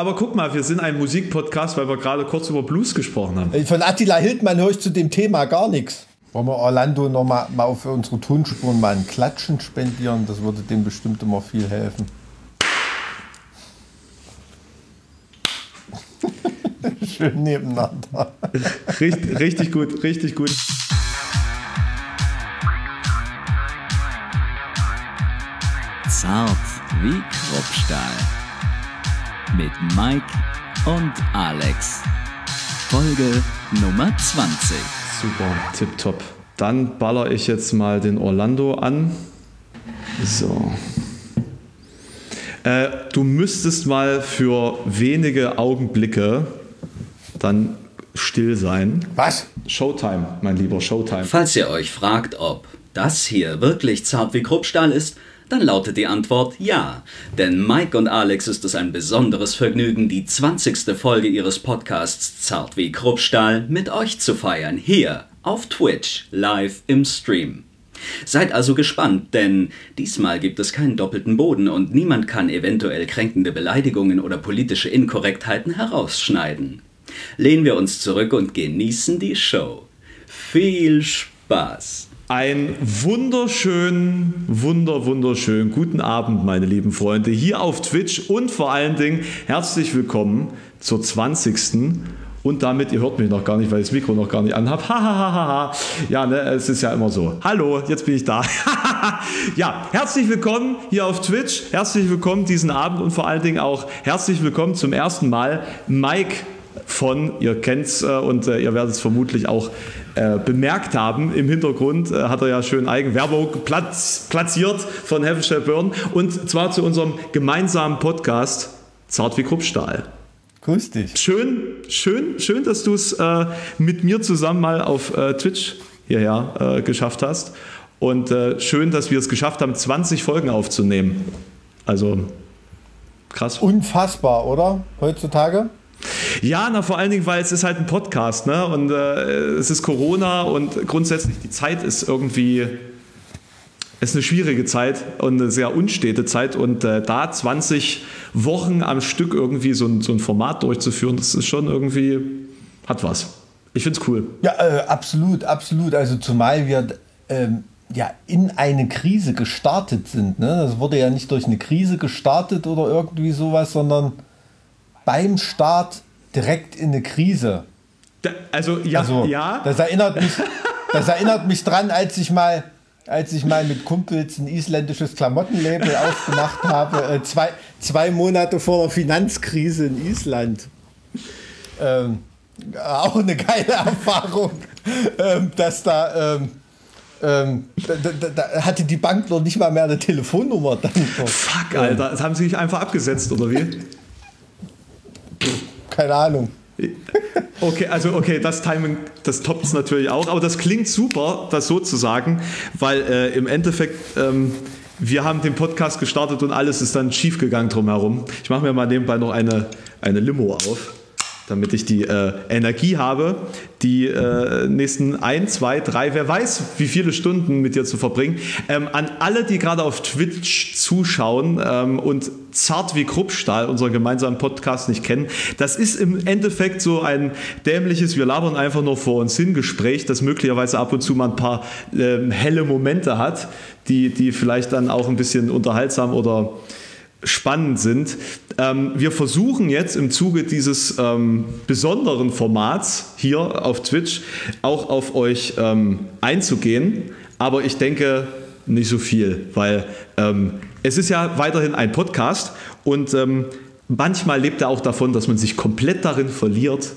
aber guck mal, wir sind ein Musikpodcast, weil wir gerade kurz über Blues gesprochen haben. Von Attila Hildmann höre ich zu dem Thema gar nichts. Wollen wir Orlando noch mal, mal auf unsere Tonspuren mal ein Klatschen spendieren? Das würde dem bestimmt immer viel helfen. Schön nebeneinander. Richtig, richtig gut, richtig gut. Zart wie Kruppstahl. Mit Mike und Alex. Folge Nummer 20. Super, tipptopp. Dann baller ich jetzt mal den Orlando an. So. Äh, du müsstest mal für wenige Augenblicke dann still sein. Was? Showtime, mein lieber Showtime. Falls ihr euch fragt, ob das hier wirklich zart wie Kruppstahl ist, dann lautet die Antwort ja. Denn Mike und Alex ist es ein besonderes Vergnügen, die 20. Folge ihres Podcasts Zart wie Kruppstahl mit euch zu feiern. Hier auf Twitch, live im Stream. Seid also gespannt, denn diesmal gibt es keinen doppelten Boden und niemand kann eventuell kränkende Beleidigungen oder politische Inkorrektheiten herausschneiden. Lehnen wir uns zurück und genießen die Show. Viel Spaß! Ein wunderschönen, wunder, wunderschönen guten Abend, meine lieben Freunde, hier auf Twitch und vor allen Dingen herzlich willkommen zur 20. Und damit, ihr hört mich noch gar nicht, weil ich das Mikro noch gar nicht anhabe. Hahaha. ja, ne, es ist ja immer so. Hallo, jetzt bin ich da. ja, herzlich willkommen hier auf Twitch. Herzlich willkommen diesen Abend und vor allen Dingen auch herzlich willkommen zum ersten Mal Mike von, ihr kennt es äh, und äh, ihr werdet es vermutlich auch äh, bemerkt haben. Im Hintergrund äh, hat er ja schön Eigenwerbung platz, platziert von Heaven Shall Burn und zwar zu unserem gemeinsamen Podcast Zart wie Kruppstahl. Grüß dich. Schön, schön, schön, dass du es äh, mit mir zusammen mal auf äh, Twitch hierher geschafft hast. Und schön, dass wir es geschafft haben, 20 Folgen aufzunehmen. Also krass. Unfassbar, oder? Heutzutage? Ja, na vor allen Dingen, weil es ist halt ein Podcast, ne? Und äh, es ist Corona und grundsätzlich die Zeit ist irgendwie ist eine schwierige Zeit und eine sehr unstete Zeit und äh, da 20 Wochen am Stück irgendwie so ein, so ein Format durchzuführen, das ist schon irgendwie hat was. Ich finde es cool. Ja, äh, absolut, absolut. Also zumal wir ähm, ja in eine Krise gestartet sind. Ne? Das wurde ja nicht durch eine Krise gestartet oder irgendwie sowas, sondern beim Start direkt in eine Krise. Da, also ja, also, ja. Das erinnert mich, das erinnert mich dran, als ich mal, als ich mal mit Kumpels ein isländisches Klamottenlabel aufgemacht habe, äh, zwei, zwei Monate vor der Finanzkrise in Island. Ähm, auch eine geile Erfahrung, ähm, dass da, ähm, ähm, da, da, da, hatte die Bank noch nicht mal mehr eine Telefonnummer. Dann Fuck, Alter, das haben sie sich einfach abgesetzt, oder wie? Keine Ahnung. Okay, also okay, das Timing, das toppt es natürlich auch, aber das klingt super, das so zu sagen, weil äh, im Endeffekt ähm, wir haben den Podcast gestartet und alles ist dann schief gegangen drumherum. Ich mache mir mal nebenbei noch eine, eine Limo auf damit ich die äh, Energie habe, die äh, nächsten ein, zwei, drei, wer weiß, wie viele Stunden mit dir zu verbringen. Ähm, an alle, die gerade auf Twitch zuschauen ähm, und zart wie Kruppstahl, unseren gemeinsamen Podcast, nicht kennen, das ist im Endeffekt so ein dämliches, wir labern einfach nur vor uns hin Gespräch, das möglicherweise ab und zu mal ein paar ähm, helle Momente hat, die, die vielleicht dann auch ein bisschen unterhaltsam oder spannend sind. Ähm, wir versuchen jetzt im Zuge dieses ähm, besonderen Formats hier auf Twitch auch auf euch ähm, einzugehen, aber ich denke nicht so viel, weil ähm, es ist ja weiterhin ein Podcast und ähm, manchmal lebt er auch davon, dass man sich komplett darin verliert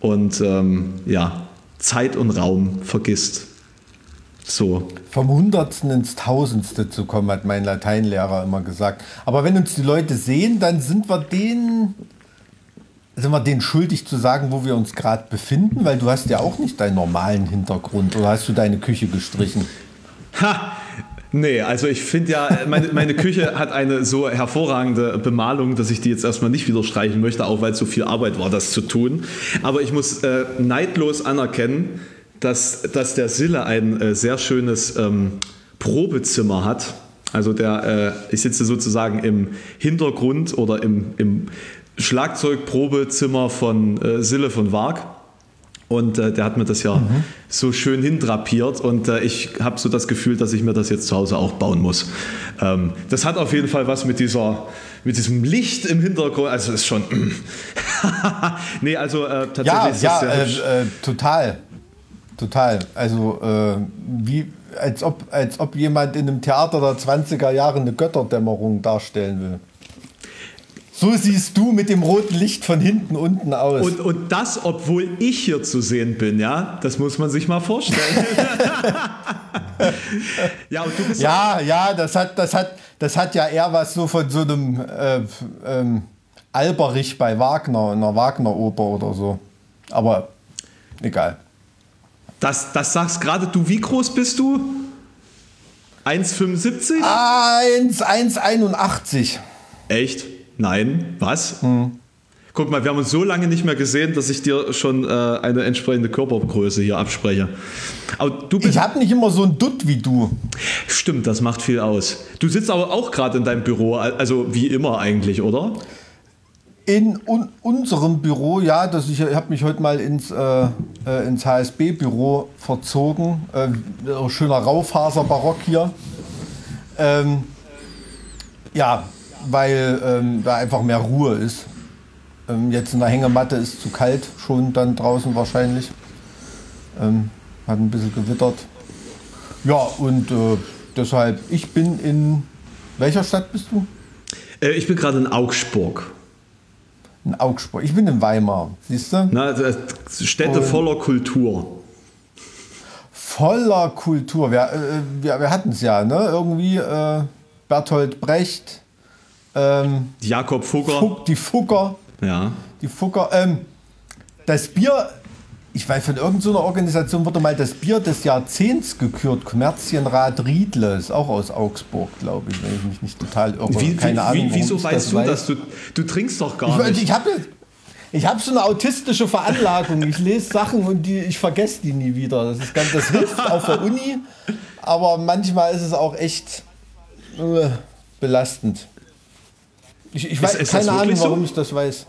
und ähm, ja, Zeit und Raum vergisst. So. Vom Hundertsten ins Tausendste zu kommen, hat mein Lateinlehrer immer gesagt. Aber wenn uns die Leute sehen, dann sind wir denen, sind wir denen schuldig zu sagen, wo wir uns gerade befinden, weil du hast ja auch nicht deinen normalen Hintergrund oder hast du deine Küche gestrichen? Ha! Nee, also ich finde ja, meine, meine Küche hat eine so hervorragende Bemalung, dass ich die jetzt erstmal nicht wieder streichen möchte, auch weil es so viel Arbeit war, das zu tun. Aber ich muss äh, neidlos anerkennen, dass, dass der Sille ein äh, sehr schönes ähm, Probezimmer hat. Also der, äh, ich sitze sozusagen im Hintergrund oder im, im Schlagzeugprobezimmer von äh, Sille von Waag. Und äh, der hat mir das ja mhm. so schön hindrapiert und äh, ich habe so das Gefühl, dass ich mir das jetzt zu Hause auch bauen muss. Ähm, das hat auf jeden Fall was mit dieser, mit diesem Licht im Hintergrund. Also ist schon. nee, also äh, tatsächlich ja, ist ja, das sehr äh, äh, total, total. Also äh, wie als ob, als ob jemand in einem Theater der 20er Jahre eine Götterdämmerung darstellen will. So siehst du mit dem roten Licht von hinten unten aus. Und, und das, obwohl ich hier zu sehen bin, ja, das muss man sich mal vorstellen. ja, und du bist ja, ja, das hat, das hat, das hat ja eher was so von so einem äh, ähm, Alberich bei Wagner, einer Wagner-Oper oder so. Aber egal. Das, das sagst gerade du. Wie groß bist du? 1,75? 1,81. Echt? Nein, was? Hm. Guck mal, wir haben uns so lange nicht mehr gesehen, dass ich dir schon äh, eine entsprechende Körpergröße hier abspreche. Aber du bist ich habe nicht immer so ein Dutt wie du. Stimmt, das macht viel aus. Du sitzt aber auch gerade in deinem Büro, also wie immer eigentlich, oder? In un unserem Büro, ja, das ich, habe mich heute mal ins, äh, äh ins HSB-Büro verzogen. Äh, schöner Raufaser-Barock hier. Ähm, ja, weil ähm, da einfach mehr Ruhe ist. Ähm, jetzt in der Hängematte ist zu kalt, schon dann draußen wahrscheinlich. Ähm, hat ein bisschen gewittert. Ja, und äh, deshalb, ich bin in. Welcher Stadt bist du? Äh, ich bin gerade in Augsburg. In Augsburg. Ich bin in Weimar, siehst du? Na, Städte und voller Kultur. Voller Kultur. Wir, äh, wir, wir hatten es ja, ne? Irgendwie äh, Bertolt Brecht, ähm, Jakob Fugger. Fug, die Fugger. Ja. Die Fugger. Ähm, das Bier, ich weiß, von irgendeiner Organisation wurde mal das Bier des Jahrzehnts gekürt. Kommerzienrat Riedle, ist auch aus Augsburg, glaube ich, wenn ich mich nicht total irre. Wie, Keine wie, Ahnung, wieso weißt das du weiß. das? Du, du trinkst doch gar ich, nicht. Ich habe ich habe so eine autistische Veranlagung. Ich lese Sachen und die, ich vergesse die nie wieder. Das, ist ganz, das hilft auf der Uni, aber manchmal ist es auch echt äh, belastend. Ich, ich weiß ist, ist keine Ahnung, warum so? ich das weiß.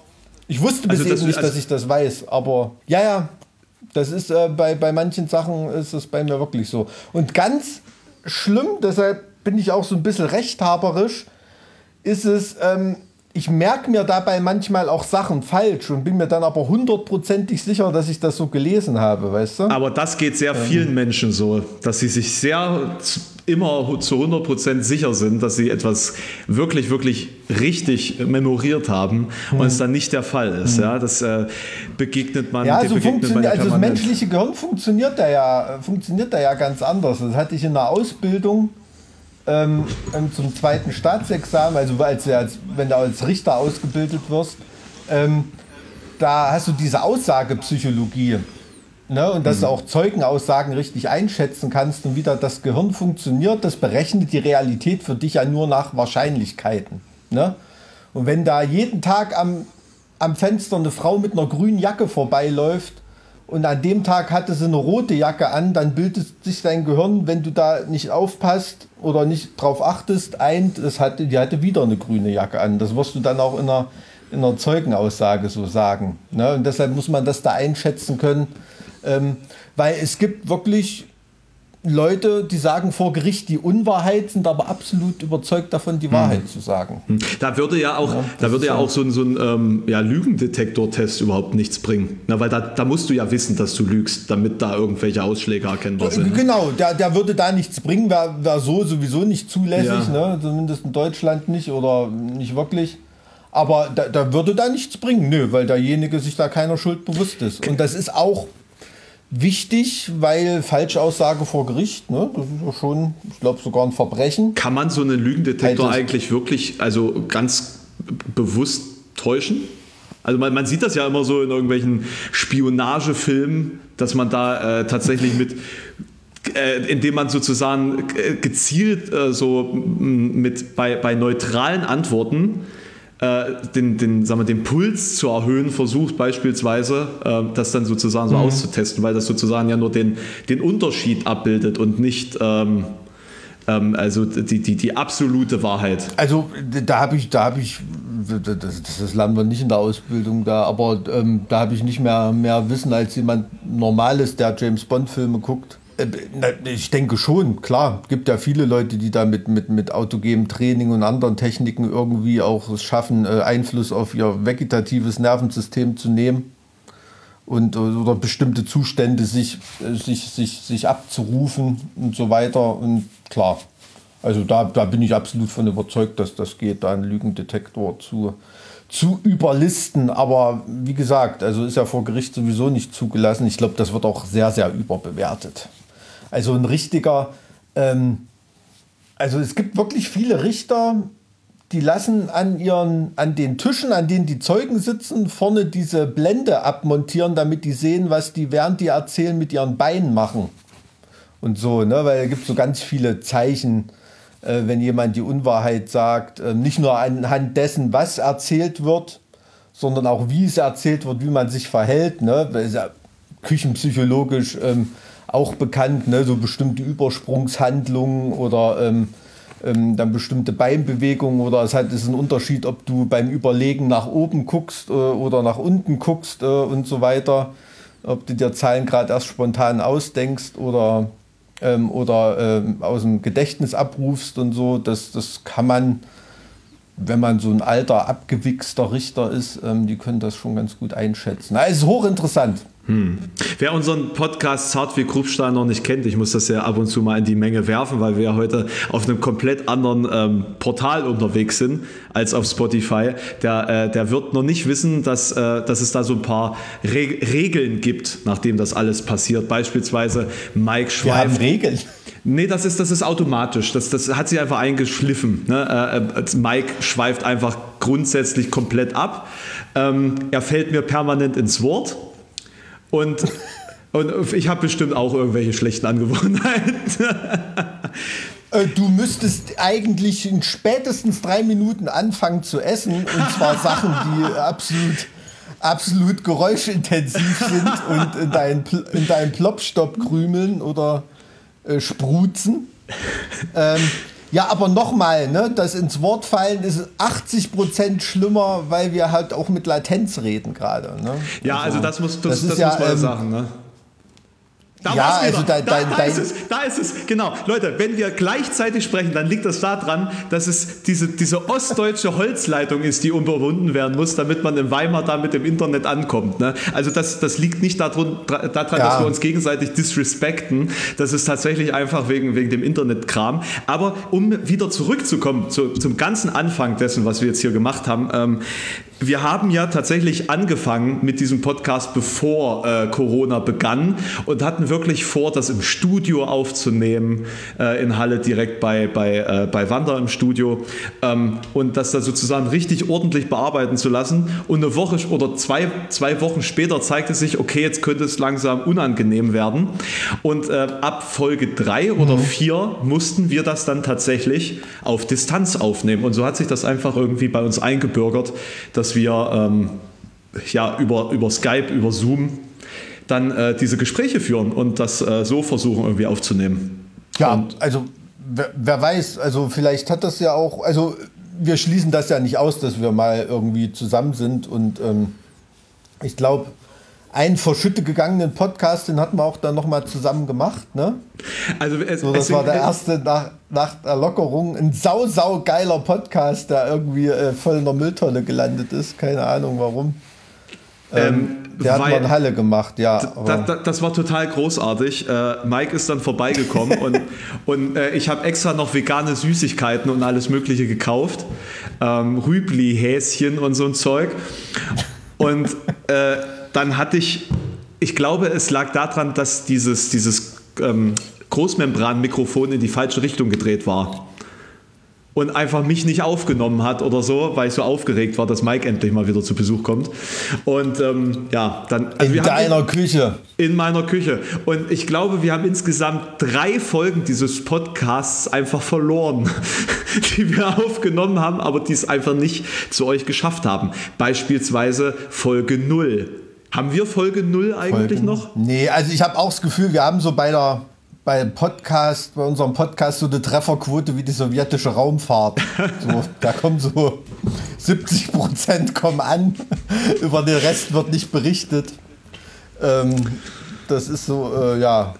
Ich wusste bis also, eben nicht, also dass ich das weiß, aber ja, ja, das ist äh, bei, bei manchen Sachen ist es bei mir wirklich so. Und ganz schlimm, deshalb bin ich auch so ein bisschen rechthaberisch, ist es, ähm, ich merke mir dabei manchmal auch Sachen falsch und bin mir dann aber hundertprozentig sicher, dass ich das so gelesen habe, weißt du? Aber das geht sehr vielen ähm. Menschen so, dass sie sich sehr immer zu 100% sicher sind, dass sie etwas wirklich, wirklich richtig memoriert haben hm. und es dann nicht der Fall ist. Hm. Ja, das äh, begegnet man. Ja, so funktioniert, also das menschliche Gehirn funktioniert da ja, funktioniert da ja ganz anders. Das hatte ich in der Ausbildung ähm, zum zweiten Staatsexamen, also als, als, wenn du als Richter ausgebildet wirst, ähm, da hast du diese Aussagepsychologie. Ne? Und dass mhm. du auch Zeugenaussagen richtig einschätzen kannst und wie da das Gehirn funktioniert, das berechnet die Realität für dich ja nur nach Wahrscheinlichkeiten. Ne? Und wenn da jeden Tag am, am Fenster eine Frau mit einer grünen Jacke vorbeiläuft, und an dem Tag hatte sie eine rote Jacke an, dann bildet sich dein Gehirn, wenn du da nicht aufpasst oder nicht drauf achtest, ein, das hatte, die hatte wieder eine grüne Jacke an. Das wirst du dann auch in einer, in einer Zeugenaussage so sagen. Ne? Und deshalb muss man das da einschätzen können, ähm, weil es gibt wirklich Leute, die sagen vor Gericht die Unwahrheit, sind aber absolut überzeugt davon, die Wahrheit hm. zu sagen. Hm. Da würde ja auch, ja, da würde ja auch so ein, so ein ähm, ja, Lügendetektor-Test überhaupt nichts bringen. Na, weil da, da musst du ja wissen, dass du lügst, damit da irgendwelche Ausschläge erkennbar sind. Ne? Genau, der, der würde da nichts bringen, wäre wär so sowieso nicht zulässig, ja. ne? zumindest in Deutschland nicht oder nicht wirklich. Aber da, da würde da nichts bringen, nö, weil derjenige sich da keiner Schuld bewusst ist. Und das ist auch wichtig, weil Falschaussage vor Gericht, ne, das ist ja schon, ich glaube, sogar ein Verbrechen. Kann man so einen Lügendetektor also, eigentlich wirklich, also ganz bewusst täuschen? Also man, man, sieht das ja immer so in irgendwelchen Spionagefilmen, dass man da äh, tatsächlich mit äh, indem man sozusagen äh, gezielt äh, so mit bei, bei neutralen Antworten den, den, sagen wir, den Puls zu erhöhen versucht, beispielsweise, äh, das dann sozusagen so mhm. auszutesten, weil das sozusagen ja nur den, den Unterschied abbildet und nicht ähm, ähm, also die, die, die absolute Wahrheit. Also da habe ich, da habe ich das, das lernen wir nicht in der Ausbildung da, aber ähm, da habe ich nicht mehr, mehr Wissen als jemand Normales, der James Bond-Filme guckt. Äh, ich denke schon, klar. Gibt ja viele Leute, die da mit, mit, mit autogenem Training und anderen Techniken irgendwie auch es schaffen, äh, Einfluss auf ihr vegetatives Nervensystem zu nehmen und oder bestimmte Zustände sich, äh, sich, sich, sich abzurufen und so weiter. Und klar, also da, da bin ich absolut von überzeugt, dass das geht, da einen Lügendetektor zu, zu überlisten. Aber wie gesagt, also ist ja vor Gericht sowieso nicht zugelassen. Ich glaube, das wird auch sehr, sehr überbewertet. Also ein richtiger, ähm, also es gibt wirklich viele Richter, die lassen an ihren, an den Tischen, an denen die Zeugen sitzen, vorne diese Blende abmontieren, damit die sehen, was die während die erzählen mit ihren Beinen machen. Und so, ne? Weil es gibt so ganz viele Zeichen, äh, wenn jemand die Unwahrheit sagt, äh, nicht nur anhand dessen, was erzählt wird, sondern auch wie es erzählt wird, wie man sich verhält. Ne? Küchenpsychologisch ähm, auch bekannt, ne? so bestimmte Übersprungshandlungen oder ähm, ähm, dann bestimmte Beinbewegungen oder es hat ist ein Unterschied, ob du beim Überlegen nach oben guckst äh, oder nach unten guckst äh, und so weiter, ob du dir Zahlen gerade erst spontan ausdenkst oder, ähm, oder ähm, aus dem Gedächtnis abrufst und so, das, das kann man, wenn man so ein alter, abgewichster Richter ist, ähm, die können das schon ganz gut einschätzen. Es ist hochinteressant. Hm. Wer unseren Podcast Zart wie Kruppstahl noch nicht kennt, ich muss das ja ab und zu mal in die Menge werfen, weil wir ja heute auf einem komplett anderen ähm, Portal unterwegs sind als auf Spotify. Der, äh, der wird noch nicht wissen, dass, äh, dass es da so ein paar Re Regeln gibt, nachdem das alles passiert. Beispielsweise Mike Schweif. Wir haben Regeln. Nee, das ist, das ist automatisch. Das, das hat sich einfach eingeschliffen. Ne? Äh, äh Mike schweift einfach grundsätzlich komplett ab. Ähm, er fällt mir permanent ins Wort und, und ich habe bestimmt auch irgendwelche schlechten Angewohnheiten. Äh, du müsstest eigentlich in spätestens drei Minuten anfangen zu essen. Und zwar Sachen, die absolut, absolut geräuschintensiv sind und in deinen, in deinen Plopstopp krümeln oder äh, spruzen. Ähm, ja, aber nochmal, ne, das ins Wort fallen ist 80 Prozent schlimmer, weil wir halt auch mit Latenz reden gerade. Ne? Ja, also, also das muss, das, das, das ja, muss man ähm, sagen. Ne? Da ja, also da, da, da, ist es, da ist es, genau. Leute, wenn wir gleichzeitig sprechen, dann liegt das daran, dass es diese, diese ostdeutsche Holzleitung ist, die überwunden werden muss, damit man in Weimar da mit dem Internet ankommt. Ne? Also das, das liegt nicht daran, daran ja. dass wir uns gegenseitig disrespekten. Das ist tatsächlich einfach wegen, wegen dem Internetkram. Aber um wieder zurückzukommen zu, zum ganzen Anfang dessen, was wir jetzt hier gemacht haben, ähm, wir haben ja tatsächlich angefangen mit diesem Podcast, bevor äh, Corona begann und hatten wirklich vor, das im Studio aufzunehmen, äh, in Halle direkt bei, bei, äh, bei Wander im Studio ähm, und das da sozusagen richtig ordentlich bearbeiten zu lassen. Und eine Woche oder zwei, zwei Wochen später zeigte sich, okay, jetzt könnte es langsam unangenehm werden. Und äh, ab Folge 3 oder 4 mhm. mussten wir das dann tatsächlich auf Distanz aufnehmen. Und so hat sich das einfach irgendwie bei uns eingebürgert, dass wir ähm, ja, über, über Skype, über Zoom dann äh, diese Gespräche führen und das äh, so versuchen irgendwie aufzunehmen. Ja, und also wer, wer, weiß, also vielleicht hat das ja auch, also wir schließen das ja nicht aus, dass wir mal irgendwie zusammen sind und ähm, ich glaube, einen verschütte gegangenen Podcast, den hatten wir auch dann nochmal zusammen gemacht. Ne? Also es, so, das es, war der erste nach, nach der Lockerung. Ein sau, sau geiler Podcast, der irgendwie äh, voll in der Mülltonne gelandet ist. Keine Ahnung warum. Ähm, ähm der hat mal in Halle gemacht, ja. Da, da, das war total großartig. Äh, Mike ist dann vorbeigekommen und, und äh, ich habe extra noch vegane Süßigkeiten und alles Mögliche gekauft. Ähm, Rübli, Häschen und so ein Zeug. Und äh, dann hatte ich, ich glaube, es lag daran, dass dieses, dieses ähm, Großmembran-Mikrofon in die falsche Richtung gedreht war. Und einfach mich nicht aufgenommen hat oder so, weil ich so aufgeregt war, dass Mike endlich mal wieder zu Besuch kommt. Und ähm, ja, dann. Also in deiner Küche. In meiner Küche. Und ich glaube, wir haben insgesamt drei Folgen dieses Podcasts einfach verloren, die wir aufgenommen haben, aber die es einfach nicht zu euch geschafft haben. Beispielsweise Folge 0 haben wir Folge 0 eigentlich Folgen? noch? Nee, also ich habe auch das Gefühl, wir haben so bei der, bei Podcast, bei unserem Podcast so eine Trefferquote wie die sowjetische Raumfahrt. So, da kommen so 70 Prozent kommen an, über den Rest wird nicht berichtet. Ähm, das ist so, äh, ja,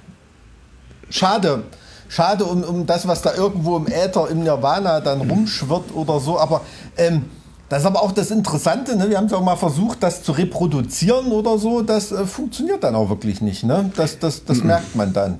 schade. Schade um, um das, was da irgendwo im Äther, im Nirvana dann rumschwirrt oder so. Aber ähm, das ist aber auch das Interessante. Ne? Wir haben es auch mal versucht, das zu reproduzieren oder so. Das äh, funktioniert dann auch wirklich nicht. Ne? Das, das, das mhm. merkt man dann.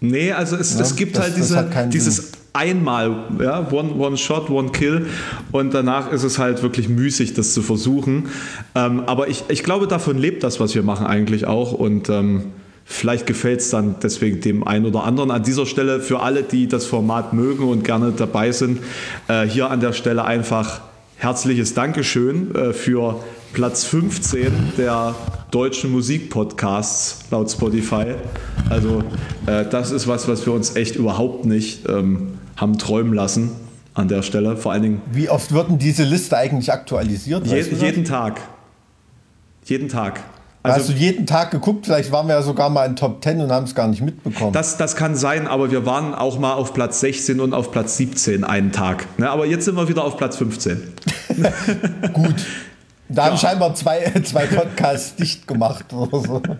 Nee, also es, ja, es gibt das, halt diese, dieses Sinn. einmal, ja, one, one Shot, one Kill und danach ist es halt wirklich müßig, das zu versuchen. Ähm, aber ich, ich glaube, davon lebt das, was wir machen eigentlich auch und ähm, vielleicht gefällt es dann deswegen dem einen oder anderen. An dieser Stelle für alle, die das Format mögen und gerne dabei sind, äh, hier an der Stelle einfach herzliches Dankeschön äh, für Platz 15 der deutschen Musikpodcasts laut Spotify. Also äh, das ist was, was wir uns echt überhaupt nicht ähm, haben träumen lassen an der Stelle. Vor allen Dingen. Wie oft wird denn diese Liste eigentlich aktualisiert? Je, jeden Tag. Jeden Tag. Also, Hast du jeden Tag geguckt? Vielleicht waren wir ja sogar mal in Top 10 und haben es gar nicht mitbekommen. Das, das kann sein, aber wir waren auch mal auf Platz 16 und auf Platz 17 einen Tag. Ne, aber jetzt sind wir wieder auf Platz 15. Gut. Da ja. haben scheinbar zwei, zwei Podcasts dicht gemacht oder so.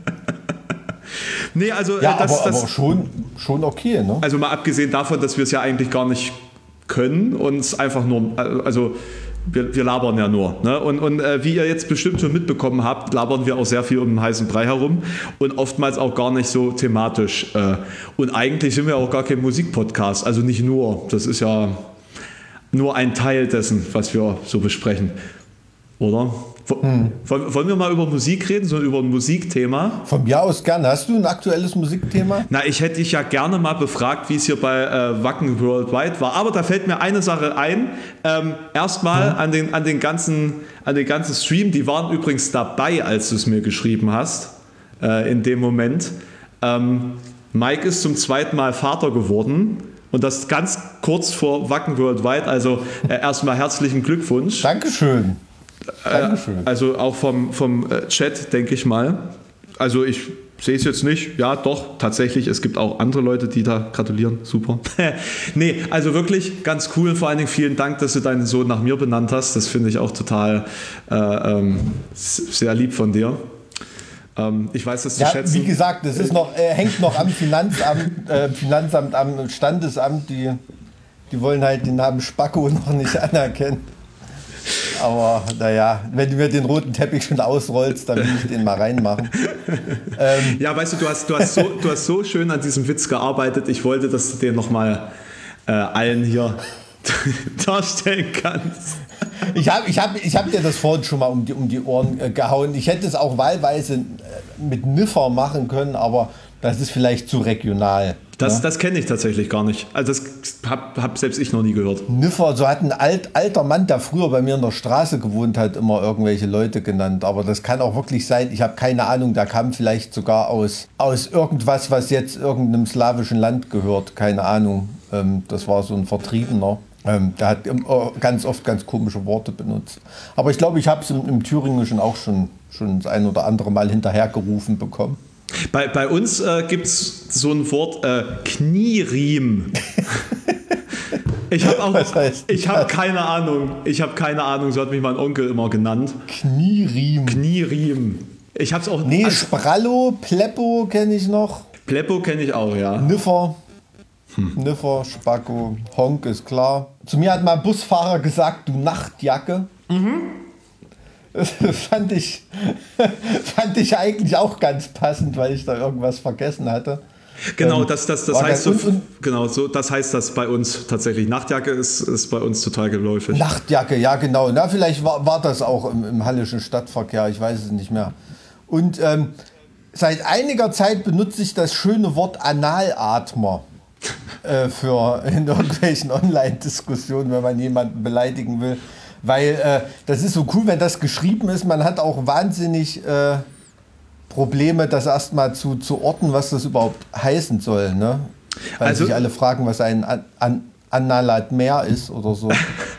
Nee, also ja, das, aber, das, aber schon, schon okay, ne? Also mal abgesehen davon, dass wir es ja eigentlich gar nicht können, uns einfach nur, also wir, wir labern ja nur. Ne? Und, und äh, wie ihr jetzt bestimmt schon mitbekommen habt, labern wir auch sehr viel um den heißen Brei herum und oftmals auch gar nicht so thematisch. Äh, und eigentlich sind wir auch gar kein Musikpodcast, also nicht nur. Das ist ja nur ein Teil dessen, was wir so besprechen. Oder? Hm. Wollen wir mal über Musik reden, so über ein Musikthema? Von mir aus gerne. Hast du ein aktuelles Musikthema? Na, ich hätte dich ja gerne mal befragt, wie es hier bei äh, Wacken Worldwide war. Aber da fällt mir eine Sache ein. Ähm, Erstmal hm. an, den, an, den ganzen, an den ganzen Stream. Die waren übrigens dabei, als du es mir geschrieben hast. Äh, in dem Moment. Ähm, Mike ist zum zweiten Mal Vater geworden. Und das ganz kurz vor Wacken Worldwide. Also äh, erstmal herzlichen Glückwunsch. Dankeschön. Dankeschön. Also auch vom, vom äh, Chat, denke ich mal. Also ich sehe es jetzt nicht. Ja, doch, tatsächlich. Es gibt auch andere Leute, die da gratulieren. Super. nee, also wirklich ganz cool. Vor allen Dingen vielen Dank, dass du deinen Sohn nach mir benannt hast. Das finde ich auch total äh, ähm, sehr lieb von dir. Ähm, ich weiß, dass du ja, schätzen. Wie gesagt, es ist noch, äh, hängt noch am Finanzamt, äh, Finanzamt, am Standesamt. Die, die wollen halt den Namen Spacko noch nicht anerkennen. Aber naja, wenn du mir den roten Teppich schon ausrollst, dann will ich den mal reinmachen. ähm, ja, weißt du, du hast, du, hast so, du hast so schön an diesem Witz gearbeitet. Ich wollte, dass du den nochmal äh, allen hier darstellen kannst. Ich habe ich hab, ich hab dir das vorhin schon mal um die, um die Ohren äh, gehauen. Ich hätte es auch wahlweise äh, mit Niffer machen können, aber das ist vielleicht zu regional. Das, ja? das kenne ich tatsächlich gar nicht. Also das habe hab selbst ich noch nie gehört. Niffer, so hat ein alt, alter Mann, der früher bei mir in der Straße gewohnt hat, immer irgendwelche Leute genannt. Aber das kann auch wirklich sein, ich habe keine Ahnung, der kam vielleicht sogar aus, aus irgendwas, was jetzt irgendeinem slawischen Land gehört. Keine Ahnung. Ähm, das war so ein Vertriebener. Ähm, der hat ganz oft ganz komische Worte benutzt. Aber ich glaube, ich habe es im, im Thüringischen auch schon, schon das ein oder andere Mal hinterhergerufen bekommen. Bei, bei uns äh, gibt es so ein Wort äh, Knieriem. Ich habe auch, ich habe keine Ahnung. Ich habe keine Ahnung. So hat mich mein Onkel immer genannt. Knieriem. Knieriem. Ich habe es auch. Nee, Sprallo, Pleppo kenne ich noch. Pleppo kenne ich auch, ja. Niffer. Hm. Niffer, Spacko, Honk ist klar. Zu mir hat mal ein Busfahrer gesagt, du Nachtjacke. Mhm. Fand ich, fand ich eigentlich auch ganz passend, weil ich da irgendwas vergessen hatte. Genau, ähm, das, das, das heißt so, genau, so, das heißt das bei uns tatsächlich. Nachtjacke ist, ist bei uns total geläufig. Nachtjacke, ja genau. Na, vielleicht war, war das auch im, im Hallischen Stadtverkehr, ich weiß es nicht mehr. Und ähm, seit einiger Zeit benutze ich das schöne Wort Analatmer äh, für in irgendwelchen Online-Diskussionen, wenn man jemanden beleidigen will. Weil äh, das ist so cool, wenn das geschrieben ist. Man hat auch wahnsinnig äh, Probleme, das erstmal zu, zu orten, was das überhaupt heißen soll. Ne? Weil also, sich alle fragen, was ein An An Analat mehr ist oder so.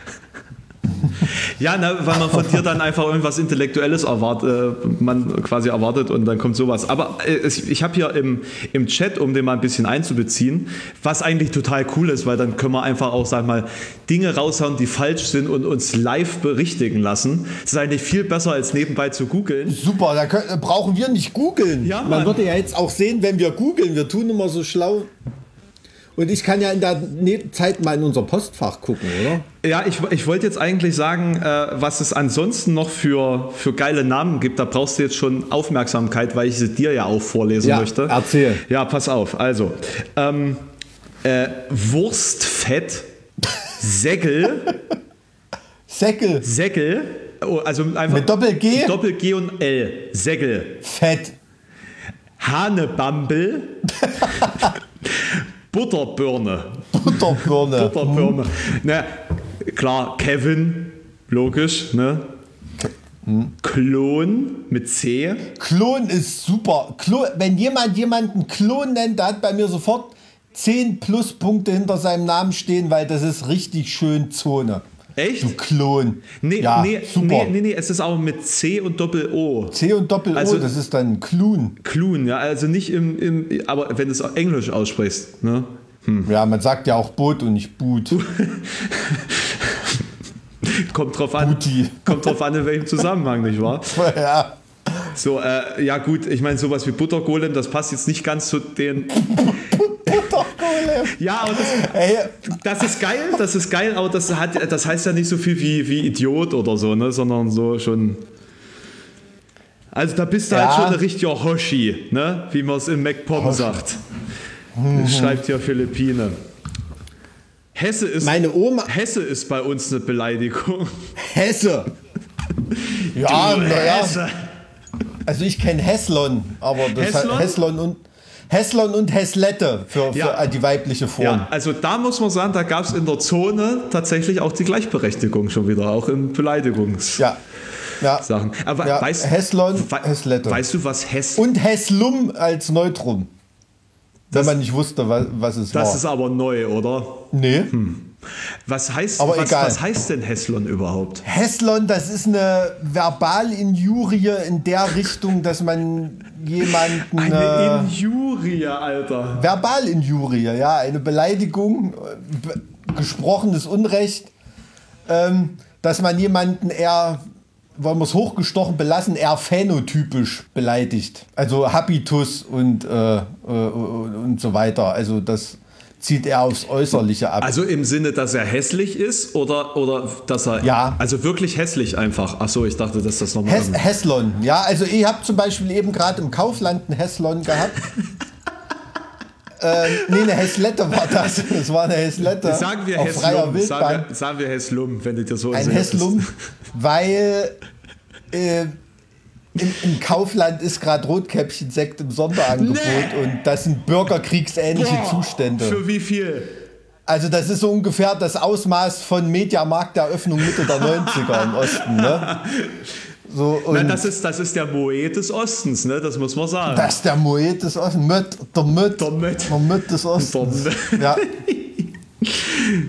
Ja, ne, weil man von dir dann einfach irgendwas Intellektuelles erwartet, äh, man quasi erwartet und dann kommt sowas. Aber äh, es, ich habe hier im, im Chat, um den mal ein bisschen einzubeziehen, was eigentlich total cool ist, weil dann können wir einfach auch, sag mal, Dinge raushauen, die falsch sind und uns live berichtigen lassen. Das ist eigentlich viel besser, als nebenbei zu googeln. Super, da können, brauchen wir nicht googeln. Ja, Man würde ja jetzt auch sehen, wenn wir googeln, wir tun immer so schlau. Und ich kann ja in der Ne- Zeit mal in unser Postfach gucken, oder? Ja, ich, ich wollte jetzt eigentlich sagen, äh, was es ansonsten noch für, für geile Namen gibt. Da brauchst du jetzt schon Aufmerksamkeit, weil ich sie dir ja auch vorlesen Ja, möchte. erzähl. Ja, pass auf. Also, ähm, äh, Wurstfett, Säckel, Säckel, Säckel, oh, also einfach Mit Doppel-G? Doppel-G und L, Säckel, Fett, Hanebambel, Butterbirne, Butterbirne. Butterbirne. Na, klar, Kevin, logisch, ne? Klon mit C. Klon ist super. Klon, wenn jemand jemanden Klon nennt, der hat bei mir sofort 10 Pluspunkte hinter seinem Namen stehen, weil das ist richtig schön Zone. Echt? Du Klon. Nee, ja, nee, super. nee, nee, nee, es ist auch mit C und Doppel-O. C und Doppel-O, Also- das ist dann Klon. Klun, ja, also nicht im, im aber wenn du es Englisch aussprichst, ne? Ja, man sagt ja auch Boot und nicht Boot. Kommt drauf an. Booty. Kommt drauf an, in welchem Zusammenhang, nicht wahr? ja. So, äh, ja gut, ich meine, sowas wie Buttergolem, das passt jetzt nicht ganz zu den. Ja, aber das, das ist geil, das ist geil, aber das, hat, das heißt ja nicht so viel wie, wie Idiot oder so, ne? Sondern so schon. Also da bist du Ja. halt schon ein richtiger Hoshi, ne? Wie man es in MacPom sagt. Das schreibt hier Philippine. Hesse ist, Meine Oma- Hesse ist bei uns eine Beleidigung. Hesse. Ja, Du naja. Hesse. Also ich kenne Heslon, aber das Heslon? Heslon und Heslon und Heslette für, für Ja. die weibliche Form. Ja, also da muss man sagen, da gab es in der Zone tatsächlich auch die Gleichberechtigung schon wieder, auch in Beleidigungssachen. Ja. ja. Aber Ja, weißt, Heslon, wei- Heslette. weißt du, was Hess Und Heslum als Neutrum. Wenn man nicht wusste, was, was es Das war. ist aber neu, oder? nee. Was heißt, Aber was, egal. was heißt denn Heslon überhaupt? Heslon, das ist eine Verbalinjurie in der Richtung, dass man jemanden. äh, Eine Injurie, Alter. Verbalinjurie, ja, eine Beleidigung, äh, be gesprochenes Unrecht, ähm, dass man jemanden eher, wollen wir es hochgestochen belassen, eher phänotypisch beleidigt. Also Habitus und, äh, äh, und so weiter. Also das zieht eher aufs Äußerliche ab. Also im Sinne, dass er hässlich ist oder, oder dass er. Ja. Also wirklich hässlich einfach. Achso, ich dachte, dass das nochmal. Hes ja, also ich habe zum Beispiel eben gerade im Kaufland einen Heslon gehabt. ähm, nee, eine Heslette war das. Das war eine Heslette Sagen wir. Wildbahn. Sagen wir, sagen wir Heslum, wenn du dir so Ein Heslum, weil äh, im, im Kaufland ist gerade Rotkäppchen-Sekt im Sonderangebot Nee. und das sind bürgerkriegsähnliche Boah, Zustände. Für wie viel? Also das ist so ungefähr das Ausmaß von Mediamarkt-Eröffnung Mitte der 90er im Osten. Ne? So, und Na, das, ist, das ist der Moet des Ostens, ne? Das muss man sagen. das ist der Moet des Ostens. Möt, der Möt, Der Möt. der Möt des Ostens. Der Ja.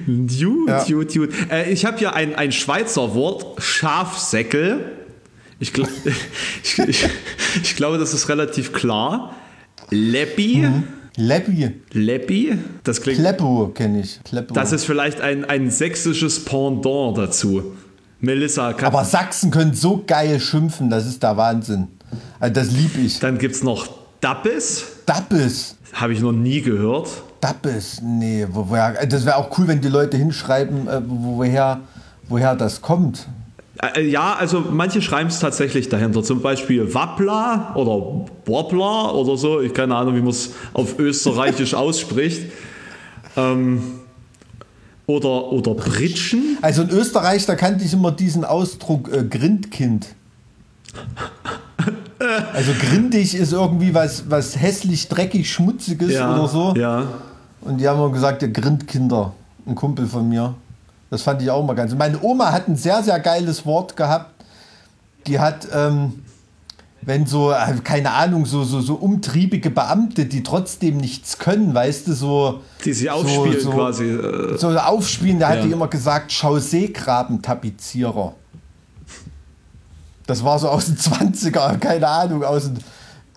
Gut, Ja. gut, gut. Äh, ich habe hier ein, ein Schweizer Wort, Schafsäckel. Ich, gl ich, ich, ich glaube, das ist relativ klar. Leppi. Leppi. Leppi. Das klingt. Kleppo kenne ich. Kleppo. Das ist vielleicht ein, ein sächsisches Pendant dazu. Melissa, kann, Aber Sachsen können so geil schimpfen, das ist der Wahnsinn. Also das lieb ich. dann gibt es noch Dappes. Dappes. Habe ich noch nie gehört. Dappes, nee, wo, woher, das wäre auch cool, wenn die Leute hinschreiben, äh, wo, woher, woher das kommt. Äh, Ja, also manche schreiben es tatsächlich dahinter. Zum Beispiel Wappler oder Wobbler oder so. Ich keine Ahnung, wie man es auf Österreichisch ausspricht. Ähm, oder, oder Britschen. Also in Österreich, da kannte ich immer diesen Ausdruck äh, Grindkind. Also grindig ist irgendwie was, was hässlich, dreckig, schmutziges oder so. Ja. Und die haben immer gesagt, ihr Grindkinder, ein Kumpel von mir. Das fand ich auch mal ganz. Meine Oma hat ein sehr, sehr geiles Wort gehabt. Die hat, ähm, wenn so, äh, keine Ahnung, so, so, so umtriebige Beamte, die trotzdem nichts können, weißt du, so. Die sie aufspielen so, quasi. Äh, So aufspielen, da hat Ja. die immer gesagt, Chaussee-Grabentapizierer. Das war so aus den 20er, keine Ahnung, aus den,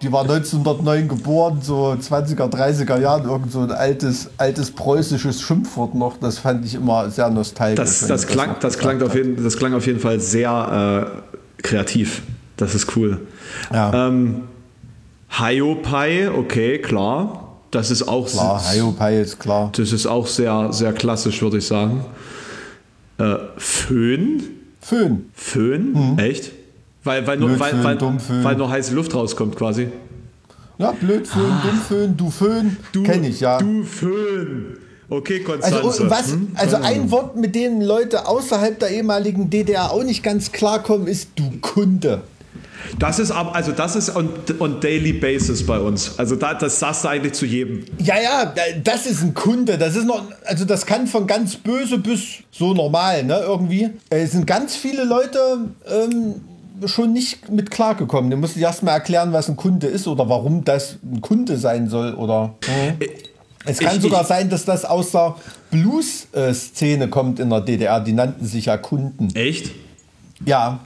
die war 1909 geboren, so 20er, 30er Jahren, irgend so ein altes, altes preußisches Schimpfwort noch. Das fand ich immer sehr nostalgisch. Das, das, klang, das, klang, auf jeden, das klang auf jeden Fall sehr äh, kreativ. Das ist cool. Ja. Ähm, Hiopai, okay, klar. Das ist auch klar, Hiopai ist klar. Das ist auch sehr, sehr klassisch, würde ich sagen. Äh, Föhn? Föhn. Föhn? Mhm. Echt? Weil, weil, nur, weil, weil, weil nur heiße Luft rauskommt quasi. Ja, Blödföhn, ah. Dummföhn, du Föhn, kenne ich ja. Du Föhn. Okay, Konstanze. Also, was, hm? also ein Wort, mit dem Leute außerhalb der ehemaligen DDR auch nicht ganz klarkommen, ist du Kunde. Das ist also das ist on, on daily basis bei uns. Also da, das sagst du eigentlich zu jedem. Ja, ja, das ist ein Kunde. Das ist noch, also das kann von ganz böse bis so normal, ne, irgendwie. Es sind ganz viele Leute ähm, schon nicht mit klargekommen. Du musst erst mal erklären, was ein Kunde ist oder warum das ein Kunde sein soll oder. Mhm. Es kann ich, sogar ich, sein, dass das aus der Blues-Szene kommt in der DDR. Die nannten sich ja Kunden. Echt? Ja.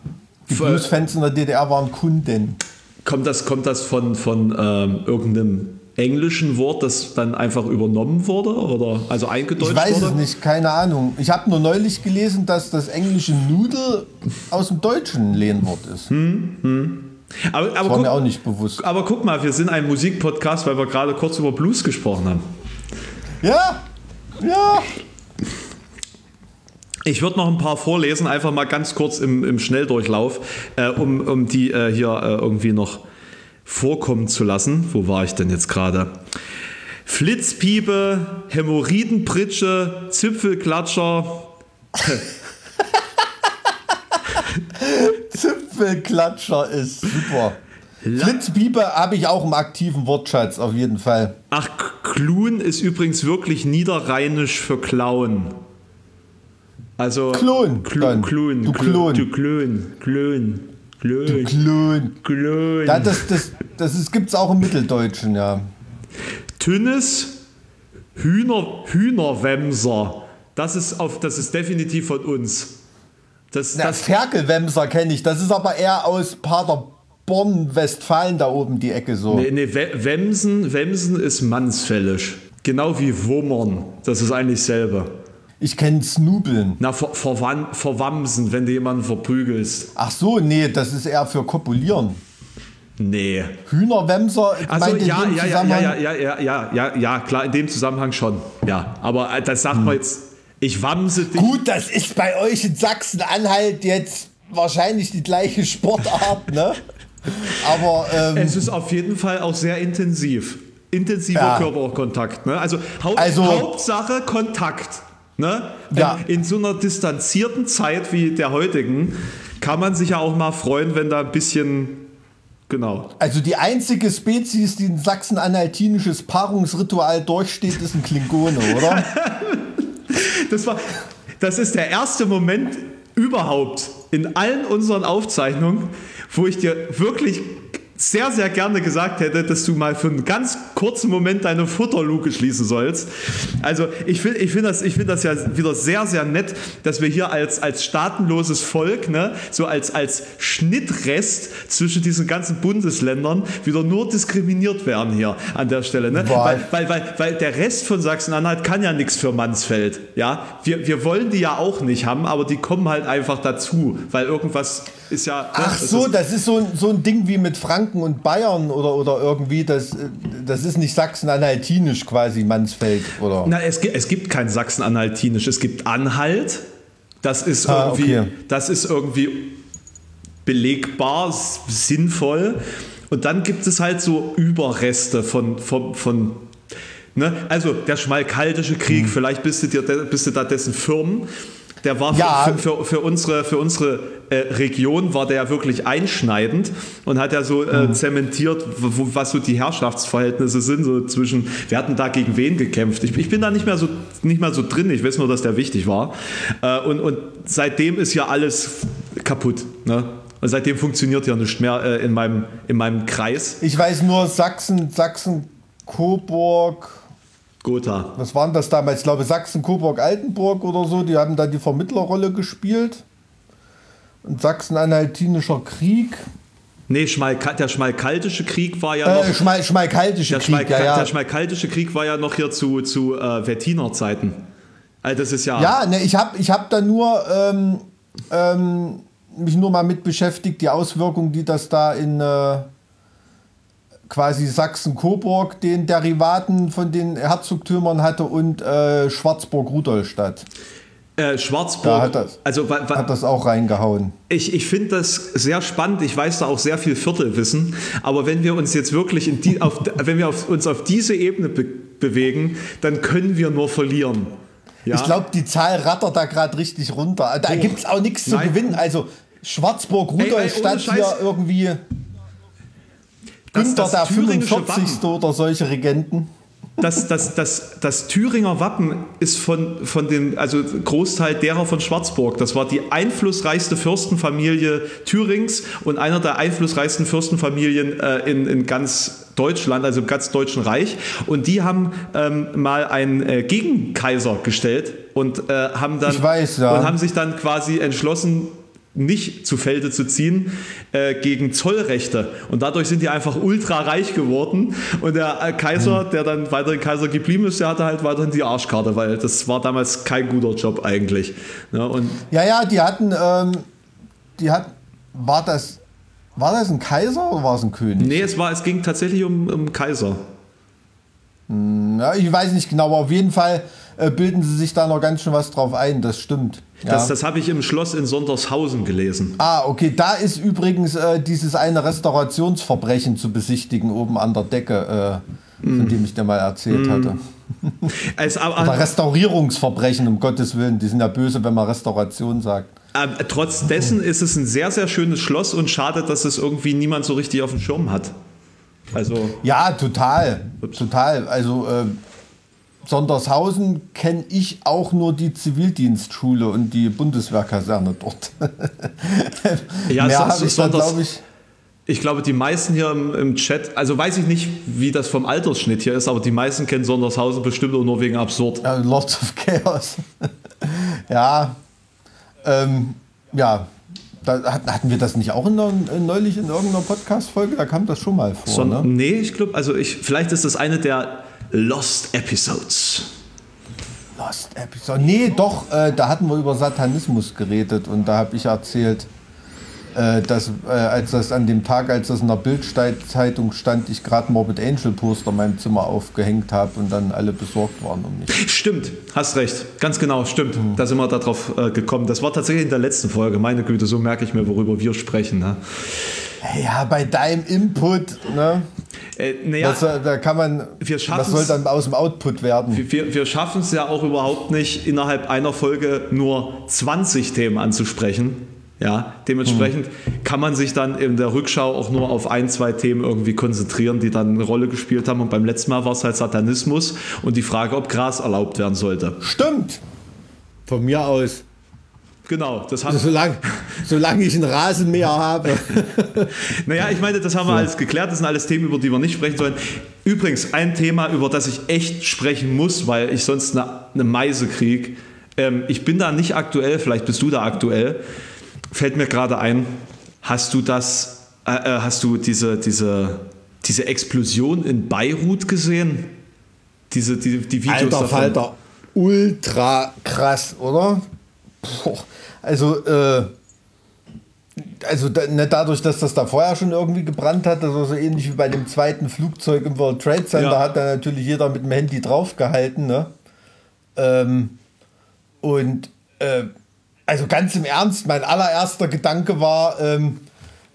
Die Blues-Fans in der DDR waren Kunden. Kommt das, kommt das von, von ähm, irgendeinem englischen Wort, das dann einfach übernommen wurde oder also eingedeutscht wurde? Ich weiß wurde? es nicht, keine Ahnung. Ich habe nur neulich gelesen, dass das englische Nudel aus dem Deutschen ein Lehnwort ist. Hm, hm. Aber, aber das war guck, mir auch nicht bewusst. Aber guck mal, wir sind ein Musikpodcast, weil wir gerade kurz über Blues gesprochen haben. Ja, ja. Ich würde noch ein paar vorlesen, einfach mal ganz kurz im, im Schnelldurchlauf, äh, um, um die äh, hier äh, irgendwie noch vorkommen zu lassen. Wo war ich denn jetzt gerade? Flitzpiepe, Hämorrhoidenpritsche, Zipfelklatscher. Zipfelklatscher ist super. Flitzpiepe habe ich auch im aktiven Wortschatz, auf jeden Fall. Ach, Klun ist übrigens wirklich niederrheinisch für Klauen. Also Klon. Klon. Klon. Du Klon. Du Klon. Klon. Klon. Du Klon. Klon. Ja, das das, das gibt es auch im Mitteldeutschen, ja. Tünnes Hühner, Hühnerwemser. Das ist, auf, das ist definitiv von uns. Das, ja, das Ferkelwemser kenne ich. Das ist aber eher aus Paderborn, Westfalen da oben die Ecke so. Nee, nee Wemsen, Wemsen ist mannsfällig. Genau wie Wummern. Das ist eigentlich selber. Ich kenne Snubeln. Na, ver verwamsen, wenn du jemanden verprügelst. Ach so, nee, das ist eher für Kopulieren. Nee. Hühnerwemser? Also ja, ja, ja, ja, ja, ja, ja, ja, ja, ja, klar, in dem Zusammenhang schon. Ja, aber äh, das sagt hm. man jetzt, ich wamse dich. Gut, das ist bei euch in Sachsen-Anhalt jetzt wahrscheinlich die gleiche Sportart, ne? Aber ähm, es ist auf jeden Fall auch sehr intensiv. Intensiver ja. Körperkontakt, ne? Also, Haupt, also Hauptsache Kontakt. Ne? Ja. In so einer distanzierten Zeit wie der heutigen kann man sich ja auch mal freuen, wenn da ein bisschen Genau. Also die einzige Spezies, die ein sachsen-anhaltinisches Paarungsritual durchsteht, ist ein Klingone, oder? das, war, das ist der erste Moment überhaupt in allen unseren Aufzeichnungen, wo ich dir wirklich sehr, sehr gerne gesagt hätte, dass du mal für einen ganz kurzen Moment deine Futterluke schließen sollst. Also ich finde ich find das, find das ja wieder sehr, sehr nett, dass wir hier als, als staatenloses Volk, ne, so als, als Schnittrest zwischen diesen ganzen Bundesländern wieder nur diskriminiert werden hier an der Stelle. Ne? Weil, weil, weil, weil der Rest von Sachsen-Anhalt kann ja nichts für Mansfeld. Ja? Wir, wir wollen die ja auch nicht haben, aber die kommen halt einfach dazu, weil irgendwas ist ja. Ne, Ach so, ist, das ist so, so ein Ding wie mit Franken und Bayern oder, oder irgendwie, das, das ist nicht Sachsen-Anhaltinisch quasi, Mansfeld, oder? Na, es, es gibt kein Sachsen-Anhaltinisch, es gibt Anhalt. Das ist ah, irgendwie, okay. das ist irgendwie belegbar, sinnvoll. Und dann gibt es halt so Überreste von, von, von ne? also der Schmalkaldische Krieg, hm. vielleicht bist du, dir, bist du da dessen Firmen. Der war ja. für, für, für, unsere, für unsere äh, Region war der wirklich einschneidend und hat ja so äh, mhm. zementiert, wo, was so die Herrschaftsverhältnisse sind, so zwischen, wir hatten da gegen wen gekämpft. Ich, ich bin da nicht mehr, so, nicht mehr so drin, ich weiß nur, dass der wichtig war. Äh, und, und seitdem ist ja alles kaputt. Ne? Und seitdem funktioniert ja nichts mehr äh, in, meinem, in meinem Kreis. Ich weiß nur, Sachsen, Sachsen, Coburg, Gotha. Was waren das damals? Ich glaube Sachsen, Coburg, Altenburg oder so. Die haben da die Vermittlerrolle gespielt. ein Sachsen-Anhaltinischer Krieg. Nee, Schmal der Schmalkaltische Krieg war ja noch. Äh, Schmal Schmalkaltische der, Krieg, Schmalkal ja, ja. der Schmalkaltische Krieg war ja noch hier zu, zu äh, Wettiner Zeiten. Also das ist ja. Ja, ne, ich habe ich hab da nur ähm, ähm, mich nur mal mit beschäftigt, die Auswirkungen, die das da in äh, quasi Sachsen-Coburg, den Derivaten von den Herzogtümern hatte und äh, Schwarzburg-Rudolstadt. Äh, Schwarzburg. Da hat das, also, hat das auch reingehauen. Ich, ich finde das sehr spannend. Ich weiß da auch sehr viel Viertelwissen. Aber wenn wir uns jetzt wirklich in die, auf, wenn wir auf, uns auf diese Ebene be bewegen, dann können wir nur verlieren. Ja? Ich glaube, die Zahl rattert da gerade richtig runter. Da Oh. gibt es auch nichts zu gewinnen. Also Schwarzburg-Rudolstadt hier irgendwie Günther das der thüringische 45. oder solche Regenten. das, das, das, das Thüringer Wappen ist von, von den, also Großteil derer von Schwarzburg. Das war die einflussreichste Fürstenfamilie Thürings und einer der einflussreichsten Fürstenfamilien äh, in, in ganz Deutschland, also im ganz Deutschen Reich. Und die haben ähm, mal einen äh, Gegenkaiser gestellt und äh, haben dann weiß, ja. und haben sich dann quasi entschlossen, nicht zu Felde zu ziehen äh, gegen Zollrechte. Und dadurch sind die einfach ultra reich geworden. Und der äh, Kaiser, Hm. der dann weiterhin Kaiser geblieben ist, der hatte halt weiterhin die Arschkarte, weil das war damals kein guter Job eigentlich. Ja, und Ja, ja, die hatten, ähm, die hat, war das, war das ein Kaiser oder war es ein König? nee, es, war, es ging tatsächlich um, um Kaiser. Ja, ich weiß nicht genau, aber auf jeden Fall äh, bilden sie sich da noch ganz schön was drauf ein, das stimmt. Ja. Das, das habe ich im Schloss in Sondershausen gelesen. ah, okay, da ist übrigens äh, dieses eine Restaurationsverbrechen zu besichtigen oben an der Decke, äh, von dem ich dir mal erzählt hatte. Es, aber, Oder Restaurierungsverbrechen, um Gottes Willen. Die sind ja böse, wenn man Restauration sagt. äh, trotz dessen ist es ein sehr, sehr schönes Schloss und schade, dass es irgendwie niemand so richtig auf dem Schirm hat. Also, Ja, total. Ups. Total. Also äh, Sondershausen kenne ich auch nur die Zivildienstschule und die Bundeswehrkaserne dort. Ja, Mehr habe ich da, glaube ich. Ich glaube, die meisten hier im, im Chat, also weiß ich nicht, wie das vom Altersschnitt hier ist, aber die meisten kennen Sondershausen bestimmt auch nur wegen absurd. Äh, Lords of Chaos. ja. Ähm, ja. Da hat- hatten wir das nicht auch in neulich in irgendeiner Podcast-Folge? Da kam das schon mal vor. Son ne? Nee, ich glaube, also ich, vielleicht ist das eine der Lost Episodes. Lost Episode. Nee, doch, äh, da hatten wir über Satanismus geredet und da habe ich erzählt, äh, dass äh, als das an dem Tag, als das in der Bildzeitung stand, ich gerade Morbid Angel Poster in meinem Zimmer aufgehängt habe und dann alle besorgt waren um mich. Stimmt, hast recht. Ganz genau, stimmt. Da sind wir darauf äh, gekommen. Das war tatsächlich in der letzten Folge. Meine Güte, so merke ich mir, worüber wir sprechen. Ne? Ja, bei deinem Input, ne? Äh, naja, Das, da kann man. Schaffen's- soll dann aus dem Output werden? wir, wir schaffen es ja auch überhaupt nicht, innerhalb einer Folge nur 20 Themen anzusprechen. Ja, dementsprechend kann man sich dann in der Rückschau auch nur auf ein, zwei Themen irgendwie konzentrieren, die dann eine Rolle gespielt haben. Und beim letzten Mal war es halt Satanismus und die Frage, ob Gras erlaubt werden sollte. Stimmt. Von mir aus. Genau, das haben Solange, solange ich einen Rasenmäher habe. Naja, ich meine, das haben wir alles geklärt. Das sind alles Themen, über die wir nicht sprechen sollen. Übrigens, ein Thema, über das ich echt sprechen muss, weil ich sonst eine, eine Meise kriege. Ähm, ich bin da nicht aktuell, vielleicht bist du da aktuell. Fällt mir gerade ein, hast du das, äh, äh, hast du diese, diese, diese Explosion in Beirut gesehen? Diese, die, die Videos Alter davon. Falter. Ultra krass, oder? Boah. Also, äh, also da, ne, dadurch, dass das da vorher schon irgendwie gebrannt hat, also so ähnlich wie bei dem zweiten Flugzeug im World Trade Center, Ja. hat da natürlich jeder mit dem Handy draufgehalten. Ne? Ähm, und äh, also ganz im Ernst, mein allererster Gedanke war, ähm,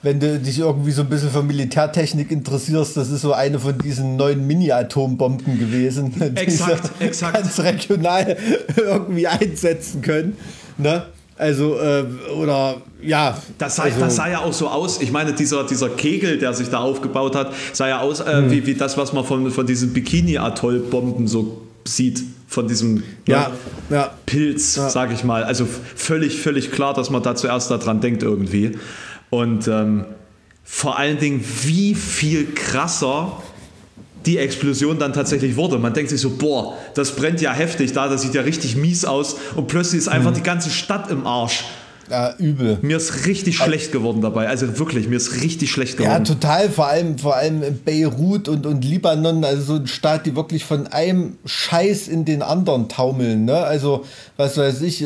wenn du dich irgendwie so ein bisschen für Militärtechnik interessierst, das ist so eine von diesen neuen Mini-Atombomben gewesen, die Exakt, sie exakt. ganz regional irgendwie einsetzen können. Ne? Also, äh, oder ja. Das sah, also, das sah ja auch so aus. Ich meine, dieser, dieser Kegel, der sich da aufgebaut hat, sah ja aus äh, wie, wie das, was man von, von diesen Bikini-Atoll-Bomben so sieht. Von diesem ja, ne, ja. Pilz, sag ich mal. Also völlig, völlig klar, dass man da zuerst daran denkt irgendwie. Und ähm, vor allen Dingen, wie viel krasser die Explosion dann tatsächlich wurde. Man denkt sich so, boah, das brennt ja heftig da, das sieht ja richtig mies aus und plötzlich ist einfach die ganze Stadt im Arsch. Ja, übel. Mir ist richtig schlecht geworden dabei. Also wirklich, mir ist richtig schlecht geworden. Ja, total. Vor allem, vor allem Beirut und, und Libanon, also so ein Staat, die wirklich von einem Scheiß in den anderen taumeln. Ne? Also, was weiß ich,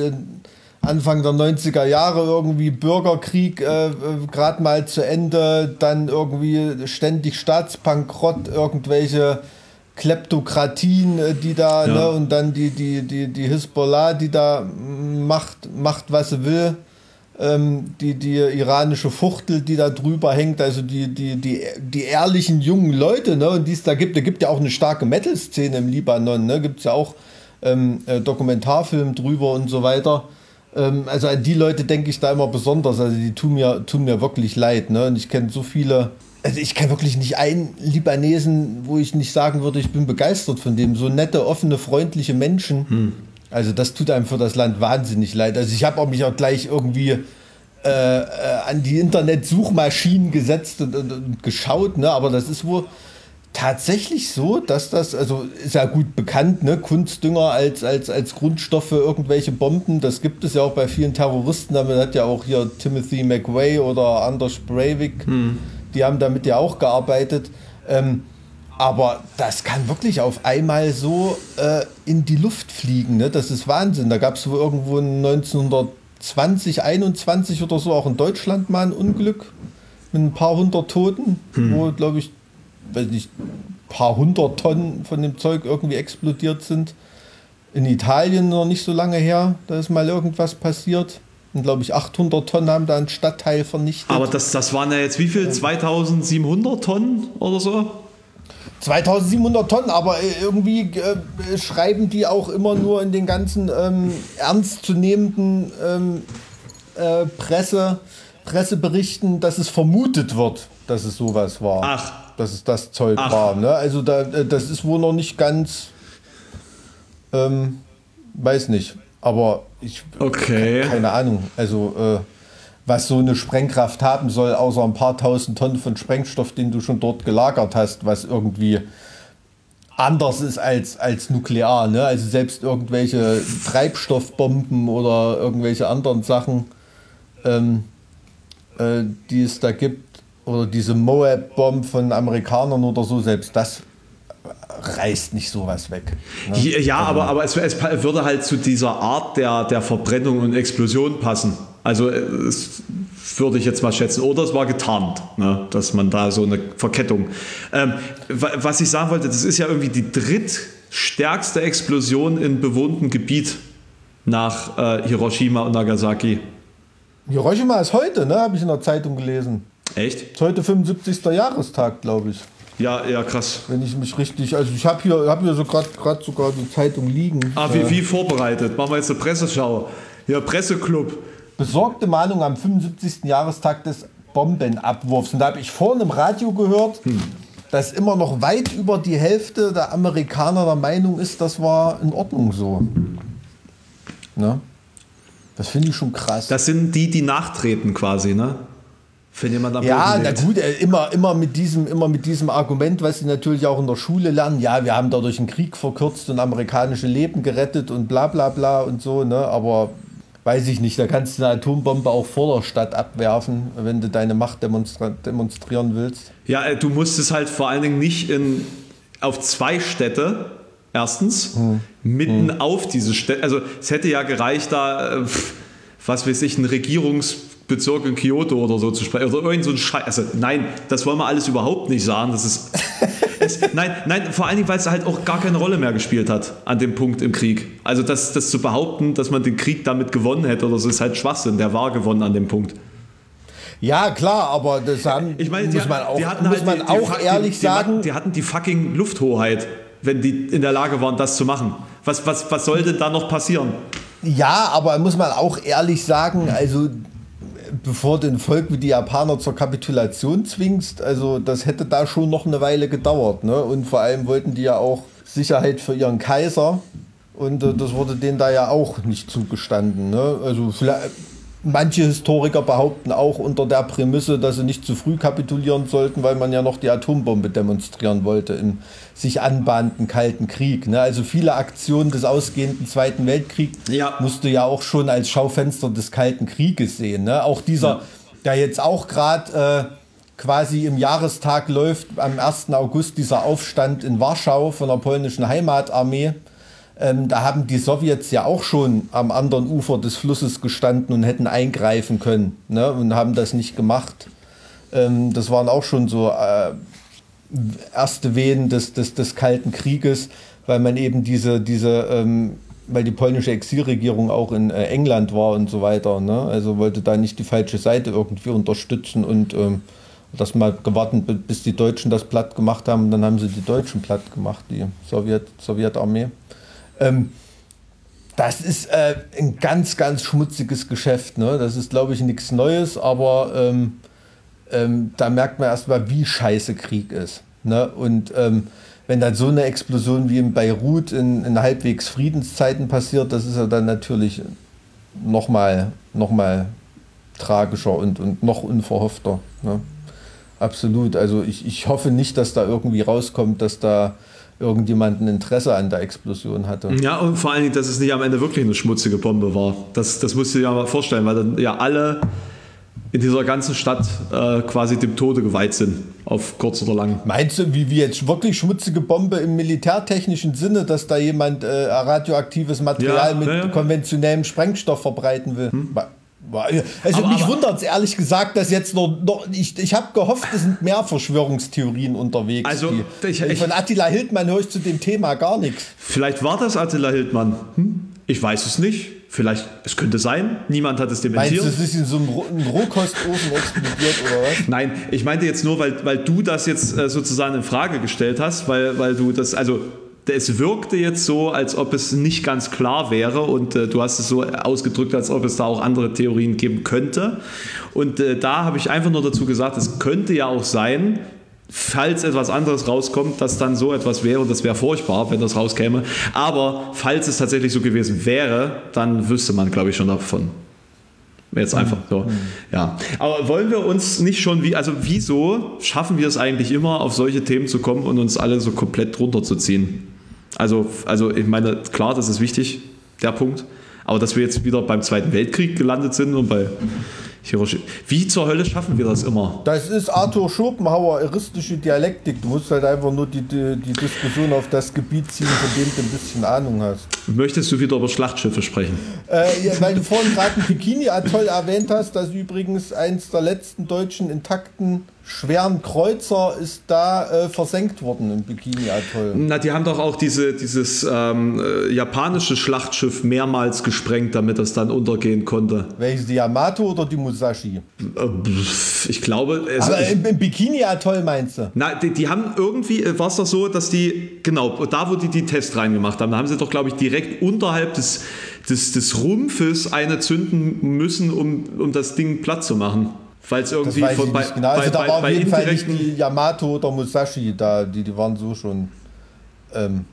Anfang der 90er Jahre irgendwie Bürgerkrieg äh, gerade mal zu Ende, dann irgendwie ständig Staatsbankrott, irgendwelche Kleptokratien, äh, die da, ja. ne, und dann die, die, die, die Hisbollah, die da macht, macht was sie will. Ähm, die, die iranische Fuchtel, die da drüber hängt, also die, die, die, die ehrlichen jungen Leute, ne, und die es da gibt, da gibt ja auch eine starke Metal-Szene im Libanon, ne, gibt es ja auch ähm, äh, Dokumentarfilm drüber und so weiter. Ähm, also an die Leute denke ich da immer besonders, also die tun mir, tun mir wirklich leid, ne, und ich kenne so viele also ich kenne wirklich nicht einen Libanesen, wo ich nicht sagen würde, ich bin begeistert von dem. So nette, offene, freundliche Menschen. Hm. Also das tut einem für das Land wahnsinnig leid. Also ich habe auch mich auch gleich irgendwie äh, äh, an die Internetsuchmaschinen gesetzt und, und, und, geschaut, ne? aber das ist wohl tatsächlich so, dass das, also ist ja gut bekannt, ne? Kunstdünger als, als, als Grundstoff für irgendwelche Bomben, das gibt es ja auch bei vielen Terroristen, damit hat ja auch hier Timothy McVeigh oder Anders Breivik hm die haben damit ja auch gearbeitet. Ähm, aber das kann wirklich auf einmal so äh, in die Luft fliegen. Ne? Das ist Wahnsinn. Da gab es irgendwo 1920, 21 oder so auch in Deutschland mal ein Unglück mit ein paar hundert Toten, hm. wo, glaube ich, weiß nicht, ein paar hundert Tonnen von dem Zeug irgendwie explodiert sind. In Italien noch nicht so lange her, da ist mal irgendwas passiert glaube ich, 800 Tonnen haben da einen Stadtteil vernichtet. Aber das, das waren ja jetzt wie viel? 2700 Tonnen oder so? 2700 Tonnen, aber äh, irgendwie äh, schreiben die auch immer nur in den ganzen ähm, ernstzunehmenden ähm, äh, Presse, Presseberichten, dass es vermutet wird, dass es sowas war. Ach. Dass es das Zeug Ach. war. Ne? Also da, äh, das ist wohl noch nicht ganz, ähm, weiß nicht. Aber ich okay. keine Ahnung. Also äh, was so eine Sprengkraft haben soll, außer ein paar tausend Tonnen von Sprengstoff, den du schon dort gelagert hast, was irgendwie anders ist als, als nuklear. Ne? Also selbst irgendwelche Treibstoffbomben oder irgendwelche anderen Sachen, ähm, äh, die es da gibt, oder diese Moab-Bomb von Amerikanern oder so, selbst das reißt nicht sowas weg. Ne? Ja, also, aber, aber es, es, würde halt zu dieser Art der, der Verbrennung und Explosion passen. Also es würde ich jetzt mal schätzen. Oder es war getarnt, ne? dass man da so eine Verkettung. Ähm, was ich sagen wollte, das ist ja irgendwie die drittstärkste Explosion in bewohntem Gebiet nach äh, Hiroshima und Nagasaki. Hiroshima ist heute, ne? habe ich in der Zeitung gelesen. Echt? Ist heute 75. Jahrestag, glaube ich. Ja, ja, krass. Wenn ich mich richtig, also ich habe hier, hab hier so gerade sogar die Zeitung liegen. Ah, wie, wie vorbereitet? Machen wir jetzt eine Presseschau. Ja, Presseclub. Besorgte Mahnung am 75. Jahrestag des Bombenabwurfs. Und da habe ich vorhin im Radio gehört, hm. dass immer noch weit über die Hälfte der Amerikaner der Meinung ist, das war in Ordnung so. Ne? Das finde ich schon krass. Das sind die, die nachtreten quasi, ne? Wenn jemand am ja, na gut, äh, immer, immer, mit diesem, immer mit diesem Argument, was sie natürlich auch in der Schule lernen. Ja, wir haben dadurch einen Krieg verkürzt und amerikanische Leben gerettet und bla bla bla und so. Ne? Aber weiß ich nicht, da kannst du eine Atombombe auch vor der Stadt abwerfen, wenn du deine Macht demonstra demonstrieren willst. Ja, äh, du musst es halt vor allen Dingen nicht in, auf zwei Städte, erstens, hm. mitten hm. auf diese Städte. Also es hätte ja gereicht, da, äh, was weiß ich, ein Regierungs Bezirk in Kyoto oder so zu sprechen. Oder irgend so ein Scheiß. Also nein, das wollen wir alles überhaupt nicht sagen. Das ist. es, nein, nein, vor allen Dingen, weil es halt auch gar keine Rolle mehr gespielt hat an dem Punkt im Krieg. Also das, das zu behaupten, dass man den Krieg damit gewonnen hätte oder so, ist halt Schwachsinn. Der war gewonnen an dem Punkt. Ja, klar, aber das haben, ich meine, muss man auch, muss halt man die, auch die, ehrlich die, sagen. Die hatten die fucking Lufthoheit, wenn die in der Lage waren, das zu machen. Was, was, was soll denn da noch passieren? Ja, aber muss man auch ehrlich sagen, also bevor du ein Volk wie die Japaner zur Kapitulation zwingst, also das hätte da schon noch eine Weile gedauert. Ne? Und vor allem wollten die ja auch Sicherheit für ihren Kaiser. Und äh, das wurde denen da ja auch nicht zugestanden. Ne? Also manche Historiker behaupten auch unter der Prämisse, dass sie nicht zu früh kapitulieren sollten, weil man ja noch die Atombombe demonstrieren wollte im sich anbahnten Kalten Krieg. Ne? Also viele Aktionen des ausgehenden Zweiten Weltkriegs Ja. musst du ja auch schon als Schaufenster des Kalten Krieges sehen. Ne? Auch dieser, Ja. der jetzt auch gerade äh, quasi im Jahrestag läuft, am 1. August dieser Aufstand in Warschau von der polnischen Heimatarmee. Ähm, da haben die Sowjets ja auch schon am anderen Ufer des Flusses gestanden und hätten eingreifen können ne? und haben das nicht gemacht. Ähm, das waren auch schon so äh, erste Wehen des, des, des Kalten Krieges, weil man eben diese, diese ähm, weil die polnische Exilregierung auch in äh, England war und so weiter. Ne? Also wollte da nicht die falsche Seite irgendwie unterstützen und ähm, das mal gewartet, bi- bis die Deutschen das platt gemacht haben dann haben sie die Deutschen platt gemacht, die Sowjet, Sowjetarmee. Ähm, das ist äh, ein ganz, ganz schmutziges Geschäft. Ne? Das ist, glaube ich, nichts Neues, aber ähm, ähm, da merkt man erstmal, wie scheiße Krieg ist. Ne? Und ähm, wenn dann so eine Explosion wie in Beirut in, in halbwegs Friedenszeiten passiert, das ist ja dann natürlich nochmal noch mal tragischer und, und noch unverhoffter. Ne? Absolut. Also ich, ich hoffe nicht, dass da irgendwie rauskommt, dass da irgendjemand ein Interesse an der Explosion hatte. Ja, und vor allen Dingen, dass es nicht am Ende wirklich eine schmutzige Bombe war. Das, das musst du dir ja mal vorstellen, weil dann ja alle in dieser ganzen Stadt äh, quasi dem Tode geweiht sind, auf kurz oder lang. Meinst du, wie, wie jetzt wirklich schmutzige Bombe im militärtechnischen Sinne, dass da jemand äh, radioaktives Material Ja, mit ja, konventionellem Sprengstoff verbreiten will? Wa- Also Aber- mich wundert es ehrlich gesagt, dass jetzt noch, noch ich, ich habe gehofft, es sind mehr Verschwörungstheorien unterwegs. Also, die, ich- ich- von Attila Hildmann höre ich zu dem Thema gar nichts. Vielleicht war das Attila Hildmann. Hm? Ich weiß es nicht. Vielleicht, es könnte sein. Niemand hat es Meinst dementiert. du, es ist in so einem Rohkostofen explodiert oder was? Nein, ich meinte jetzt nur, weil, weil du das jetzt äh, sozusagen in Frage gestellt hast, weil, weil du das, also es wirkte jetzt so, als ob es nicht ganz klar wäre und äh, du hast es so ausgedrückt, als ob es da auch andere Theorien geben könnte. Und äh, da habe ich einfach nur dazu gesagt, es könnte ja auch sein, falls etwas anderes rauskommt, dass dann so etwas wäre und das wäre furchtbar, wenn das rauskäme. Aber falls es tatsächlich so gewesen wäre, dann wüsste man, glaube ich, schon davon. Jetzt einfach so. Ja. Aber wollen wir uns nicht schon wie, also wieso schaffen wir es eigentlich immer, auf solche Themen zu kommen und uns alle so komplett runterzuziehen? Also, also ich meine, klar, das ist wichtig, der Punkt. Aber dass wir jetzt wieder beim Zweiten Weltkrieg gelandet sind und bei Hiroshima. Wie zur Hölle schaffen wir das immer? Das ist Arthur Schopenhauer, eristische Dialektik. Du musst halt einfach nur die, die, die Diskussion auf das Gebiet ziehen, von dem du ein bisschen Ahnung hast. Möchtest du wieder über Schlachtschiffe sprechen? Äh, ja, weil du vorhin gerade ein Bikini-Atoll erwähnt hast, das übrigens eins der letzten deutschen intakten schweren Kreuzer ist da äh, versenkt worden im Bikini-Atoll. Na, die haben doch auch diese, dieses ähm, äh, japanische Schlachtschiff mehrmals gesprengt, damit das dann untergehen konnte. Welches, die Yamato oder die Musashi? Äh, pff, Ich glaube, es, Aber im, im Bikini-Atoll meinst du? Na, die, die haben irgendwie, war es doch so, dass die, genau, da wo die die Tests reingemacht haben, da haben sie doch, glaube ich, direkt unterhalb des, des, des Rumpfes eine zünden müssen, um, um das Ding platt zu machen. Weil es Das irgendwie weiß ich von, bei, genau. Also bei, da bei, war auf jeden Fall nicht die Yamato oder Musashi da, die, die waren so schon ähm,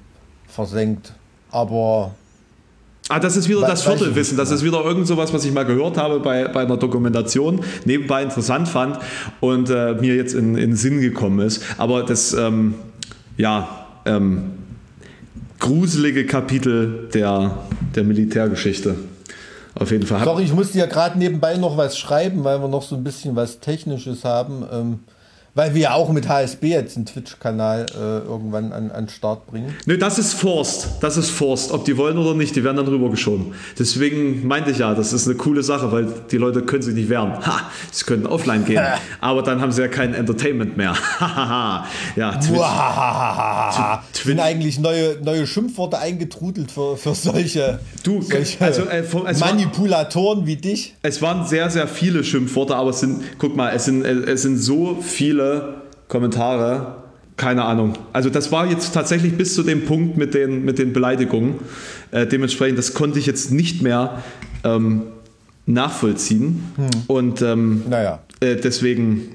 versenkt. Aber Ah, das ist wieder das weiß ich Viertelwissen. Das ist wieder irgend sowas, was ich mal gehört habe bei, bei einer Dokumentation, nebenbei interessant fand und äh, mir jetzt in, in den Sinn gekommen ist. Aber das, ähm, ja, ähm, gruselige Kapitel der, der Militärgeschichte. Auf jeden Fall. Sorry, ich musste ja gerade nebenbei noch was schreiben, weil wir noch so ein bisschen was Technisches haben. Ähm, weil wir ja auch mit HSB jetzt einen Twitch-Kanal äh, irgendwann an, an den Start bringen. Nö, das ist Forst. Das ist Forst. Ob die wollen oder nicht, die werden dann rübergeschoben. Deswegen meinte ich ja, das ist eine coole Sache, weil die Leute können sich nicht wehren. Ha, sie können offline gehen. aber dann haben sie ja kein Entertainment mehr. Ja, Twitch. Twitch- Sind eigentlich neue, neue Schimpfworte eingetrudelt für, für solche, Du, solche also, äh, vom- es war- Manipulatoren wie dich? Es waren sehr, sehr viele Schimpfworte, aber es sind, guck mal, es sind, es sind so viele Kommentare. Keine Ahnung. Also das war jetzt tatsächlich bis zu dem Punkt mit den, mit den Beleidigungen. Äh, dementsprechend, das konnte ich jetzt nicht mehr ähm, nachvollziehen. Und ähm, Naja. äh, deswegen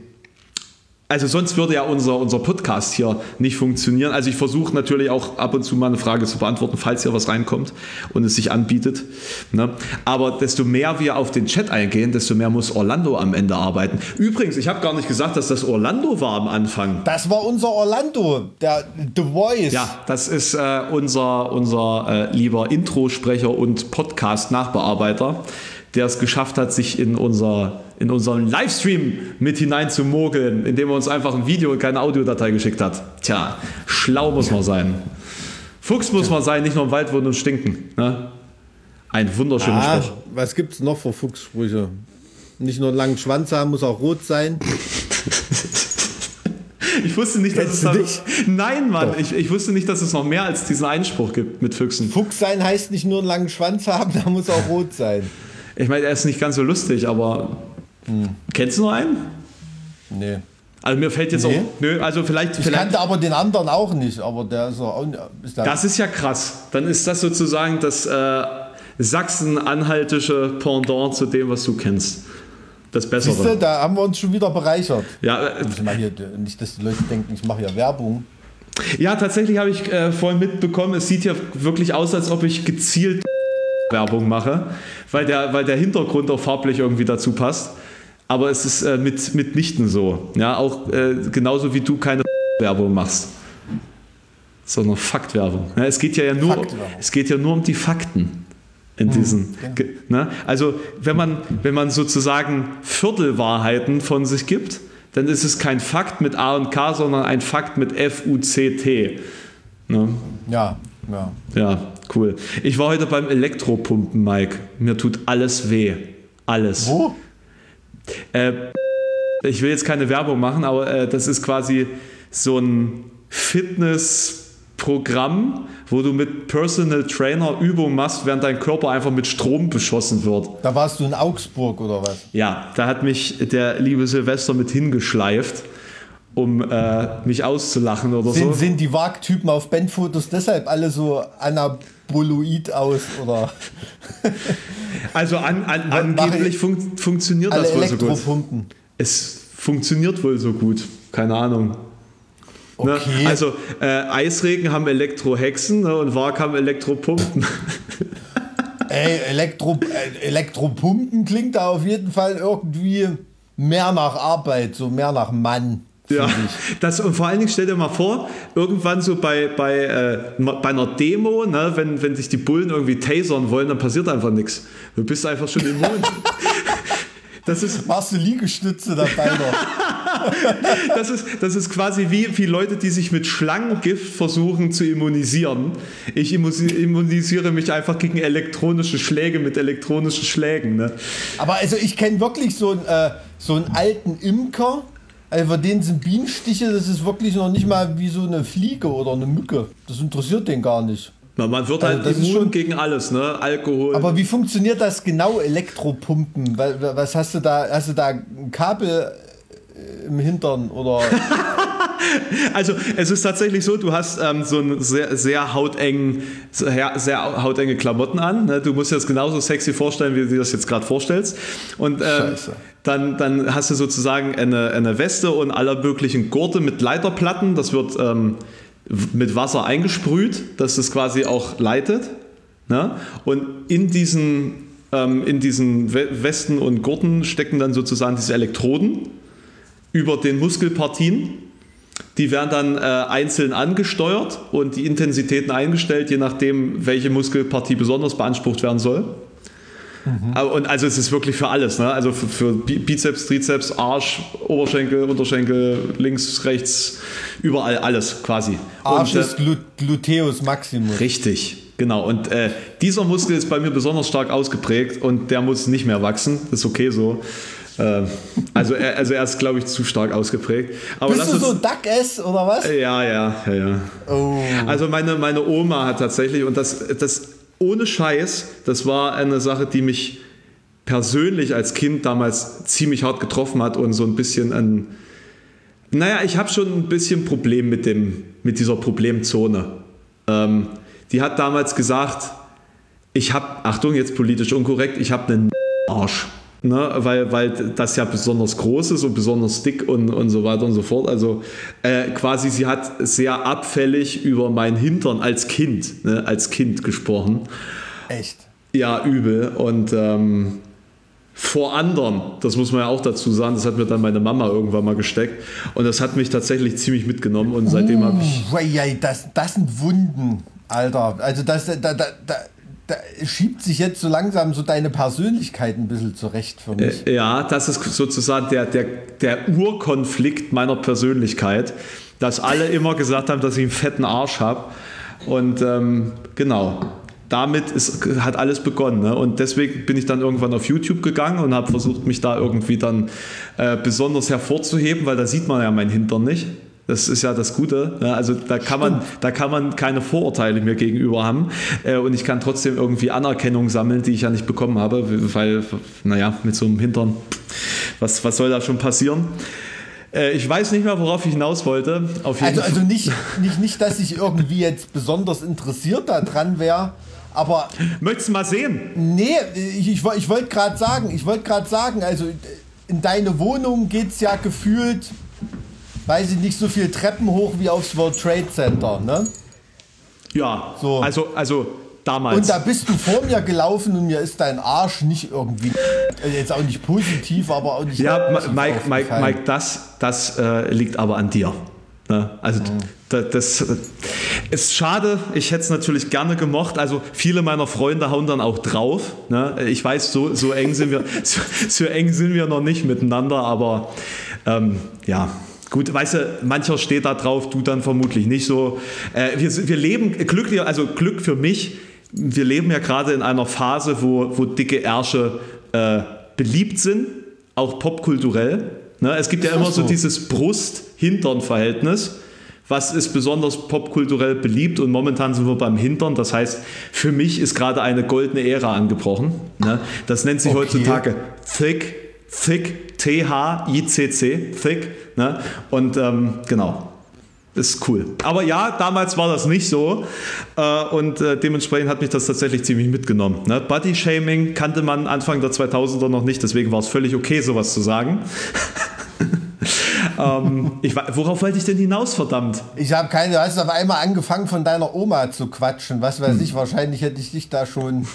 also sonst würde ja unser, unser Podcast hier nicht funktionieren. Also ich versuche natürlich auch ab und zu mal eine Frage zu beantworten, falls hier was reinkommt und es sich anbietet. Ne? Aber desto mehr wir auf den Chat eingehen, desto mehr muss Orlando am Ende arbeiten. Übrigens, ich habe gar nicht gesagt, dass das Orlando war am Anfang. Das war unser Orlando, der The Voice. Ja, das ist äh, unser, unser äh, lieber Introsprecher und Podcast-Nachbearbeiter, der es geschafft hat, sich in unser in unseren Livestream mit hinein zu mogeln, indem er uns einfach ein Video und keine Audiodatei geschickt hat. Tja, schlau muss man sein. Fuchs muss man sein, nicht nur im Wald wohnen und stinken. Ne? Ein wunderschöner ah, Spruch. Was gibt es noch für Fuchssprüche? Nicht nur einen langen Schwanz haben, muss auch rot sein. Ich wusste nicht, dass Kennst es nicht? Nein, Mann, ich, ich wusste nicht, dass es noch mehr als diesen Einspruch gibt mit Füchsen. Fuchs sein heißt nicht nur einen langen Schwanz haben, da muss auch rot sein. Ich meine, er ist nicht ganz so lustig, aber. Kennst du noch einen? Nee. Also mir fällt jetzt Nee. auch. Nö, also vielleicht. Ich vielleicht kannte aber den anderen auch nicht, aber der ist auch. Der das ist ja krass. Dann ist das sozusagen das äh, Sachsen-Anhaltische Pendant zu dem, was du kennst. Das Siehste, Bessere. da haben wir uns schon wieder bereichert. Ja, äh, Ich mache hier, nicht, dass die Leute denken, ich mache hier Werbung. ja, tatsächlich habe ich äh, vorhin mitbekommen, es sieht ja wirklich aus, als ob ich gezielt Werbung mache, weil der, weil der Hintergrund auch farblich irgendwie dazu passt. Aber es ist äh, mit, mitnichten so. Ja, auch äh, genauso wie du keine Werbung machst. Sondern Faktwerbung. Ja, es geht ja, ja nur, es geht ja nur um die Fakten in diesen. ge- Ne? Also wenn man, wenn man sozusagen Viertelwahrheiten von sich gibt, dann ist es kein Fakt mit A und K, sondern ein Fakt mit F, U, C, T. Ne? Ja, ja. Ja, cool. Ich war heute beim Elektropumpen, Mike. Mir tut alles weh. Alles. Wo? Äh, ich will jetzt keine Werbung machen, aber äh, das ist quasi so ein Fitnessprogramm, wo du mit Personal Trainer Übungen machst, während dein Körper einfach mit Strom beschossen wird. Da warst du in Augsburg oder was? Ja, da hat mich der liebe Silvester mit hingeschleift, um äh, mich auszulachen oder Sind, so. sind die Wagtypen auf Bandfotos deshalb alle so anaboloid aus oder Also an, an, angeblich ich- fun funktioniert das wohl so gut. Es funktioniert wohl so gut. Keine Ahnung. Ne? Okay. Also äh, Eisregen haben Elektrohexen ne, und Wag haben Elektropumpen. Ey, Elektro, äh, Elektropumpen klingt da auf jeden Fall irgendwie mehr nach Arbeit, so mehr nach Mann. Ja, das, und vor allen Dingen stell dir mal vor, irgendwann so bei, bei, äh, bei einer Demo, ne, wenn, wenn sich die Bullen irgendwie tasern wollen, dann passiert einfach nichts. Du bist einfach schon immun. Das ist, Machst du Liegestütze dabei noch? das, ist, das ist quasi wie, wie Leute, die sich mit Schlangengift versuchen zu immunisieren. Ich immunisiere mich einfach gegen elektronische Schläge mit elektronischen Schlägen. Ne? Aber also ich kenne wirklich so einen, äh, so einen alten Imker, also für den sind Bienenstiche, das ist wirklich noch nicht mal wie so eine Fliege oder eine Mücke. Das interessiert den gar nicht. Na, Man wird Also halt das ist immun schon- gegen alles, ne? Alkohol. Aber wie funktioniert das genau, Elektropumpen? Was hast du da? Hast du da ein Kabel äh, im Hintern oder? Also es ist tatsächlich so, du hast ähm, so ein sehr, sehr hautengen, sehr, sehr hautenge Klamotten an. Ne? Du musst dir das genauso sexy vorstellen, wie du dir das jetzt gerade vorstellst. Und ähm, Scheiße. Dann, dann hast du sozusagen eine, eine Weste und aller möglichen Gurte mit Leiterplatten. Das wird ähm, mit Wasser eingesprüht, dass es quasi auch leitet. Ne? Und in diesen, ähm, in diesen We- Westen und Gurten stecken dann sozusagen diese Elektroden über den Muskelpartien. Die werden dann äh, einzeln angesteuert und die Intensitäten eingestellt, je nachdem, welche Muskelpartie besonders beansprucht werden soll. Aber, und also es ist wirklich für alles, ne? Also für, für Bi- Bizeps, Trizeps, Arsch, Oberschenkel, Unterschenkel, links, rechts, überall alles quasi. Arsch und, äh, ist Glu Gluteus Maximus. Richtig, genau. Und äh, dieser Muskel ist bei mir besonders stark ausgeprägt und der muss nicht mehr wachsen. Das ist okay so. Äh, also, er, also er ist, glaube ich, zu stark ausgeprägt. Aber Bist du uns, so Duck S oder was? ja, ja, ja, ja. Oh. Also meine, meine Oma hat tatsächlich, und das, das ohne Scheiß, das war eine Sache, die mich persönlich als Kind damals ziemlich hart getroffen hat und so ein bisschen ein, naja, ich habe schon ein bisschen Problem mit, dem, mit dieser Problemzone. Ähm, die hat damals gesagt, ich habe, Achtung, jetzt politisch unkorrekt, ich habe einen Arsch. Ne, weil, weil das ja besonders groß ist und besonders dick und, und so weiter und so fort. Also äh, quasi, sie hat sehr abfällig über mein Hintern als Kind, ne, als Kind gesprochen. Echt? Ja, übel. Und ähm, vor anderen, das muss man ja auch dazu sagen, das hat mir dann meine Mama irgendwann mal gesteckt. Und das hat mich tatsächlich ziemlich mitgenommen. Und seitdem habe ich. Uh, das, das sind Wunden, Alter. Also das, da, da, da, da schiebt sich jetzt so langsam so deine Persönlichkeit ein bisschen zurecht für mich. Äh, ja, das ist sozusagen der, der, der Urkonflikt meiner Persönlichkeit, dass alle immer gesagt haben, dass ich einen fetten Arsch habe. Und ähm, genau, damit ist, hat alles begonnen. Ne? Und deswegen bin ich dann irgendwann auf YouTube gegangen und habe versucht, mich da irgendwie dann äh, besonders hervorzuheben, weil da sieht man ja meinen Hintern nicht. Das ist ja das Gute. Ne? Also da kann, man, da kann man keine Vorurteile mir gegenüber haben. Äh, und ich kann trotzdem irgendwie Anerkennung sammeln, die ich ja nicht bekommen habe, weil, naja, mit so einem Hintern, was, was soll da schon passieren? Äh, ich weiß nicht mehr, worauf ich hinaus wollte. also also nicht, nicht, nicht, dass ich irgendwie jetzt besonders interessiert daran wäre, aber. Möchtest du mal sehen? Nee, ich, ich, ich wollte gerade sagen, ich wollte gerade sagen, also in deine Wohnung geht es ja gefühlt weiß ich nicht, so viel Treppen hoch wie aufs World Trade Center, ne? Ja, so. also, also damals. Und da bist du vor mir gelaufen und mir ist dein Arsch nicht irgendwie, äh, jetzt auch nicht positiv, aber auch nicht. Ja, Mike, Mike, Mike, das, das äh, liegt aber an dir. Ne? Also mhm. das, das ist schade, ich hätte es natürlich gerne gemocht. Also viele meiner Freunde hauen dann auch drauf. Ne? Ich weiß, so, so eng sind wir, so, so, eng sind wir noch nicht miteinander, aber ähm, ja, Gut, weißt du, mancher steht da drauf, du dann vermutlich nicht so. Äh, wir, wir leben glücklich, also Glück für mich, wir leben ja gerade in einer Phase, wo, wo dicke Ärsche äh, beliebt sind, auch popkulturell. Ne? Es gibt ja immer so, so dieses Brust-Hintern-Verhältnis. Was ist besonders popkulturell beliebt und momentan sind wir beim Hintern. Das heißt, für mich ist gerade eine goldene Ära angebrochen. Ne? Das nennt sich okay. heutzutage Thick Thick, T-H-I-C-C, Thick. Ne? Und ähm, genau, ist cool. Aber ja, damals war das nicht so äh, und äh, dementsprechend hat mich das tatsächlich ziemlich mitgenommen. Ne? Body-Shaming kannte man Anfang der 2000er noch nicht, deswegen war es völlig okay, sowas zu sagen. ähm, ich, worauf wollte ich denn hinaus, verdammt? Ich habe keine, du hast auf einmal angefangen von deiner Oma zu quatschen. Was weiß hm. ich, wahrscheinlich hätte ich dich da schon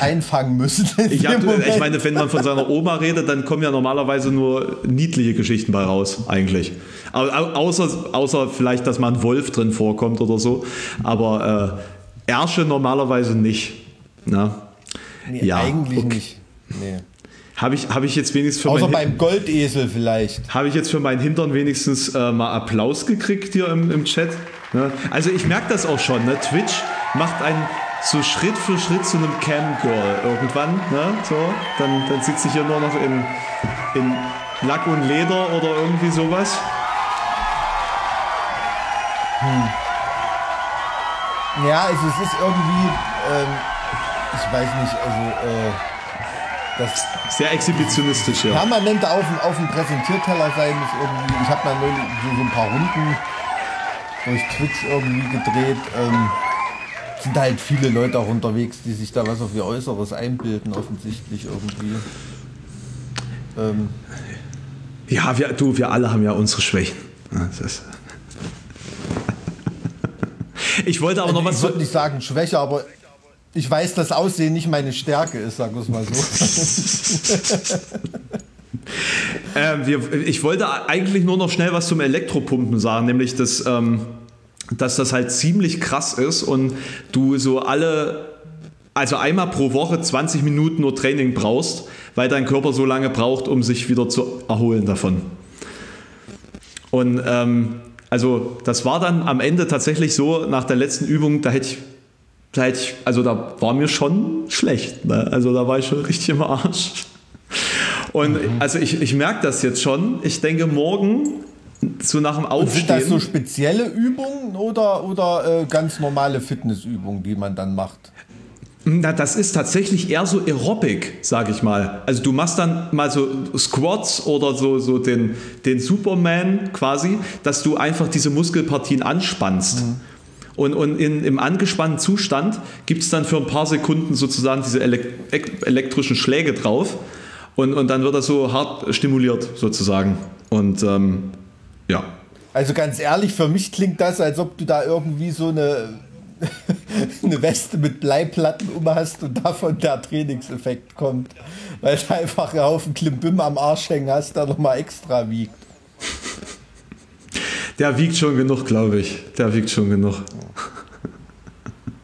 einfangen müssen. Ich, hab, ich, meine, wenn man von seiner Oma redet, dann kommen ja normalerweise nur niedliche Geschichten bei raus, eigentlich. Außer, außer vielleicht, dass mal ein Wolf drin vorkommt oder so. Aber äh, Ärsche normalerweise nicht. Na? Nee, ja, eigentlich okay. nicht. Nee. Habe ich, hab ich jetzt wenigstens für Außer beim Goldesel vielleicht. Habe ich jetzt für meinen Hintern wenigstens äh, mal Applaus gekriegt hier im, im Chat. Ne? Also ich merke das auch schon. Ne? Twitch macht einen so Schritt für Schritt zu einem Cam-Girl irgendwann. Ne? So, dann, dann sitze ich hier nur noch in, in Lack und Leder oder irgendwie sowas. Hm. Ja, also es ist irgendwie, ähm, ich weiß nicht, also äh, das sehr exhibitionistisch, ja. Permanent auf, auf dem Präsentierteller sein ist irgendwie, ich habe mal nur so, so ein paar Runden durch Twitch irgendwie gedreht. Ähm, sind halt viele Leute auch unterwegs, die sich da was auf ihr Äußeres einbilden, offensichtlich irgendwie. Ähm. Ja, wir, du, wir alle haben ja unsere Schwächen. ich wollte aber noch also was. Ich würde nicht sagen Schwäche, aber ich weiß, dass Aussehen nicht meine Stärke ist, sagen wir es mal so. ähm, wir, ich wollte eigentlich nur noch schnell was zum Elektropumpen sagen, nämlich das. Ähm, dass das halt ziemlich krass ist und du so alle, also einmal pro Woche 20 Minuten nur Training brauchst, weil dein Körper so lange braucht, um sich wieder zu erholen davon. Und ähm, also das war dann am Ende tatsächlich so, nach der letzten Übung, da hätte ich, da hätte ich also da war mir schon schlecht. Ne? Also da war ich schon richtig im Arsch. Und mhm. also ich, ich merke das jetzt schon. Ich denke, morgen so nach dem Aufstehen. sind das so spezielle Übungen oder, oder äh, ganz normale Fitnessübungen, die man dann macht? Na, das ist tatsächlich eher so Aerobic, sage ich mal. Also du machst dann mal so Squats oder so, so den, den Superman quasi, dass du einfach diese Muskelpartien anspannst. Mhm. Und, und in, im angespannten Zustand gibt es dann für ein paar Sekunden sozusagen diese elektrischen Schläge drauf. Und, und dann wird das so hart stimuliert sozusagen. Und ähm, ja. Also ganz ehrlich, für mich klingt das, als ob du da irgendwie so eine, eine Weste mit Bleiplatten um hast und davon der Trainingseffekt kommt. Weil du einfach einen Haufen Klimbim am Arsch hängen hast, der nochmal extra wiegt. Der wiegt schon genug, glaube ich. Der wiegt schon genug.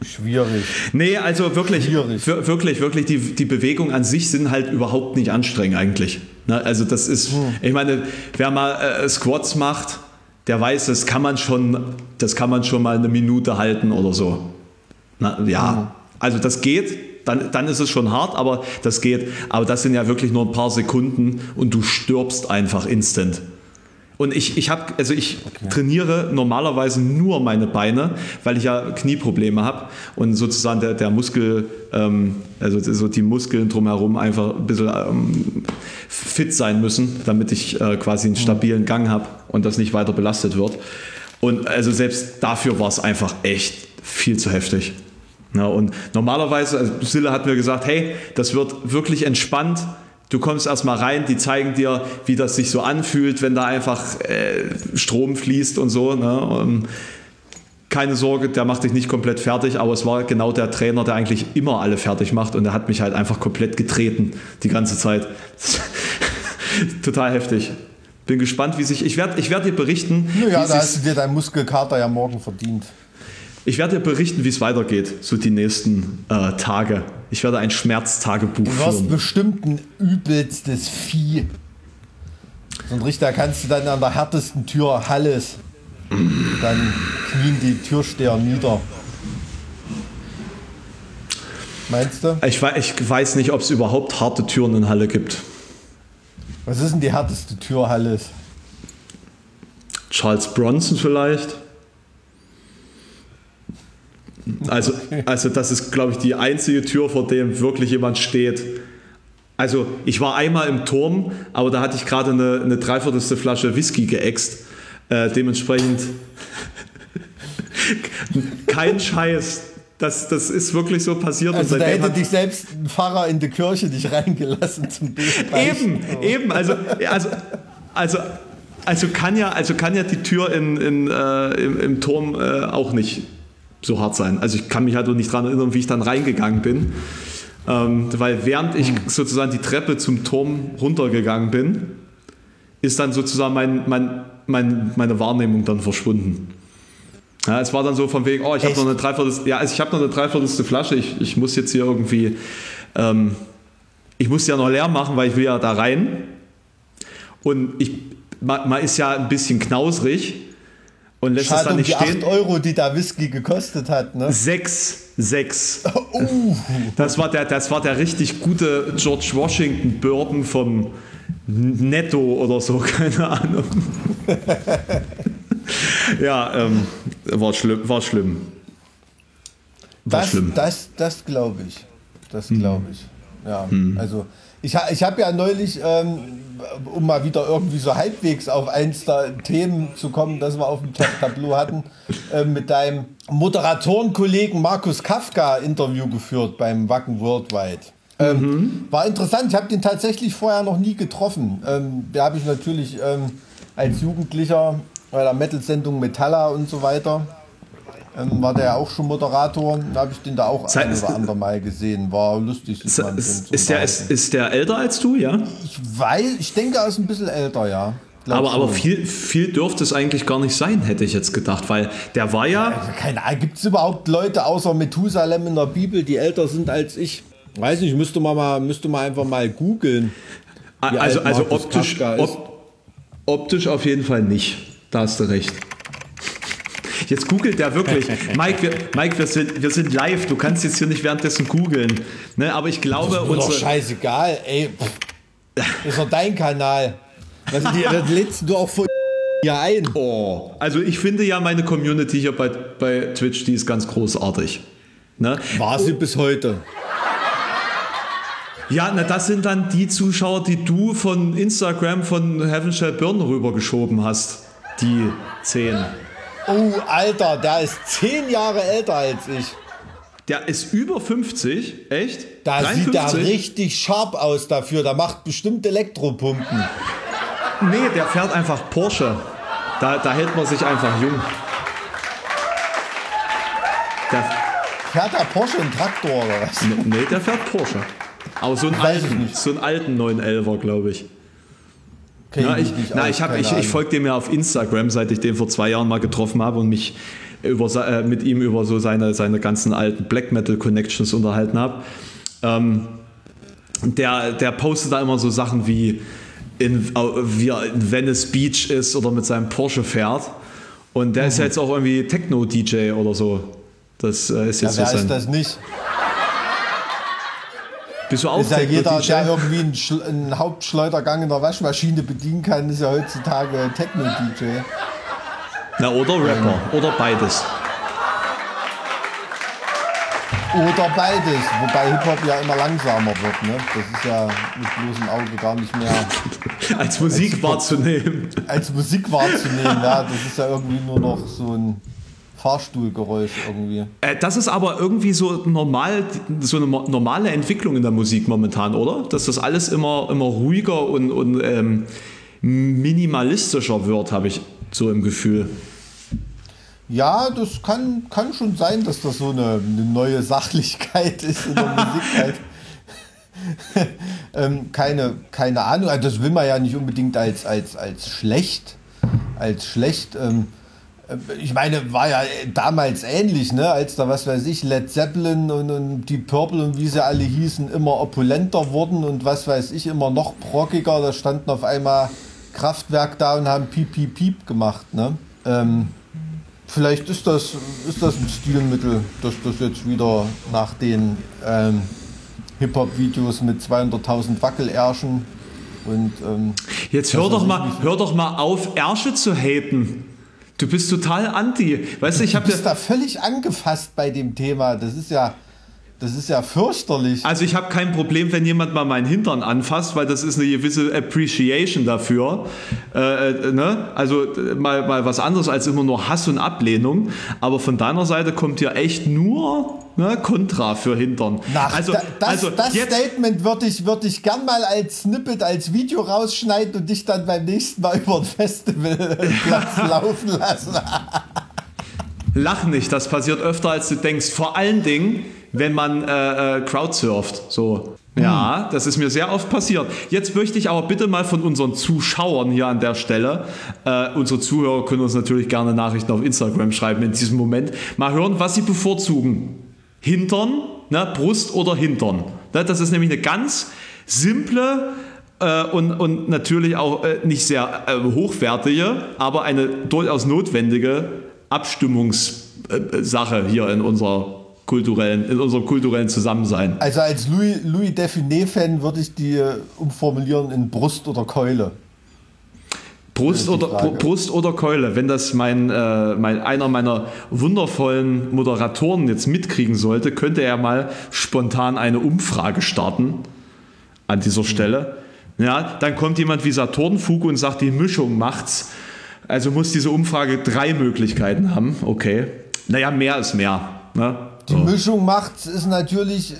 Schwierig. Nee, also wirklich, Schwierig. wir- wirklich, wirklich, die, die Bewegungen an sich sind halt überhaupt nicht anstrengend eigentlich. Ne? Also das ist, ich meine, wer mal äh, Squats macht, der weiß, das kann man schon, das kann man schon mal eine Minute halten oder so. Na, ja, also das geht, dann, dann ist es schon hart, aber das geht. Aber das sind ja wirklich nur ein paar Sekunden und du stirbst einfach instant. Und ich, ich habe, also ich trainiere normalerweise nur meine Beine, weil ich ja Knieprobleme habe und sozusagen der, der Muskel, ähm, also so die Muskeln drumherum einfach ein bisschen ähm, fit sein müssen, damit ich äh, quasi einen stabilen Gang habe und das nicht weiter belastet wird. Und also selbst dafür war es einfach echt viel zu heftig. Ja, und normalerweise, also Sille hat mir gesagt, hey, das wird wirklich entspannt. Du kommst erstmal rein, die zeigen dir, wie das sich so anfühlt, wenn da einfach äh, Strom fließt und so. Ne? Und keine Sorge, der macht dich nicht komplett fertig, aber es war genau der Trainer, der eigentlich immer alle fertig macht und der hat mich halt einfach komplett getreten die ganze Zeit. Total heftig. Bin gespannt, wie sich. Ich werde ich werd dir berichten. Naja, wie da hast du dir deinen Muskelkater ja morgen verdient. Ich werde dir berichten, wie es weitergeht, so die nächsten äh, Tage. Ich werde ein Schmerztagebuch Du wirst führen. bestimmt ein übelstes Vieh. So ein Richter kannst du dann an der härtesten Tür Halles. Dann knien die Türsteher nieder. Meinst du? Ich, wei- ich weiß nicht, ob es überhaupt harte Türen in Halle gibt. Was ist denn die härteste Tür Halles? Charles Bronson vielleicht. Also, also das ist, glaube ich, die einzige Tür, vor dem wirklich jemand steht. Also ich war einmal im Turm, aber da hatte ich gerade eine, eine dreiviertelste Flasche Whisky geäxt. Äh, dementsprechend kein Scheiß. Das, das ist wirklich so passiert. Also und da hätte hat- dich selbst ein Pfarrer in die Kirche nicht reingelassen zum Beten. Eben, eben. Also, also, also, also, kann ja, also kann ja die Tür in, in, äh, im, im Turm äh, auch nicht so hart sein. Also ich kann mich halt auch nicht daran erinnern, wie ich dann reingegangen bin. Ähm, weil während ich sozusagen die Treppe zum Turm runtergegangen bin, ist dann sozusagen mein, mein, mein, meine Wahrnehmung dann verschwunden. Ja, es war dann so von wegen, oh, ich habe noch eine Dreiviertel, ja, also ich habe noch eine Dreiviertelste Flasche, ich, ich muss jetzt hier irgendwie, ähm, ich muss ja noch leer machen, weil ich will ja da rein. Und ich, man, man ist ja ein bisschen knausrig und lässt es Schade dann um nicht die 8 stehen. Euro, die da Whisky gekostet hat. Ne? Sechs, sechs. Uh, Das war der, das war der richtig gute George Washington Bourbon vom Netto oder so, keine Ahnung. ja, ähm, war schlimm, war schlimm. War das schlimm. das, das glaube ich. Das glaube ich. Ja, Hm. also ich, ich habe ja neulich, ähm, um mal wieder irgendwie so halbwegs auf eins der Themen zu kommen, das wir auf dem Tab- Tableau hatten, äh, mit deinem Moderatorenkollegen Markus Kafka Interview geführt beim Wacken Worldwide. Ähm, Mhm. War interessant, ich habe den tatsächlich vorher noch nie getroffen. Ähm, der habe ich natürlich ähm, als Jugendlicher bei der Metal-Sendung Metalla und so weiter. Ähm, war der ja auch schon Moderator, da habe ich den da auch ein oder andere Mal gesehen. War lustig. Ist, ist, ist, der, ist, ist der älter als du, ja? Ich weiß, ich denke, er ist ein bisschen älter, ja. Glaub Aber, aber viel, viel dürfte es eigentlich gar nicht sein, hätte ich jetzt gedacht, weil der war ja, Also keine Ahnung, gibt es überhaupt Leute außer Methusalem in der Bibel, die älter sind als ich? Weiß nicht, müsste man, mal, müsste man einfach mal googeln. also, also optisch, op, optisch auf jeden Fall nicht. Da hast du recht. Jetzt googelt der wirklich. Mike, wir, Mike wir, sind, wir sind live. Du kannst jetzt hier nicht währenddessen googeln. Ne, aber ich glaube, Ist doch unsere, scheißegal, ey. pff. Ist doch dein Kanal. Also die, das lädst du auch von hier ein. Oh, also ich finde ja meine Community hier bei, bei Twitch, die ist ganz großartig. Ne? War sie bis heute. Ja, na, das sind dann die Zuschauer, die du von Instagram von Heaven Shall Burn rübergeschoben hast. Die zehn. Oh, Alter, der ist zehn Jahre älter als ich. Der ist über 50, echt? Da 53? sieht er richtig scharf aus dafür. Der macht bestimmt Elektropumpen. Nee, der fährt einfach Porsche. Da, da hält man sich einfach jung. Der fährt der Porsche einen Traktor oder was? Nee, der fährt Porsche. Aber so einen, alten, so einen alten 911er, glaube ich. Ja, ich, na, ich, ich, ich folge dem ja auf Instagram, seit ich den vor zwei Jahren mal getroffen habe und mich über, äh, mit ihm über so seine, seine ganzen alten Black Metal Connections unterhalten habe. Ähm, der, der postet da immer so Sachen wie, in, wie er in Venice Beach ist oder mit seinem Porsche fährt. Und der mhm. ist ja jetzt auch irgendwie Techno-DJ oder so. Das äh, ist jetzt ja, wer so sein, ist das nicht? Bist du auch ist ja jeder, der irgendwie einen, einen, Hauptschleudergang in der Waschmaschine bedienen kann, ist ja heutzutage Techno-DJ. Na, oder Rapper. Oder beides. Oder beides. Wobei Hip-Hop ja immer langsamer wird. Ne? Das ist ja mit bloßem Auge gar nicht mehr. als Musik als, wahrzunehmen. Als Musik wahrzunehmen, ja. Das ist ja irgendwie nur noch so ein Fahrstuhlgeräusch irgendwie. Äh, das ist aber irgendwie so normal, so eine normale Entwicklung in der Musik momentan, oder? Dass das alles immer, immer ruhiger und, und ähm, minimalistischer wird, habe ich so im Gefühl. Ja, das kann, kann schon sein, dass das so eine, eine neue Sachlichkeit ist in der Musik. Halt. ähm, keine, keine Ahnung, also das will man ja nicht unbedingt als, als, als schlecht, als schlecht ähm, ich meine, war ja damals ähnlich, ne? als da, was weiß ich, Led Zeppelin und, und die Purple und wie sie alle hießen, immer opulenter wurden und was weiß ich, immer noch brockiger. Da standen auf einmal Kraftwerk da und haben Piep, Piep, Piep gemacht. Ne? Ähm, vielleicht ist das, ist das ein Stilmittel, dass das jetzt wieder nach den ähm, Hip-Hop-Videos mit 200.000 Wackelärschen und. Ähm, jetzt hör doch, mal, hör doch mal auf, Ärsche zu haten. Du bist total anti. Weißt du, ich habe da völlig angefasst bei dem Thema. Das ist ja das ist ja fürchterlich. Also ich habe kein Problem, wenn jemand mal meinen Hintern anfasst, weil das ist eine gewisse Appreciation dafür. Äh, äh, ne? Also mal, mal was anderes als immer nur Hass und Ablehnung. Aber von deiner Seite kommt ja echt nur ne, Kontra für Hintern. Nach, also, da, das, also das Statement würde ich, würd ich gern mal als Snippet, als Video rausschneiden und dich dann beim nächsten Mal über ein Festivalplatz laufen lassen. Lach nicht, das passiert öfter als du denkst. Vor allen Dingen wenn man äh, äh, crowdsurft. So. Ja, das ist mir sehr oft passiert. Jetzt möchte ich aber bitte mal von unseren Zuschauern hier an der Stelle, äh, unsere Zuhörer können uns natürlich gerne Nachrichten auf Instagram schreiben in diesem Moment, mal hören, was sie bevorzugen. Hintern, ne, Brust oder Hintern. Ne, das ist nämlich eine ganz simple äh, und, und natürlich auch äh, nicht sehr äh, hochwertige, aber eine durchaus notwendige Abstimmungssache hier in unserer kulturellen, in unserem kulturellen Zusammensein. Also als Louis, Louis Define-Fan würde ich die umformulieren in Brust oder Keule. Brust oder, Brust oder Keule, wenn das mein, äh, mein, einer meiner wundervollen Moderatoren jetzt mitkriegen sollte, könnte er mal spontan eine Umfrage starten an dieser mhm. Stelle. Ja, dann kommt jemand wie Saturnfug und sagt, die Mischung macht's. Also muss diese Umfrage drei Möglichkeiten haben. Okay. Naja, mehr ist mehr. Ne? Die so. Mischung macht ist natürlich,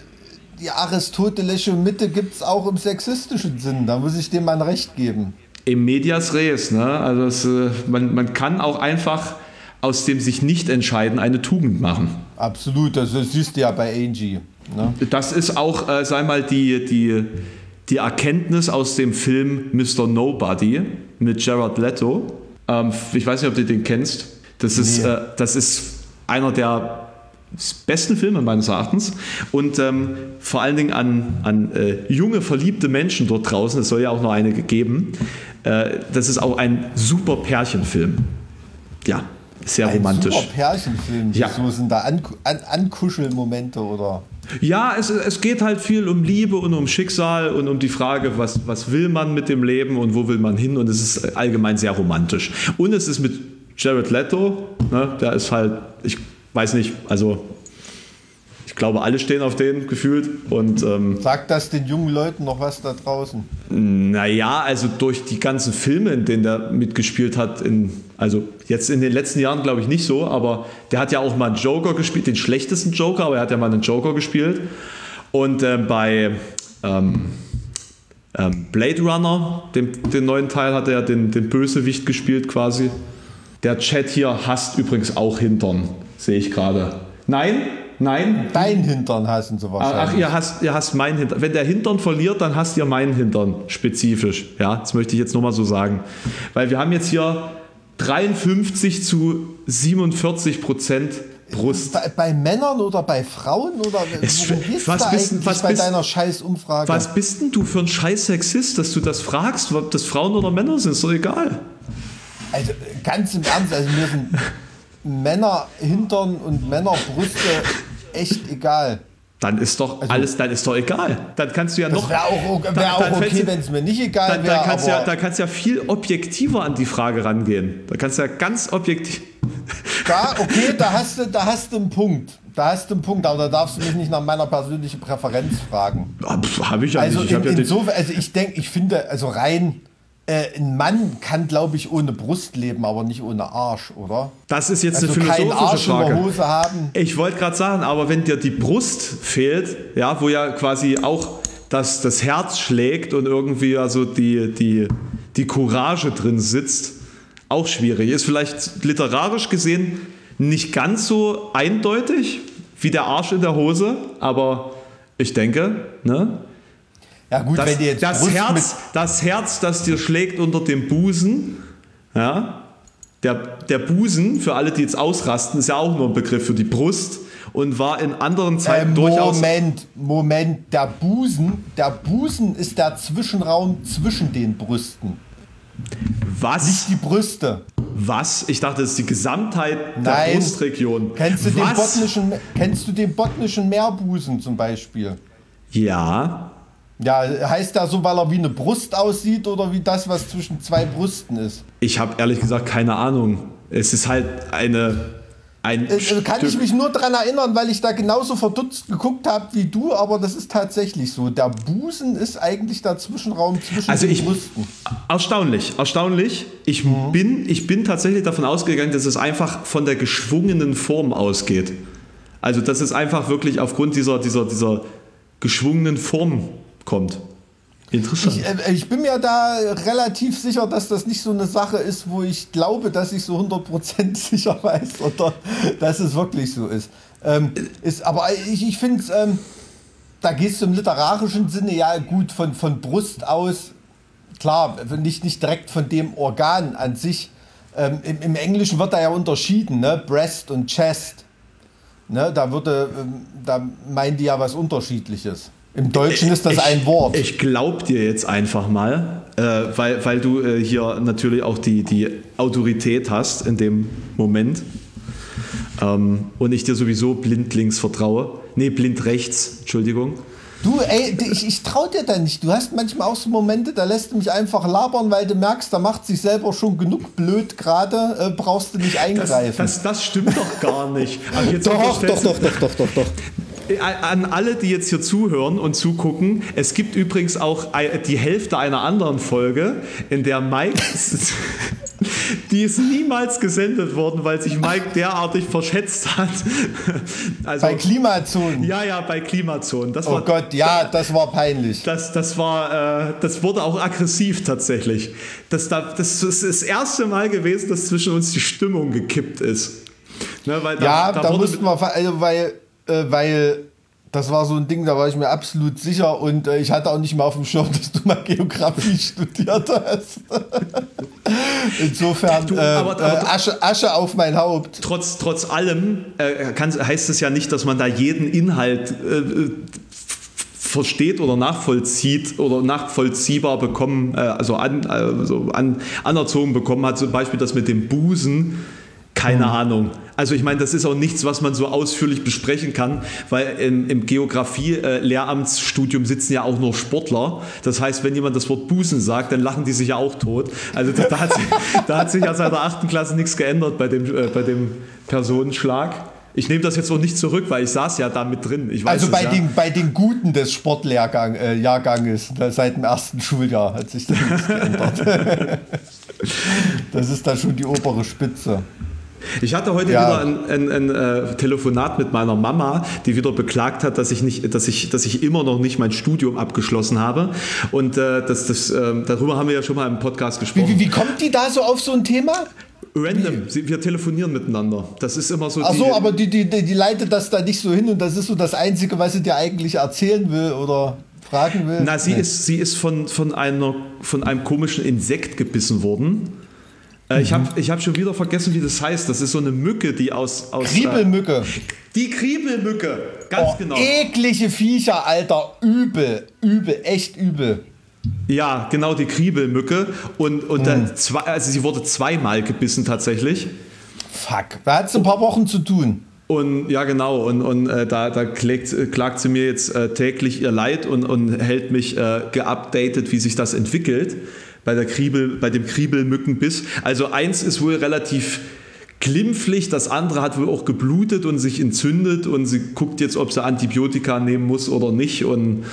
die aristotelische Mitte gibt es auch im sexistischen Sinn. Da muss ich dem mal ein Recht geben. Im Medias Res, ne? Also es, äh, man, man kann auch einfach aus dem sich nicht entscheiden eine Tugend machen. Absolut, das siehst du ja bei Angie. Ne? Das ist auch, äh, sei mal, die, die, die Erkenntnis aus dem Film Mr. Nobody mit Jared Leto. Ähm, ich weiß nicht, ob du den kennst. Das ist, nee. äh, das ist einer der besten Filme meines Erachtens und ähm, vor allen Dingen an, an äh, junge, verliebte Menschen dort draußen, es soll ja auch noch einige geben, äh, das ist auch ein super Pärchenfilm. Ja, sehr ein romantisch. Super Pärchenfilm. Ja. So sind da An An Ankuschelmomente oder? Ja, es, es geht halt viel um Liebe und um Schicksal und um die Frage, was, was will man mit dem Leben und wo will man hin und es ist allgemein sehr romantisch. Und es ist mit Jared Leto, ne, der ist halt, ich weiß nicht, also ich glaube, alle stehen auf den gefühlt. Und, ähm, Sagt das den jungen Leuten noch was da draußen? Naja, also durch die ganzen Filme, in denen der mitgespielt hat, in Also jetzt in den letzten Jahren glaube ich nicht so, aber der hat ja auch mal einen Joker gespielt, den schlechtesten Joker, aber er hat ja mal einen Joker gespielt. Und äh, bei ähm, ähm, Blade Runner, dem, den neuen Teil, hat er den, den Bösewicht gespielt quasi. Der Chat hier hasst übrigens auch Hintern, sehe ich gerade. Nein, nein. Dein Hintern hassen sie wahrscheinlich. Ach, ihr hasst, ihr hasst meinen Hintern. Wenn der Hintern verliert, dann hasst ihr meinen Hintern spezifisch. Ja, das möchte ich jetzt nur mal so sagen. Weil wir haben jetzt hier 53 zu 47 Prozent Brust. Bei, bei, Männern oder bei Frauen oder es, geht's was bist, eigentlich was bei bist, deiner Scheißumfrage? Was bist denn du für ein scheiß Sexist, dass du das fragst, ob das Frauen oder Männer sind? Ist doch egal. Also ganz im Ernst, also mir sind Männer Hintern und Männerbrüste echt egal. Dann ist doch also, alles, dann ist doch egal. Dann kannst du ja noch. Wäre auch, wär auch okay, wenn es mir nicht egal wäre. Dann, kannst ja, kannst du ja viel objektiver an die Frage rangehen. Da kannst du ja ganz objektiv. Da, okay, da hast du, da hast du einen Punkt. Da hast du einen Punkt, aber da darfst du mich nicht nach meiner persönlichen Präferenz fragen. Habe ich ja also nicht. Ich in, ja insofern, also ich denke, ich finde, also rein äh, ein Mann kann, glaube ich, ohne Brust leben, aber nicht ohne Arsch, oder? Das ist jetzt also eine philosophische Arsch Frage. Hose haben. Ich wollte gerade sagen, aber wenn dir die Brust fehlt, ja, wo ja quasi auch das, das Herz schlägt und irgendwie also die, die, die Courage drin sitzt, auch schwierig. Ist vielleicht literarisch gesehen nicht ganz so eindeutig wie der Arsch in der Hose, aber ich denke, ne? Ja gut, das, wenn jetzt das Herz, das Herz, das dir schlägt unter dem Busen, ja, der, der Busen, für alle, die jetzt ausrasten, ist ja auch nur ein Begriff für die Brust und war in anderen Zeiten äh, durchaus. Moment, Moment, der Busen, der Busen ist der Zwischenraum zwischen den Brüsten. Was? Nicht die Brüste. Was? Ich dachte, das ist die Gesamtheit der Nein. Brustregion. Kennst du, den Was? botnischen, kennst du den botnischen Meerbusen zum Beispiel? Ja. Ja, heißt der so, weil er wie eine Brust aussieht oder wie das, was zwischen zwei Brüsten ist? Ich habe ehrlich gesagt keine Ahnung. Es ist halt eine. Ein Äh, Kann Stück- ich mich nur daran erinnern, weil ich da genauso verdutzt geguckt habe wie du, aber das ist tatsächlich so. Der Busen ist eigentlich der Zwischenraum zwischen Also den ich, Brüsten. erstaunlich, erstaunlich. Ich, bin, ich bin tatsächlich davon ausgegangen, dass es einfach von der geschwungenen Form ausgeht. Also dass es einfach wirklich aufgrund dieser, dieser, dieser geschwungenen Form kommt. Interessant. Ich, äh, ich bin mir da relativ sicher, dass das nicht so eine Sache ist, wo ich glaube, dass ich so 100% sicher weiß oder dass es wirklich so ist. Ähm, ist aber ich, ich finde, ähm, da gehst du im literarischen Sinne ja gut von, von Brust aus, klar, nicht, nicht direkt von dem Organ an sich. Ähm, im, Im Englischen wird da ja unterschieden, ne? Breast und Chest. Ne? Da, würde, ähm, da meinen die ja was Unterschiedliches. Im Deutschen ist das ich, ein Wort. Ich glaub dir jetzt einfach mal, äh, weil, weil du äh, hier natürlich auch die, die Autorität hast in dem Moment. Ähm, und ich dir sowieso blindlings vertraue. Nee, blind rechts, Entschuldigung. Du, ey, ich, ich trau dir da nicht. Du hast manchmal auch so Momente, da lässt du mich einfach labern, weil du merkst, da macht sich selber schon genug blöd gerade, äh, brauchst du nicht Das, eingreifen. das, das stimmt doch gar nicht. Doch, doch, doch, doch, doch, doch, doch. An alle, die jetzt hier zuhören und zugucken, es gibt übrigens auch die Hälfte einer anderen Folge, in der Mike, die ist niemals gesendet worden, weil sich Mike derartig verschätzt hat. Also, Bei Klimazonen. ja, ja, bei Klimazonen. Das Oh war, Gott, ja, das war peinlich. das, das war, äh, das wurde auch aggressiv tatsächlich. Das, da, das ist das erste Mal gewesen, dass zwischen uns die Stimmung gekippt ist. Ne, weil da, Ja, da da, mussten wir, also weil, äh, weil das war so ein Ding, da war ich mir absolut sicher und äh, ich hatte auch nicht mal auf dem Schirm, dass du mal Geografie studiert hast. Insofern Du, äh, aber- aber- äh, Asche, Asche auf mein Haupt. trotz, trotz allem äh, kann, heißt es ja nicht, dass man da jeden Inhalt äh, versteht oder nachvollzieht oder nachvollziehbar bekommen, äh, also, an, also an, anerzogen bekommen hat. Zum Beispiel das mit dem Busen. Keine Ahnung. Also ich meine, das ist auch nichts, was man so ausführlich besprechen kann, weil im, im Geografie-Lehramtsstudium sitzen ja auch nur Sportler. Das heißt, wenn jemand das Wort Busen sagt, dann lachen die sich ja auch tot. Also da, da, hat, sich, da hat sich ja seit der achten Klasse nichts geändert bei dem, äh, bei dem Personenschlag. Ich nehme das jetzt auch nicht zurück, weil ich saß ja da mit drin. Also es, bei, ja. den, bei den Guten des Sportlehrganges äh, Jahrganges, da, seit dem ersten Schuljahr hat sich da nichts geändert. das ist dann schon die obere Spitze. Ich hatte heute Ja. wieder ein, ein, ein äh, Telefonat mit meiner Mama, die wieder beklagt hat, dass ich nicht, dass ich, dass ich immer noch nicht mein Studium abgeschlossen habe. Und äh, das, das, ähm, darüber haben wir ja schon mal im Podcast Wie, gesprochen. wie, wie kommt die da so auf so ein Thema? Random, Sie- wir telefonieren miteinander. Das ist immer so. Ach so, die- aber die, die, die, die leitet das da nicht so hin und das ist so das Einzige, was sie dir eigentlich erzählen will oder fragen will. Na, sie Nee. ist, sie ist von, von, einer, von einem komischen Insekt gebissen worden. Äh, Ich habe ich hab schon wieder vergessen, wie das heißt. Das ist so eine Mücke, die aus. aus Kriebelmücke. Äh, die Kriebelmücke, ganz Oh, genau. Eklige Viecher, Alter. Übel, übel, echt übel. Ja, genau, die Kriebelmücke. Und, und Mhm. dann zwei, also sie wurde zweimal gebissen tatsächlich. Fuck. Da hat es ein paar Wochen zu tun. Und ja, genau, und, und äh, da, da klagt, äh, klagt sie mir jetzt äh, täglich ihr Leid und, und hält mich äh, geupdatet, wie sich das entwickelt bei, der Kriebel, bei dem Kriebelmückenbiss. Also eins ist wohl relativ glimpflich, das andere hat wohl auch geblutet und sich entzündet und sie guckt jetzt, ob sie Antibiotika nehmen muss oder nicht und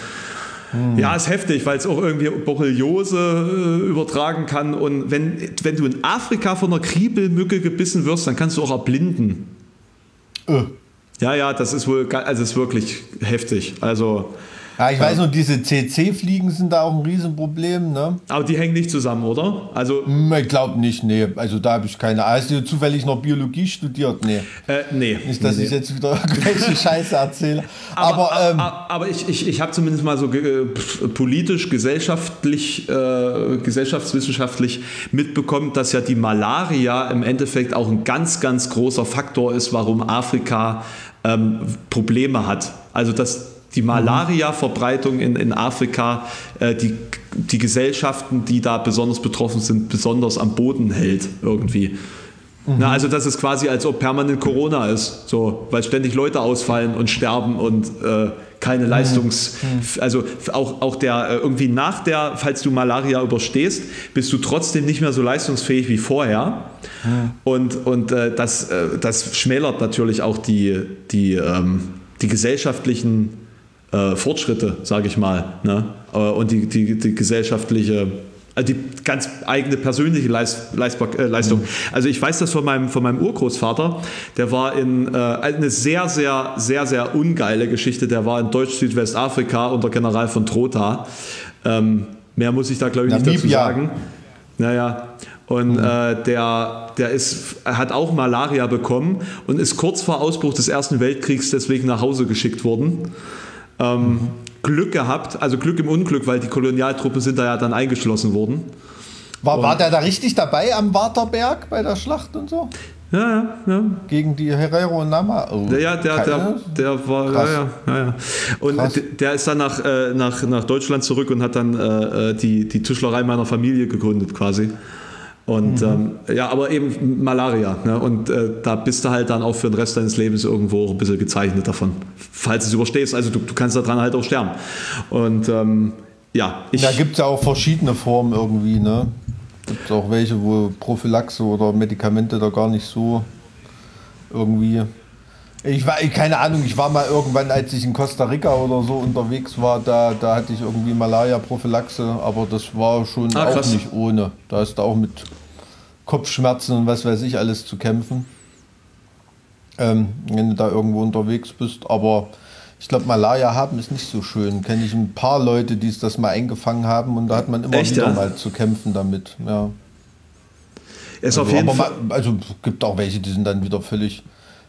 ja, ist heftig, weil es auch irgendwie Borreliose äh, übertragen kann. Und wenn, wenn du in Afrika von einer Kriebelmücke gebissen wirst, dann kannst du auch erblinden. Äh. Ja, ja, das ist wohl, also ist wirklich heftig. Also, Ja, ich weiß nur, diese CC-Fliegen sind da auch ein Riesenproblem, ne? aber die hängen nicht zusammen, oder? Also, Hm, Ich glaube nicht, nee. Also da habe ich keine. Hast du zufällig noch Biologie studiert? Nee. äh, nee. Nicht, dass nee, ich jetzt wieder irgendwelche Scheiße erzähle. Aber, Aber, ähm, aber, ich, ich, ich habe zumindest mal so ge- äh, politisch, gesellschaftlich, äh, gesellschaftswissenschaftlich mitbekommen, dass ja die Malaria im Endeffekt auch ein ganz, ganz großer Faktor ist, warum Afrika ähm, Probleme hat. Also dass die Malaria-Verbreitung in, in Afrika äh, die, die Gesellschaften, die da besonders betroffen sind, besonders am Boden hält irgendwie. Na, also dass es quasi als ob permanent Corona ist, so, weil ständig Leute ausfallen und sterben und äh, keine Leistungs, also auch, auch der äh, irgendwie nach der, falls du Malaria überstehst, bist du trotzdem nicht mehr so leistungsfähig wie vorher. Und, und äh, das, äh, das schmälert natürlich auch die, die, ähm, die gesellschaftlichen äh, Fortschritte, sage ich mal, ne? Äh, und die, die, die gesellschaftliche, also die ganz eigene persönliche Leist, Leistbar, äh, Leistung. Also ich weiß das von meinem, von meinem Urgroßvater, der war in äh, eine sehr, sehr, sehr, sehr ungeile Geschichte, der war in Deutsch-Südwestafrika unter General von Trotha. Ähm, mehr muss ich da, glaube ich, nicht dazu sagen. Naja, und äh, der, der ist, hat auch Malaria bekommen und ist kurz vor Ausbruch des Ersten Weltkriegs deswegen nach Hause geschickt worden. Ähm, Glück gehabt, also Glück im Unglück, weil die Kolonialtruppen sind da ja dann eingeschlossen worden. war, war der da richtig dabei am Waterberg bei der Schlacht und so? Ja, ja, ja. Gegen die Herero und Nama? Oh, ja, der, der, keine- der war, Krass. ja, ja, ja. Und Krass. der ist dann nach, äh, nach, nach Deutschland zurück und hat dann äh, äh, die, die Tischlerei meiner Familie gegründet quasi. Und Mhm. ähm, ja, aber eben Malaria. Ne? Und äh, da bist du halt dann auch für den Rest deines Lebens irgendwo ein bisschen gezeichnet davon. Falls du es überstehst. Also du, du kannst daran halt auch sterben. Und ähm, ja, ich. Da gibt es ja auch verschiedene Formen irgendwie, ne? Gibt auch welche, wo Prophylaxe oder Medikamente da gar nicht so irgendwie. Ich war, keine Ahnung, ich war mal irgendwann, als ich in Costa Rica oder so unterwegs war, da, da hatte ich irgendwie Malaria-Prophylaxe, aber das war schon Ah, auch nicht ohne. Da ist da auch mit Kopfschmerzen und was weiß ich alles zu kämpfen, ähm, wenn du da irgendwo unterwegs bist. Aber ich glaube, Malaria haben ist nicht so schön. Kenne ich ein paar Leute, die es das mal eingefangen haben und da hat man immer Echt, wieder ja? mal zu kämpfen damit. Ja. ist auf Also, jeden aber Fall. ma- also gibt auch welche, die sind dann wieder völlig,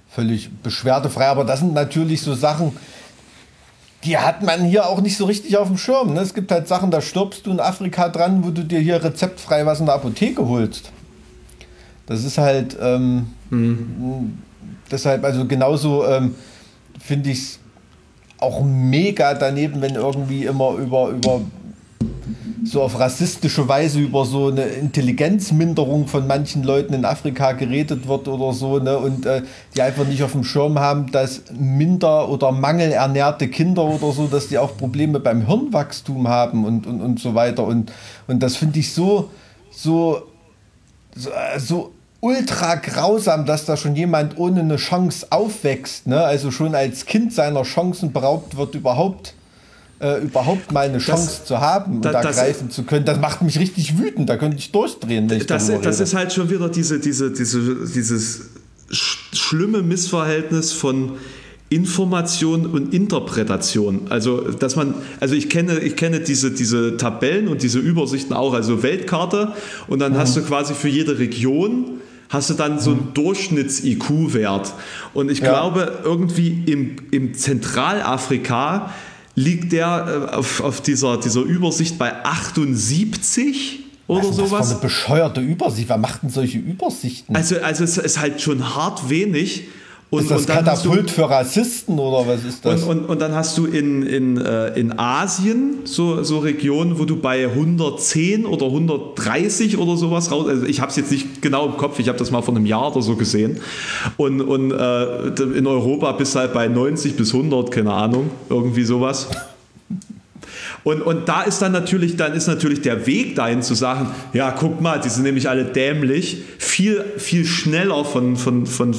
völlig beschwerdefrei. Aber das sind natürlich so Sachen, die hat man hier auch nicht so richtig auf dem Schirm. Ne? Es gibt halt Sachen, da stirbst du in Afrika dran, wo du dir hier rezeptfrei was in der Apotheke holst. Das ist halt ähm, deshalb, also genauso ähm, finde ich es auch mega daneben, wenn irgendwie immer über, über so auf rassistische Weise über so eine Intelligenzminderung von manchen Leuten in Afrika geredet wird oder so, ne? Und äh, die einfach nicht auf dem Schirm haben, dass minder oder mangelernährte Kinder oder so, dass die auch Probleme beim Hirnwachstum haben und, und, und so weiter. Und, und das finde ich so, so, so, äh, so ultra grausam, dass da schon jemand ohne eine Chance aufwächst, ne? also schon als Kind seiner Chancen beraubt wird, überhaupt, äh, überhaupt mal eine Chance Das- zu haben und da- da das- greifen zu können. Das macht mich richtig wütend, da könnte ich durchdrehen. Wenn ich Das, darüber das ist halt schon wieder diese, diese, diese, dieses sch schlimme Missverhältnis von Information und Interpretation. Also, dass man, also ich kenne, ich kenne diese, diese Tabellen und diese Übersichten auch, also Weltkarte und dann hast du quasi für jede Region hast du dann so einen Durchschnitts-IQ-Wert. Und ich Ja. glaube, irgendwie im, im Zentralafrika liegt der äh, auf, auf dieser, dieser Übersicht bei 78 oder Was ist das sowas. für eine bescheuerte Übersicht. Wer macht denn solche Übersichten? Also, also es ist halt schon hart wenig. Und, ist das und, dann hast du, Katapult für Rassisten oder was ist das? und, und, und dann hast du in, in, äh, in Asien so, so Regionen, wo du bei 110 oder 130 oder sowas raus. Also ich habe es jetzt nicht genau im Kopf, ich habe das mal vor einem Jahr oder so gesehen. Und, und äh, in Europa bist du halt bei 90 bis 100, keine Ahnung, irgendwie sowas. Und, und da ist dann natürlich, dann ist natürlich der Weg dahin zu sagen, ja, guck mal, die sind nämlich alle dämlich, viel, viel schneller von, von, von,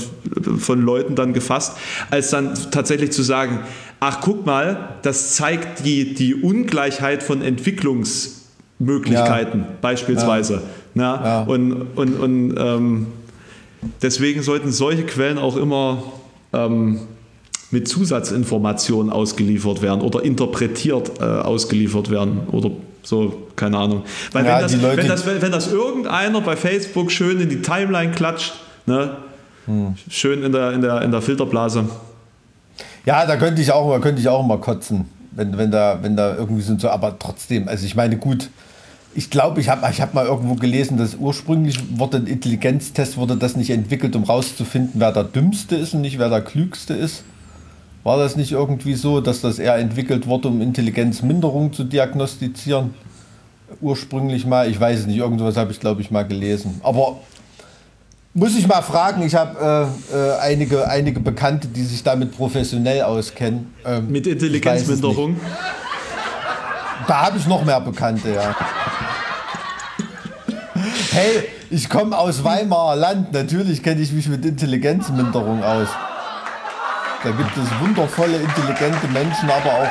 von Leuten dann gefasst, als dann tatsächlich zu sagen, ach, guck mal, das zeigt die, die Ungleichheit von Entwicklungsmöglichkeiten beispielsweise. Na? Ja. Und, und, und ähm, deswegen sollten solche Quellen auch immer ähm, mit Zusatzinformationen ausgeliefert werden oder interpretiert äh, ausgeliefert werden oder so, keine Ahnung. Weil Ja, wenn, das, Leute- wenn, das, wenn das irgendeiner bei Facebook schön in die Timeline klatscht, ne? Schön in der, in, der, in der Filterblase. Ja, da könnte ich auch mal, könnte ich auch mal kotzen, wenn, wenn, da, wenn da irgendwie sind so, aber trotzdem, also ich meine, gut, ich glaube, ich habe ich hab mal irgendwo gelesen, dass ursprünglich wurde ein Intelligenztest, wurde das nicht entwickelt, um rauszufinden, wer der Dümmste ist und nicht wer der Klügste ist. War das nicht irgendwie so, dass das eher entwickelt wurde, um Intelligenzminderung zu diagnostizieren? Ursprünglich mal, ich weiß es nicht, irgendwas habe ich glaube ich mal gelesen. Aber muss ich mal fragen, ich habe äh, äh, einige, einige Bekannte, die sich damit professionell auskennen. Ähm, Mit Intelligenzminderung. Da habe ich noch mehr Bekannte, ja. Hey, ich komme aus Weimarer Land. Natürlich kenne ich mich mit Intelligenzminderung aus. Da gibt es wundervolle, intelligente Menschen, aber auch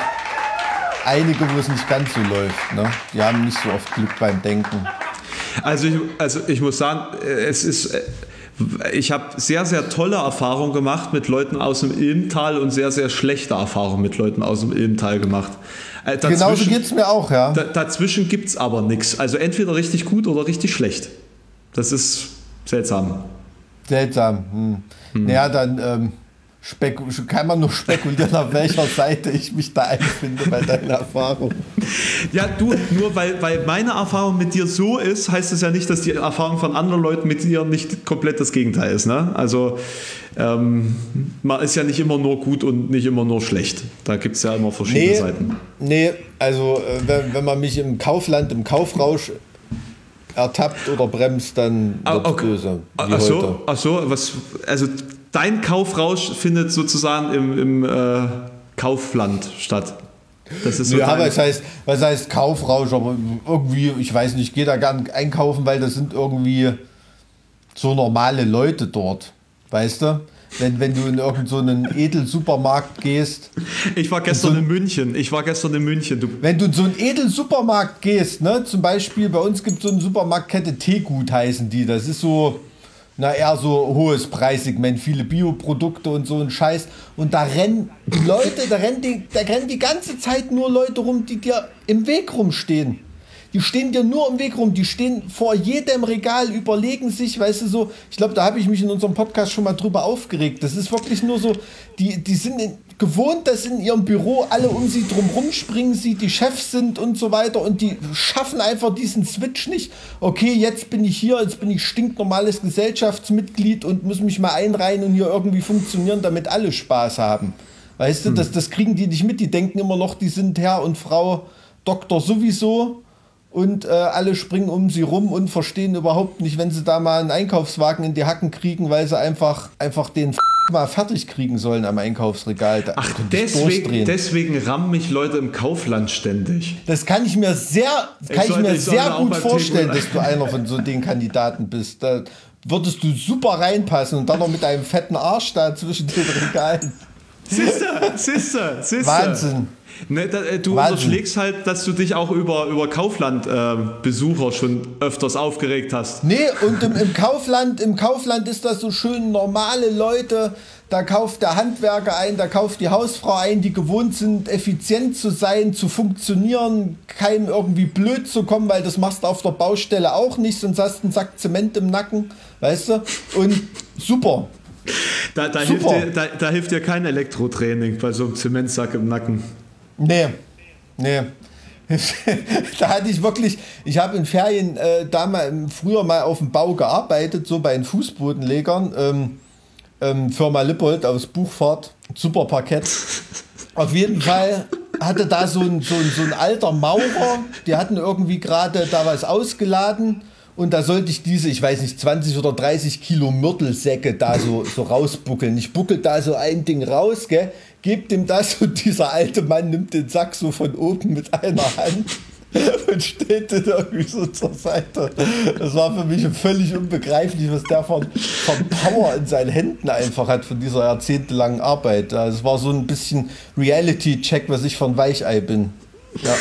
einige, wo es nicht ganz so läuft. Ne? Die haben nicht so oft Glück beim Denken. Also ich, also ich muss sagen, äh, es ist. Ich habe sehr, sehr tolle Erfahrungen gemacht mit Leuten aus dem Ilmtal und sehr, sehr schlechte Erfahrungen mit Leuten aus dem Ilmtal gemacht. Äh, Genauso geht es mir auch, ja. Da, dazwischen gibt es aber nichts. Also entweder richtig gut oder richtig schlecht. Das ist seltsam. Seltsam. Hm. Naja, dann ähm, spek- kann man nur spekulieren, auf welcher Seite ich mich da einfinde bei deiner Erfahrung. Ja, du, nur weil, weil meine Erfahrung mit dir so ist, heißt es ja nicht, dass die Erfahrung von anderen Leuten mit dir nicht komplett das Gegenteil ist. Ne? Also ähm, man ist ja nicht immer nur gut und nicht immer nur schlecht. Da gibt es ja immer verschiedene Nee, Seiten. nee also äh, wenn, wenn man mich im Kaufland, im Kaufrausch ertappt oder bremst, dann Ah, wird okay. böse. Ach so, ach so, was, also dein Kaufrausch findet sozusagen im, im äh, Kaufland statt. Das ist so Ja, dein- was heißt, was heißt Kaufrausch? Aber irgendwie, ich weiß nicht, ich gehe da gern einkaufen, weil das sind irgendwie so normale Leute dort. Weißt du? Wenn, wenn du in irgendeinen so einen Edelsupermarkt gehst, Ich war gestern so- in München. Ich war gestern in München. Du, wenn du in so einen Edelsupermarkt gehst, ne, zum Beispiel bei uns gibt es so eine Supermarktkette Teegut heißen die. Das ist so, na eher so hohes Preissegment, viele Bioprodukte und so ein Scheiß. Und da rennen Leute, da rennen, die, da rennen die ganze Zeit nur Leute rum, die dir im Weg rumstehen. Die stehen dir nur im Weg rum, die stehen vor jedem Regal, überlegen sich, weißt du so, ich glaube, da habe ich mich in unserem Podcast schon mal drüber aufgeregt. Das ist wirklich nur so, die, die sind in, gewohnt, dass in ihrem Büro alle um sie drum rumspringen, sie die Chefs sind und so weiter und die schaffen einfach diesen Switch nicht. Okay, jetzt bin ich hier, jetzt bin ich stinknormales Gesellschaftsmitglied und muss mich mal einreihen und hier irgendwie funktionieren, damit alle Spaß haben. Weißt du, das, das kriegen die nicht mit. Die denken immer noch, die sind Herr und Frau Doktor sowieso und äh, alle springen um sie rum und verstehen überhaupt nicht, wenn sie da mal einen Einkaufswagen in die Hacken kriegen, weil sie einfach, einfach den mal fertig kriegen sollen am Einkaufsregal. Da ach, deswegen, deswegen rammen mich Leute im Kaufland ständig. Das kann ich mir sehr, kann ich sollte- mir ich sollte sehr gut vorstellen, Thema- dass du einer von so den Kandidaten bist. Da würdest du super reinpassen und dann noch mit einem fetten Arsch da zwischen den Regalen. Siehste, siehste, siehste. Wahnsinn. Ne, da, äh, du Wahnsinn. unterschlägst halt, dass du dich auch über, über Kaufland-Besucher schon öfters aufgeregt hast. Nee, und im, im Kaufland, im Kaufland ist das so schön normale Leute. Da kauft der Handwerker ein, da kauft die Hausfrau ein, die gewohnt sind, effizient zu sein, zu funktionieren, keinem irgendwie blöd zu kommen, weil das machst du auf der Baustelle auch nicht, sonst hast du einen Sack Zement im Nacken, weißt du? Und super. Da, da, hilft dir, da, da hilft dir kein Elektrotraining bei so einem Zementsack im Nacken. Nee, nee. da hatte ich wirklich, ich habe in Ferien äh, damals früher mal auf dem Bau gearbeitet, so bei den Fußbodenlegern. Ähm, ähm, Firma Lippold aus Buchfahrt, super Parkett. Auf jeden Fall hatte da so ein, so ein, so ein alter Maurer, die hatten irgendwie gerade da was ausgeladen und da sollte ich diese, ich weiß nicht, 20 oder 30 Kilo Mörtelsäcke da so, so rausbuckeln. Ich buckel da so ein Ding raus, gell, geb dem das und dieser alte Mann nimmt den Sack so von oben mit einer Hand und steht dann irgendwie so zur Seite. Das war für mich völlig unbegreiflich, was der von, von Power in seinen Händen einfach hat von dieser jahrzehntelangen Arbeit. Es war so ein bisschen Reality-Check, was ich von Weichei bin. Ja.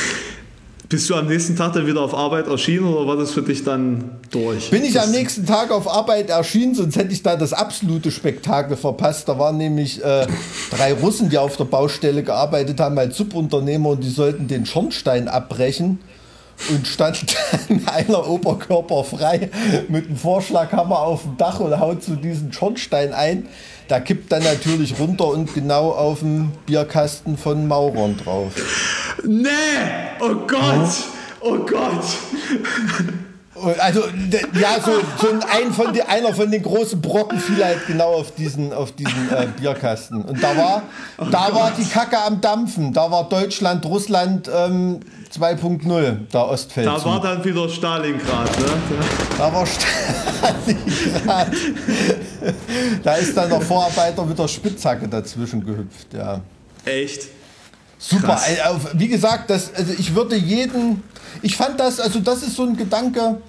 Bist du am nächsten Tag dann wieder auf Arbeit erschienen oder war das für dich dann durch? Bin ich das, am nächsten Tag auf Arbeit erschienen, sonst hätte ich da das absolute Spektakel verpasst. Da waren nämlich äh, drei Russen, die auf der Baustelle gearbeitet haben als Subunternehmer und die sollten den Schornstein abbrechen. Und stand dann einer Oberkörper frei mit einem Vorschlaghammer auf dem Dach und haut zu diesem Schornstein ein. Da kippt dann natürlich runter und genau auf dem Bierkasten von Maurern drauf. Nee! Oh Gott! Oh Gott! Also, d- ja, so, so ein, von die, einer von den großen Brocken fiel halt genau auf diesen, auf diesen äh, Bierkasten. Und da war, da war die Kacke am Dampfen. Da war Deutschland, Russland ähm, 2.0, der Da Ostfeldzug. war dann wieder Stalingrad, ne? Da war Stalingrad. da ist dann der Vorarbeiter mit der Spitzhacke dazwischen gehüpft, ja. Echt? Super. Krass. Auf- Wie gesagt, das, also ich würde jeden. Ich fand das, also das ist so ein Gedanke,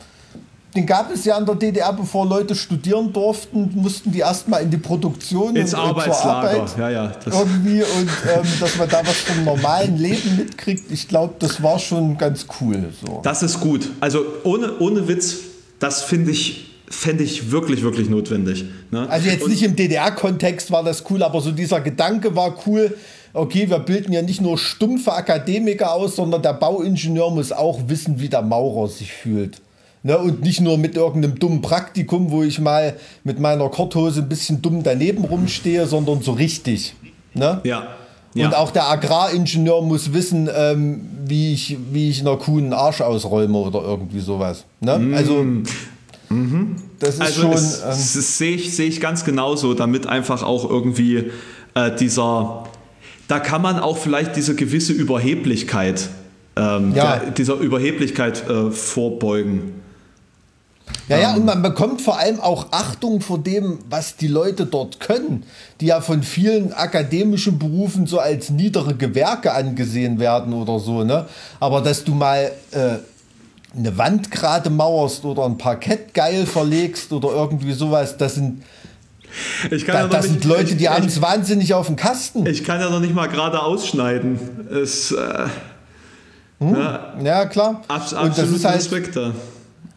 den gab es ja in der DDR, bevor Leute studieren durften, mussten die erstmal in die Produktion Ins und, und zur Arbeitslager. Arbeit Ja, ja. Das, irgendwie und ähm, dass man da was vom normalen Leben mitkriegt. Ich glaube, das war schon ganz cool. So. das ist gut. Also ohne, ohne Witz, das finde ich, fände ich wirklich, wirklich notwendig. Ne? Also jetzt Und- nicht im DDR-Kontext war das cool, aber so dieser Gedanke war cool. Okay, wir bilden ja nicht nur stumpfe Akademiker aus, sondern der Bauingenieur muss auch wissen, wie der Maurer sich fühlt. Ne, und nicht nur mit irgendeinem dummen Praktikum, wo ich mal mit meiner Korthose ein bisschen dumm daneben rumstehe, sondern so richtig. Ne? Ja. ja. Und auch der Agraringenieur muss wissen, ähm, wie, ich, wie ich einer Kuh einen Arsch ausräume oder irgendwie sowas. Ne? Also, das ist Mm. Also schon. ähm, es, das sehe ich, sehe ich ganz genauso, damit einfach auch irgendwie äh, dieser, da kann man auch vielleicht diese gewisse Überheblichkeit, ähm, Ja. der, dieser Überheblichkeit äh, vorbeugen. Ja, Ähm. ja, und man bekommt vor allem auch Achtung vor dem, was die Leute dort können, die ja von vielen akademischen Berufen so als niedere Gewerke angesehen werden oder so, ne? Aber dass du mal äh, eine Wand gerade mauerst oder ein Parkett geil verlegst oder irgendwie sowas, das sind, da, das nicht, sind Leute, die haben es wahnsinnig auf dem Kasten. ich kann ja noch nicht mal gerade ausschneiden. Es, äh, ja, Ja, klar. abs absolut halt, Respekt da.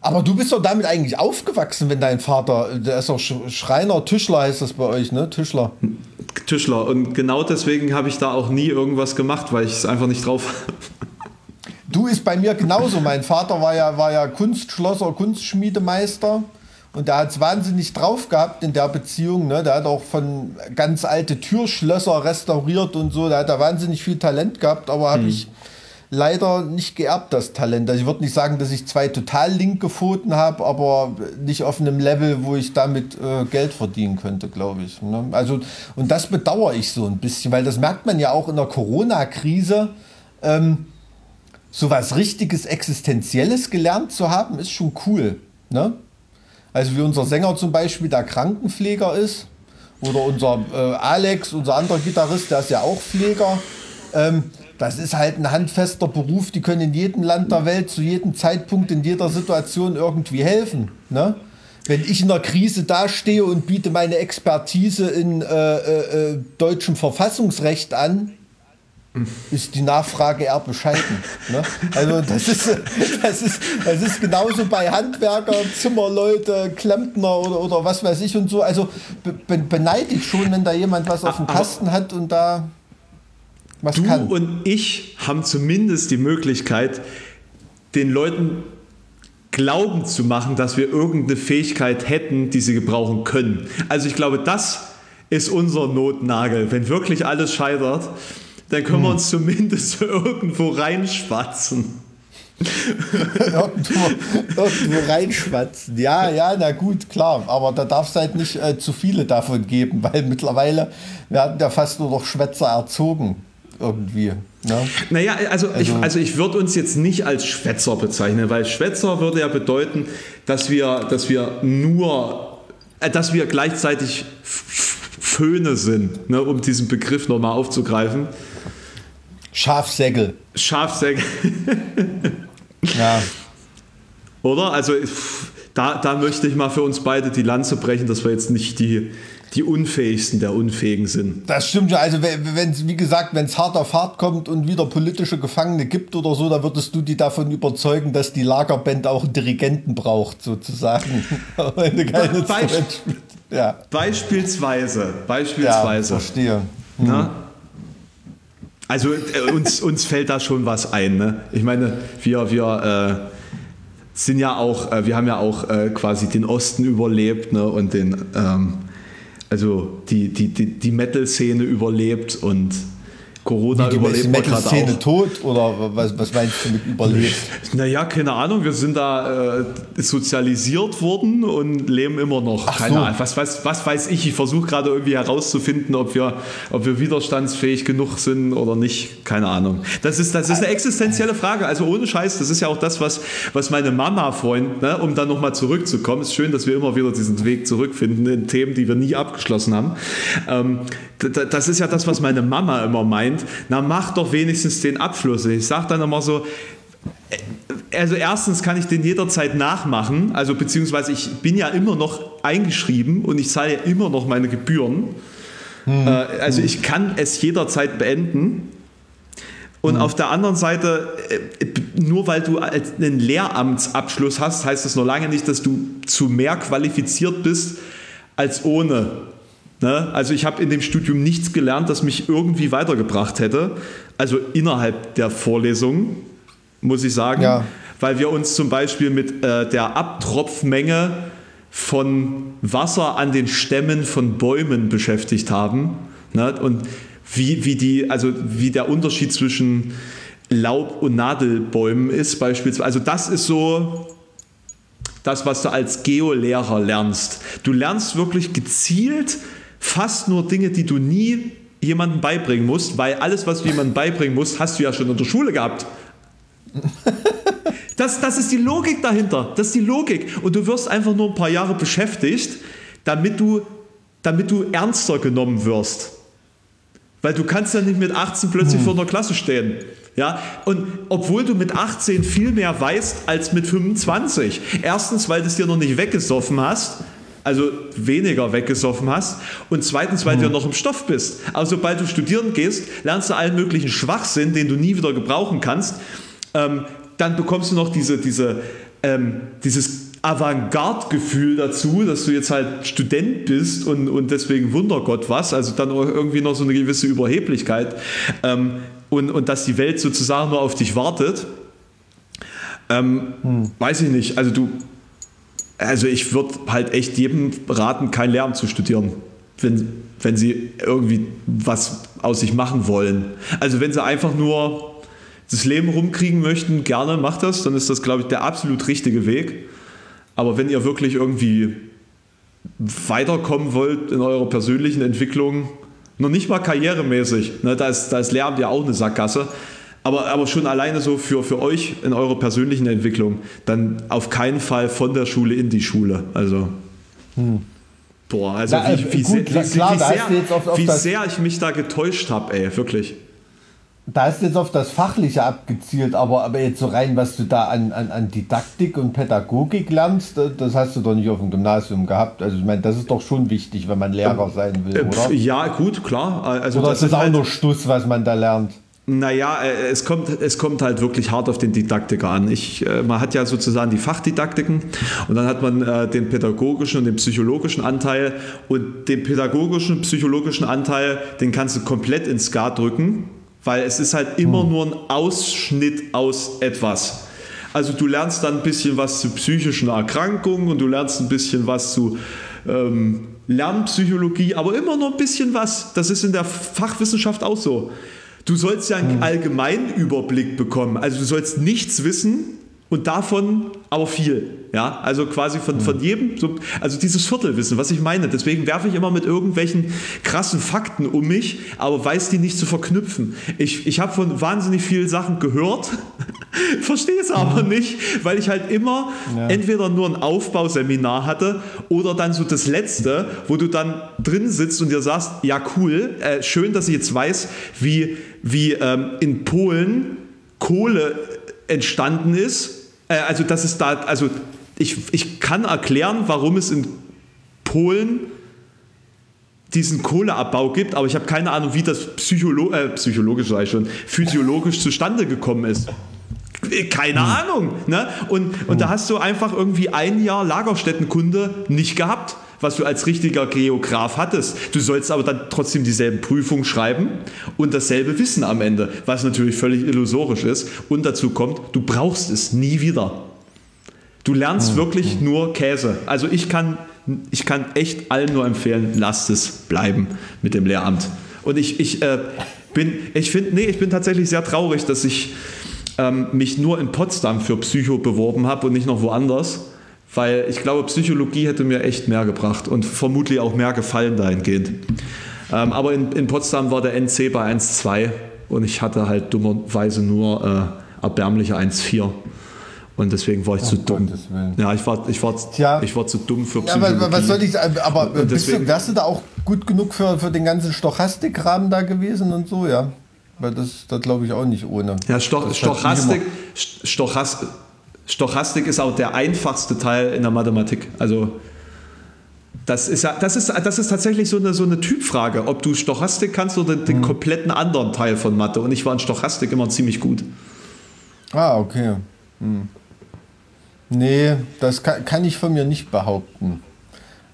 Aber du bist doch damit eigentlich aufgewachsen, wenn dein Vater, der ist doch Sch- Schreiner, Tischler heißt das bei euch, ne? Tischler. Tischler. Und genau deswegen habe ich da auch nie irgendwas gemacht, weil ich es einfach nicht drauf. Du ist bei mir genauso. Mein Vater war ja, war ja Kunstschlosser, Kunstschmiedemeister. Und der hat es wahnsinnig drauf gehabt in der Beziehung. Ne? Der hat auch von ganz alte Türschlösser restauriert und so. Da hat er wahnsinnig viel Talent gehabt, aber habe ich leider nicht geerbt, das Talent. Also ich würde nicht sagen, dass ich zwei total linke Pfoten habe, aber nicht auf einem Level, wo ich damit äh, Geld verdienen könnte, glaube ich. Ne? Also, und das bedauere ich so ein bisschen, weil das merkt man ja auch in der Corona-Krise. Ähm, so was richtiges Existenzielles gelernt zu haben, ist schon cool. Ne? Also wie unser Sänger zum Beispiel, der Krankenpfleger ist. Oder unser äh, Alex, unser anderer Gitarrist, der ist ja auch Pfleger. Ähm, das ist halt ein handfester Beruf, die können in jedem Land der Welt zu jedem Zeitpunkt, in jeder Situation irgendwie helfen. Ne? wenn ich in einer Krise dastehe und biete meine Expertise in äh, äh, äh deutschem Verfassungsrecht an, ist die Nachfrage eher bescheiden. Ne? Also das ist, das, ist, das ist genauso bei Handwerker, Zimmerleute, Klempner oder, oder was weiß ich und so. Also be beneide ich schon, wenn da jemand was auf dem Kasten hat und da was du kann. und ich haben zumindest die Möglichkeit, den Leuten glauben zu machen, dass wir irgendeine Fähigkeit hätten, die sie gebrauchen können. Also ich glaube, das ist unser Notnagel. Wenn wirklich alles scheitert, dann können wir hm. uns zumindest irgendwo reinschwatzen. irgendwo, irgendwo reinschwatzen. Ja, ja, na gut, klar. Aber da darf es halt nicht äh, zu viele davon geben, weil mittlerweile werden ja fast nur noch Schwätzer erzogen. Irgendwie. Ne? Naja, also, also ich, also ich würde uns jetzt nicht als Schwätzer bezeichnen, weil Schwätzer würde ja bedeuten, dass wir, dass wir nur, äh, dass wir gleichzeitig Föhne sind, ne, um diesen Begriff nochmal aufzugreifen. Schafsägel. Schafsägel. ja. Oder? Also da, da möchte ich mal für uns beide die Lanze brechen, dass wir jetzt nicht die, die Unfähigsten der Unfähigen sind. Das stimmt ja. Also, wenn wie gesagt, wenn es hart auf hart kommt und wieder politische Gefangene gibt oder so, da würdest du die davon überzeugen, dass die Lagerband auch einen Dirigenten braucht, sozusagen. Be ja. Beispielsweise. Beispielsweise. Ja, verstehe. Hm. Also äh, uns, uns fällt da schon was ein. Ne? Ich meine, wir, wir äh, sind ja auch, äh, wir haben ja auch äh, quasi den Osten überlebt ne? und den, ähm, also die, die, die, die Metal-Szene überlebt und Corona Wie, überlebt man gerade auch. tot oder was, was meinst du mit überlebt? Naja, keine Ahnung. Wir sind da äh, sozialisiert worden und leben immer noch. Ach keine so. Ahnung. Was, was, was weiß ich? Ich versuche gerade irgendwie herauszufinden, ob wir, ob wir widerstandsfähig genug sind oder nicht. Keine Ahnung. Das ist, das ist eine existenzielle Frage. Also ohne Scheiß, das ist ja auch das, was, was meine Mama vorhin, ne, um dann nochmal zurückzukommen, ist schön, dass wir immer wieder diesen Weg zurückfinden in Themen, die wir nie abgeschlossen haben. Ähm, das ist ja das, was meine Mama immer meint. Na, mach doch wenigstens den Abschluss. Ich sage dann immer so, äh, also erstens kann ich den jederzeit nachmachen, also beziehungsweise ich bin ja immer noch eingeschrieben und ich zahle ja immer noch meine Gebühren. Hm. Äh, also ich kann es jederzeit beenden. Und hm. auf der anderen Seite, äh, nur weil du einen Lehramtsabschluss hast, heißt das noch lange nicht, dass du zu mehr qualifiziert bist als ohne. Ne? Also ich habe in dem Studium nichts gelernt, das mich irgendwie weitergebracht hätte. Also innerhalb der Vorlesung, muss ich sagen. Ja. Weil wir uns zum Beispiel mit äh, der Abtropfmenge von Wasser an den Stämmen von Bäumen beschäftigt haben. Ne? Und wie, wie, die, also wie der Unterschied zwischen Laub- und Nadelbäumen ist, beispielsweise. Also das ist so das, was du als Geolehrer lernst. Du lernst wirklich gezielt fast nur Dinge, die du nie jemandem beibringen musst, weil alles, was du jemandem beibringen musst, hast du ja schon in der Schule gehabt. Das, das ist die Logik dahinter. Das ist die Logik. Und du wirst einfach nur ein paar Jahre beschäftigt, damit du, damit du ernster genommen wirst. Weil du kannst ja nicht mit 18 plötzlich hm. vor einer Klasse stehen. Ja, und obwohl du mit 18 viel mehr weißt als mit 25. Erstens, weil du es dir noch nicht weggesoffen hast also weniger weggesoffen hast und zweitens, weil mhm. du ja noch im Stoff bist. Also sobald du studieren gehst, lernst du allen möglichen Schwachsinn, den du nie wieder gebrauchen kannst. Ähm, dann bekommst du noch diese, diese, ähm, dieses Avantgarde-Gefühl dazu, dass du jetzt halt Student bist und, und deswegen Wundergott was, also dann irgendwie noch so eine gewisse Überheblichkeit ähm, und, und dass die Welt sozusagen nur auf dich wartet. Ähm, hm. Weiß ich nicht, also du also ich würde halt echt jedem raten, kein Lärm zu studieren, wenn, wenn sie irgendwie was aus sich machen wollen. Also wenn sie einfach nur das Leben rumkriegen möchten, gerne macht das, dann ist das, glaube ich, der absolut richtige Weg. Aber wenn ihr wirklich irgendwie weiterkommen wollt in eurer persönlichen Entwicklung, noch nicht mal karrieremäßig, ne, da, ist, da ist Lärm ja auch eine Sackgasse, aber, aber schon alleine so für, für euch in eurer persönlichen Entwicklung, dann auf keinen Fall von der Schule in die Schule. Also. Hm. Boah, also Na, wie, wie, gut, sehr, wie, klar, wie, sehr, auf, auf wie sehr ich mich da getäuscht habe, ey, wirklich. da hast du jetzt auf das Fachliche abgezielt, aber, aber jetzt so rein, was du da an, an, an Didaktik und Pädagogik lernst, das hast du doch nicht auf dem Gymnasium gehabt. Also ich meine, das ist doch schon wichtig, wenn man Lehrer sein will, oder? Ja, gut, klar. Also oder das ist auch halt nur Stuss, was man da lernt? Naja, äh, es kommt, es kommt halt wirklich hart auf den Didaktiker an. Ich, äh, man hat ja sozusagen die Fachdidaktiken und dann hat man äh, den pädagogischen und den psychologischen Anteil und den pädagogischen, psychologischen Anteil, den kannst du komplett ins Skat drücken, weil es ist halt immer hm. nur ein Ausschnitt aus etwas. Also du lernst dann ein bisschen was zu psychischen Erkrankungen und du lernst ein bisschen was zu ähm, Lernpsychologie, aber immer nur ein bisschen was. Das ist in der Fachwissenschaft auch so. Du sollst ja einen hm. allgemeinen Überblick bekommen. Also du sollst nichts wissen und davon aber viel. Ja, also quasi von, von hm. jedem, also dieses Viertelwissen, was ich meine. Deswegen werfe ich immer mit irgendwelchen krassen Fakten um mich, aber weiß die nicht zu verknüpfen. Ich, ich habe von wahnsinnig vielen Sachen gehört, verstehe es aber ja. nicht, weil ich halt immer ja. entweder nur ein Aufbauseminar hatte oder dann so das letzte, wo du dann drin sitzt und dir sagst, ja cool, äh, schön, dass ich jetzt weiß, wie, wie ähm, in Polen Kohle entstanden ist. Äh, also das ist da, also ich, ich kann erklären, warum es in Polen diesen Kohleabbau gibt, aber ich habe keine Ahnung, wie das Psycholo äh, psychologisch sei schon, physiologisch zustande gekommen ist. Keine hm. Ahnung. Ne? Und, und hm. da hast du einfach irgendwie ein Jahr Lagerstättenkunde nicht gehabt, was du als richtiger Geograf hattest. Du sollst aber dann trotzdem dieselben Prüfungen schreiben und dasselbe Wissen am Ende, was natürlich völlig illusorisch ist. Und dazu kommt, du brauchst es nie wieder. Du lernst mhm. wirklich nur Käse. Also ich kann, ich kann echt allen nur empfehlen, lasst es bleiben mit dem Lehramt. Und ich, ich äh, bin, ich finde, nee, ich bin tatsächlich sehr traurig, dass ich ähm, mich nur in Potsdam für Psycho beworben habe und nicht noch woanders. Weil ich glaube, Psychologie hätte mir echt mehr gebracht und vermutlich auch mehr gefallen dahingehend. Ähm, aber in, in Potsdam war der NC bei 1,2 und ich hatte halt dummerweise nur äh, erbärmliche 1,4. Und deswegen war ich oh, zu dumm. Ja, ich war, ich, war, Tja. ich war zu dumm für Psychologie. Ja, aber was soll ich? Aber bist du, wärst du da auch gut genug für, für den ganzen Stochastikrahmen da gewesen und so, ja? Weil das, das glaube ich auch nicht ohne. Ja, Stoch, Stochastik, Stochastik, Stochastik ist auch der einfachste Teil in der Mathematik. Also das ist, ja, das ist, das ist tatsächlich so eine, so eine Typfrage, ob du Stochastik kannst oder den, mhm. kompletten anderen Teil von Mathe. Und ich war in Stochastik immer ziemlich gut. Ah, okay. Hm. Nee, das kann, kann, ich von mir nicht behaupten.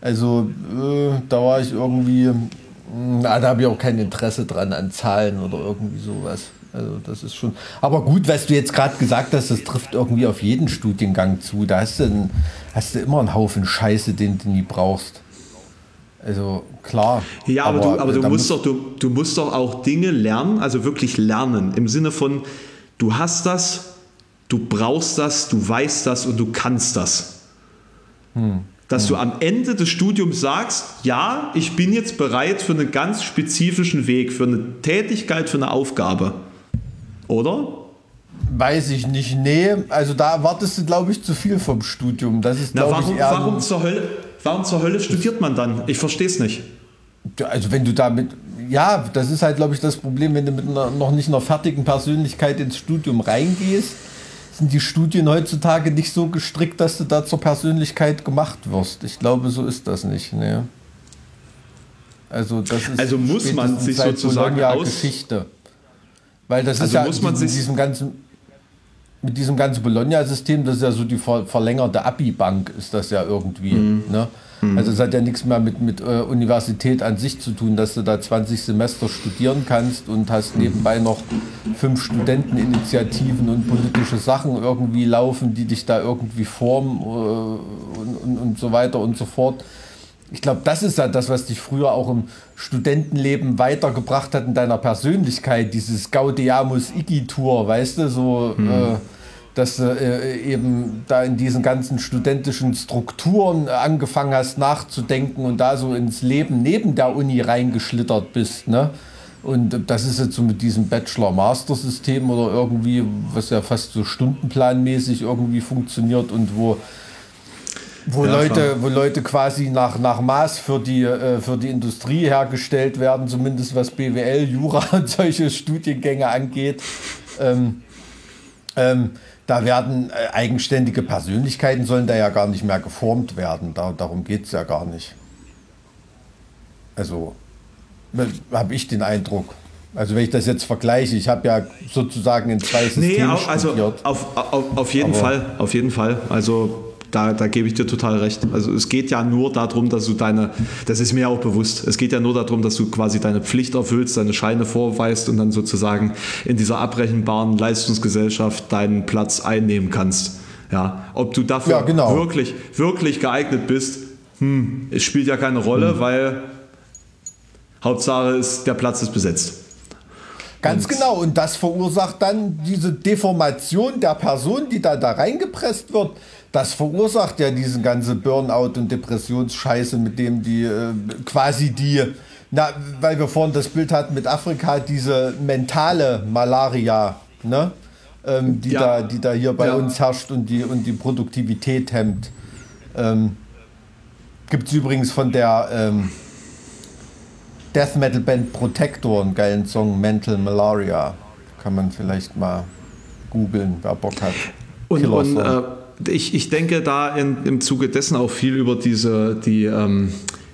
Also, äh, da war ich irgendwie, hm, na, da habe ich auch kein Interesse dran an Zahlen oder irgendwie sowas. Also das ist schon. Aber gut, was du jetzt gerade gesagt hast, das trifft irgendwie auf jeden Studiengang zu. Da hast du, einen, hast du immer einen Haufen Scheiße, den du nie brauchst. Also klar. Ja, aber, aber du, aber du musst doch, du, du musst doch auch Dinge lernen, also wirklich lernen. Im Sinne von, du hast das, du brauchst das, du weißt das und du kannst das. Hm. Dass hm. du am Ende des Studiums sagst, ja, ich bin jetzt bereit für einen ganz spezifischen Weg, für eine Tätigkeit, für eine Aufgabe. Oder? Weiß ich nicht. Nee, also da erwartest du, glaube ich, zu viel vom Studium. Das ist, Na, warum, ich, warum, zur Hölle, warum zur Hölle studiert man dann? Ich verstehe es nicht. Also wenn du damit, ja, das ist halt, glaube ich, das Problem, wenn du mit einer, noch nicht einer fertigen Persönlichkeit ins Studium reingehst sind die Studien heutzutage nicht so gestrickt, dass du da zur Persönlichkeit gemacht wirst. Ich glaube, so ist das nicht. Ne? Also, das ist also muss man sich sozusagen aus Geschichte. Weil das also ist ja muss man mit diesem ganzen mit diesem ganzen Bologna-System, das ist ja so die ver verlängerte Abi-Bank, ist das ja irgendwie. Mhm. Ne? Mhm. Also es hat ja nichts mehr mit, mit äh, Universität an sich zu tun, dass du da 20 Semester studieren kannst und hast mhm. nebenbei noch fünf Studenteninitiativen und politische Sachen irgendwie laufen, die dich da irgendwie formen äh, und, und, und so weiter und so fort. Ich glaube, das ist ja das, was dich früher auch im Studentenleben weitergebracht hat in deiner Persönlichkeit, dieses Gaudiamus Igitur, weißt du, so... Mhm. Äh, dass du äh, eben da in diesen ganzen studentischen Strukturen angefangen hast nachzudenken und da so ins Leben neben der Uni reingeschlittert bist. Ne? Und das ist jetzt so mit diesem Bachelor-Master-System oder irgendwie, was ja fast so stundenplanmäßig irgendwie funktioniert und wo Wo, Ja, Leute, wo Leute quasi nach, nach Maß für die, äh, für die Industrie hergestellt werden, zumindest was BWL, Jura und solche Studiengänge angeht. Ähm, ähm, da werden äh, eigenständige Persönlichkeiten sollen da ja gar nicht mehr geformt werden. Da, darum geht es ja gar nicht. Also habe ich den Eindruck. Also wenn ich das jetzt vergleiche, ich habe ja sozusagen in zwei Systemen Nee, auch, also studiert. auf, auf, auf jeden Aber- Fall, auf jeden Fall. Also da, da gebe ich dir total recht. Also es geht ja nur darum, dass du deine, das ist mir auch bewusst, es geht ja nur darum, dass du quasi deine Pflicht erfüllst, deine Scheine vorweist und dann sozusagen in dieser abrechenbaren Leistungsgesellschaft deinen Platz einnehmen kannst. Ja, ob du dafür Ja, genau. wirklich, wirklich geeignet bist, hm, es spielt ja keine Rolle, Hm. weil Hauptsache ist, der Platz ist besetzt. Ganz genau, und das verursacht dann diese Deformation der Person, die da, da reingepresst wird. Das verursacht ja diesen ganze Burnout und Depressionsscheiße, mit dem die äh, quasi die, na, weil wir vorhin das Bild hatten mit Afrika, diese mentale Malaria, ne? Ähm, die, Ja. da, die da hier bei Ja. uns herrscht und die, und die Produktivität hemmt. Ähm, Gibt es übrigens von der ähm, Death Metal Band Protector, einen geilen Song Mental Malaria. Kann man vielleicht mal googeln, wer Bock hat. Und, und äh, ich, ich denke da in, im Zuge dessen auch viel über diese, die, ähm,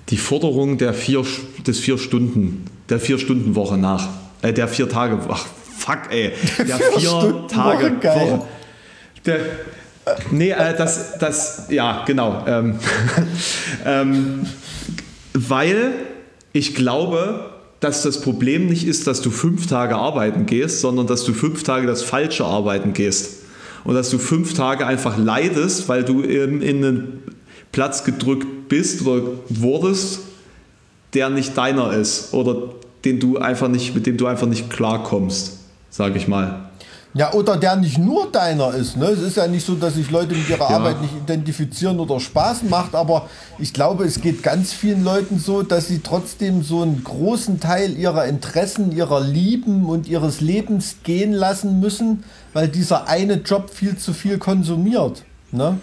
die Forderung der vier, des vier Stunden, der vier Stunden Woche nach. Äh, der vier Tage, ach fuck ey, der vier, Vier-Stunden-Woche, Tage geil. Woche. Der, nee, äh, das, das, ja, genau. Ähm, ähm, weil ich glaube, dass das Problem nicht ist, dass du fünf Tage arbeiten gehst, sondern dass du fünf Tage das falsche Arbeiten gehst. Und dass du fünf Tage einfach leidest, weil du in, in einen Platz gedrückt bist oder wurdest, der nicht deiner ist oder den du einfach nicht, mit dem du einfach nicht klarkommst, sage ich mal. Ja, oder der nicht nur deiner ist. Ne? Es ist ja nicht so, dass sich Leute mit ihrer Arbeit nicht identifizieren oder Spaß macht, aber ich glaube, es geht ganz vielen Leuten so, dass sie trotzdem so einen großen Teil ihrer Interessen, ihrer Lieben und ihres Lebens gehen lassen müssen, weil dieser eine Job viel zu viel konsumiert. Ne?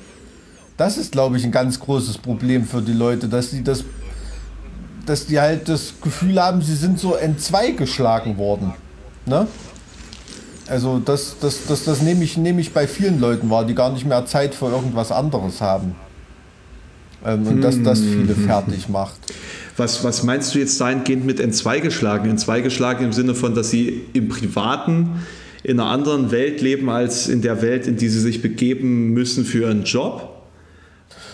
Das ist, glaube ich, ein ganz großes Problem für die Leute, dass sie das, dass die halt das Gefühl haben, sie sind so entzweigeschlagen worden. Ne? Also das, das, das, das nehme ich, nehme ich bei vielen Leuten wahr, die gar nicht mehr Zeit für irgendwas anderes haben. Ähm, und dass das viele fertig macht. Was, was meinst du jetzt dahingehend mit entzweigeschlagen? Entzweigeschlagen im Sinne von, dass sie im Privaten in einer anderen Welt leben als in der Welt, in die sie sich begeben müssen für einen Job?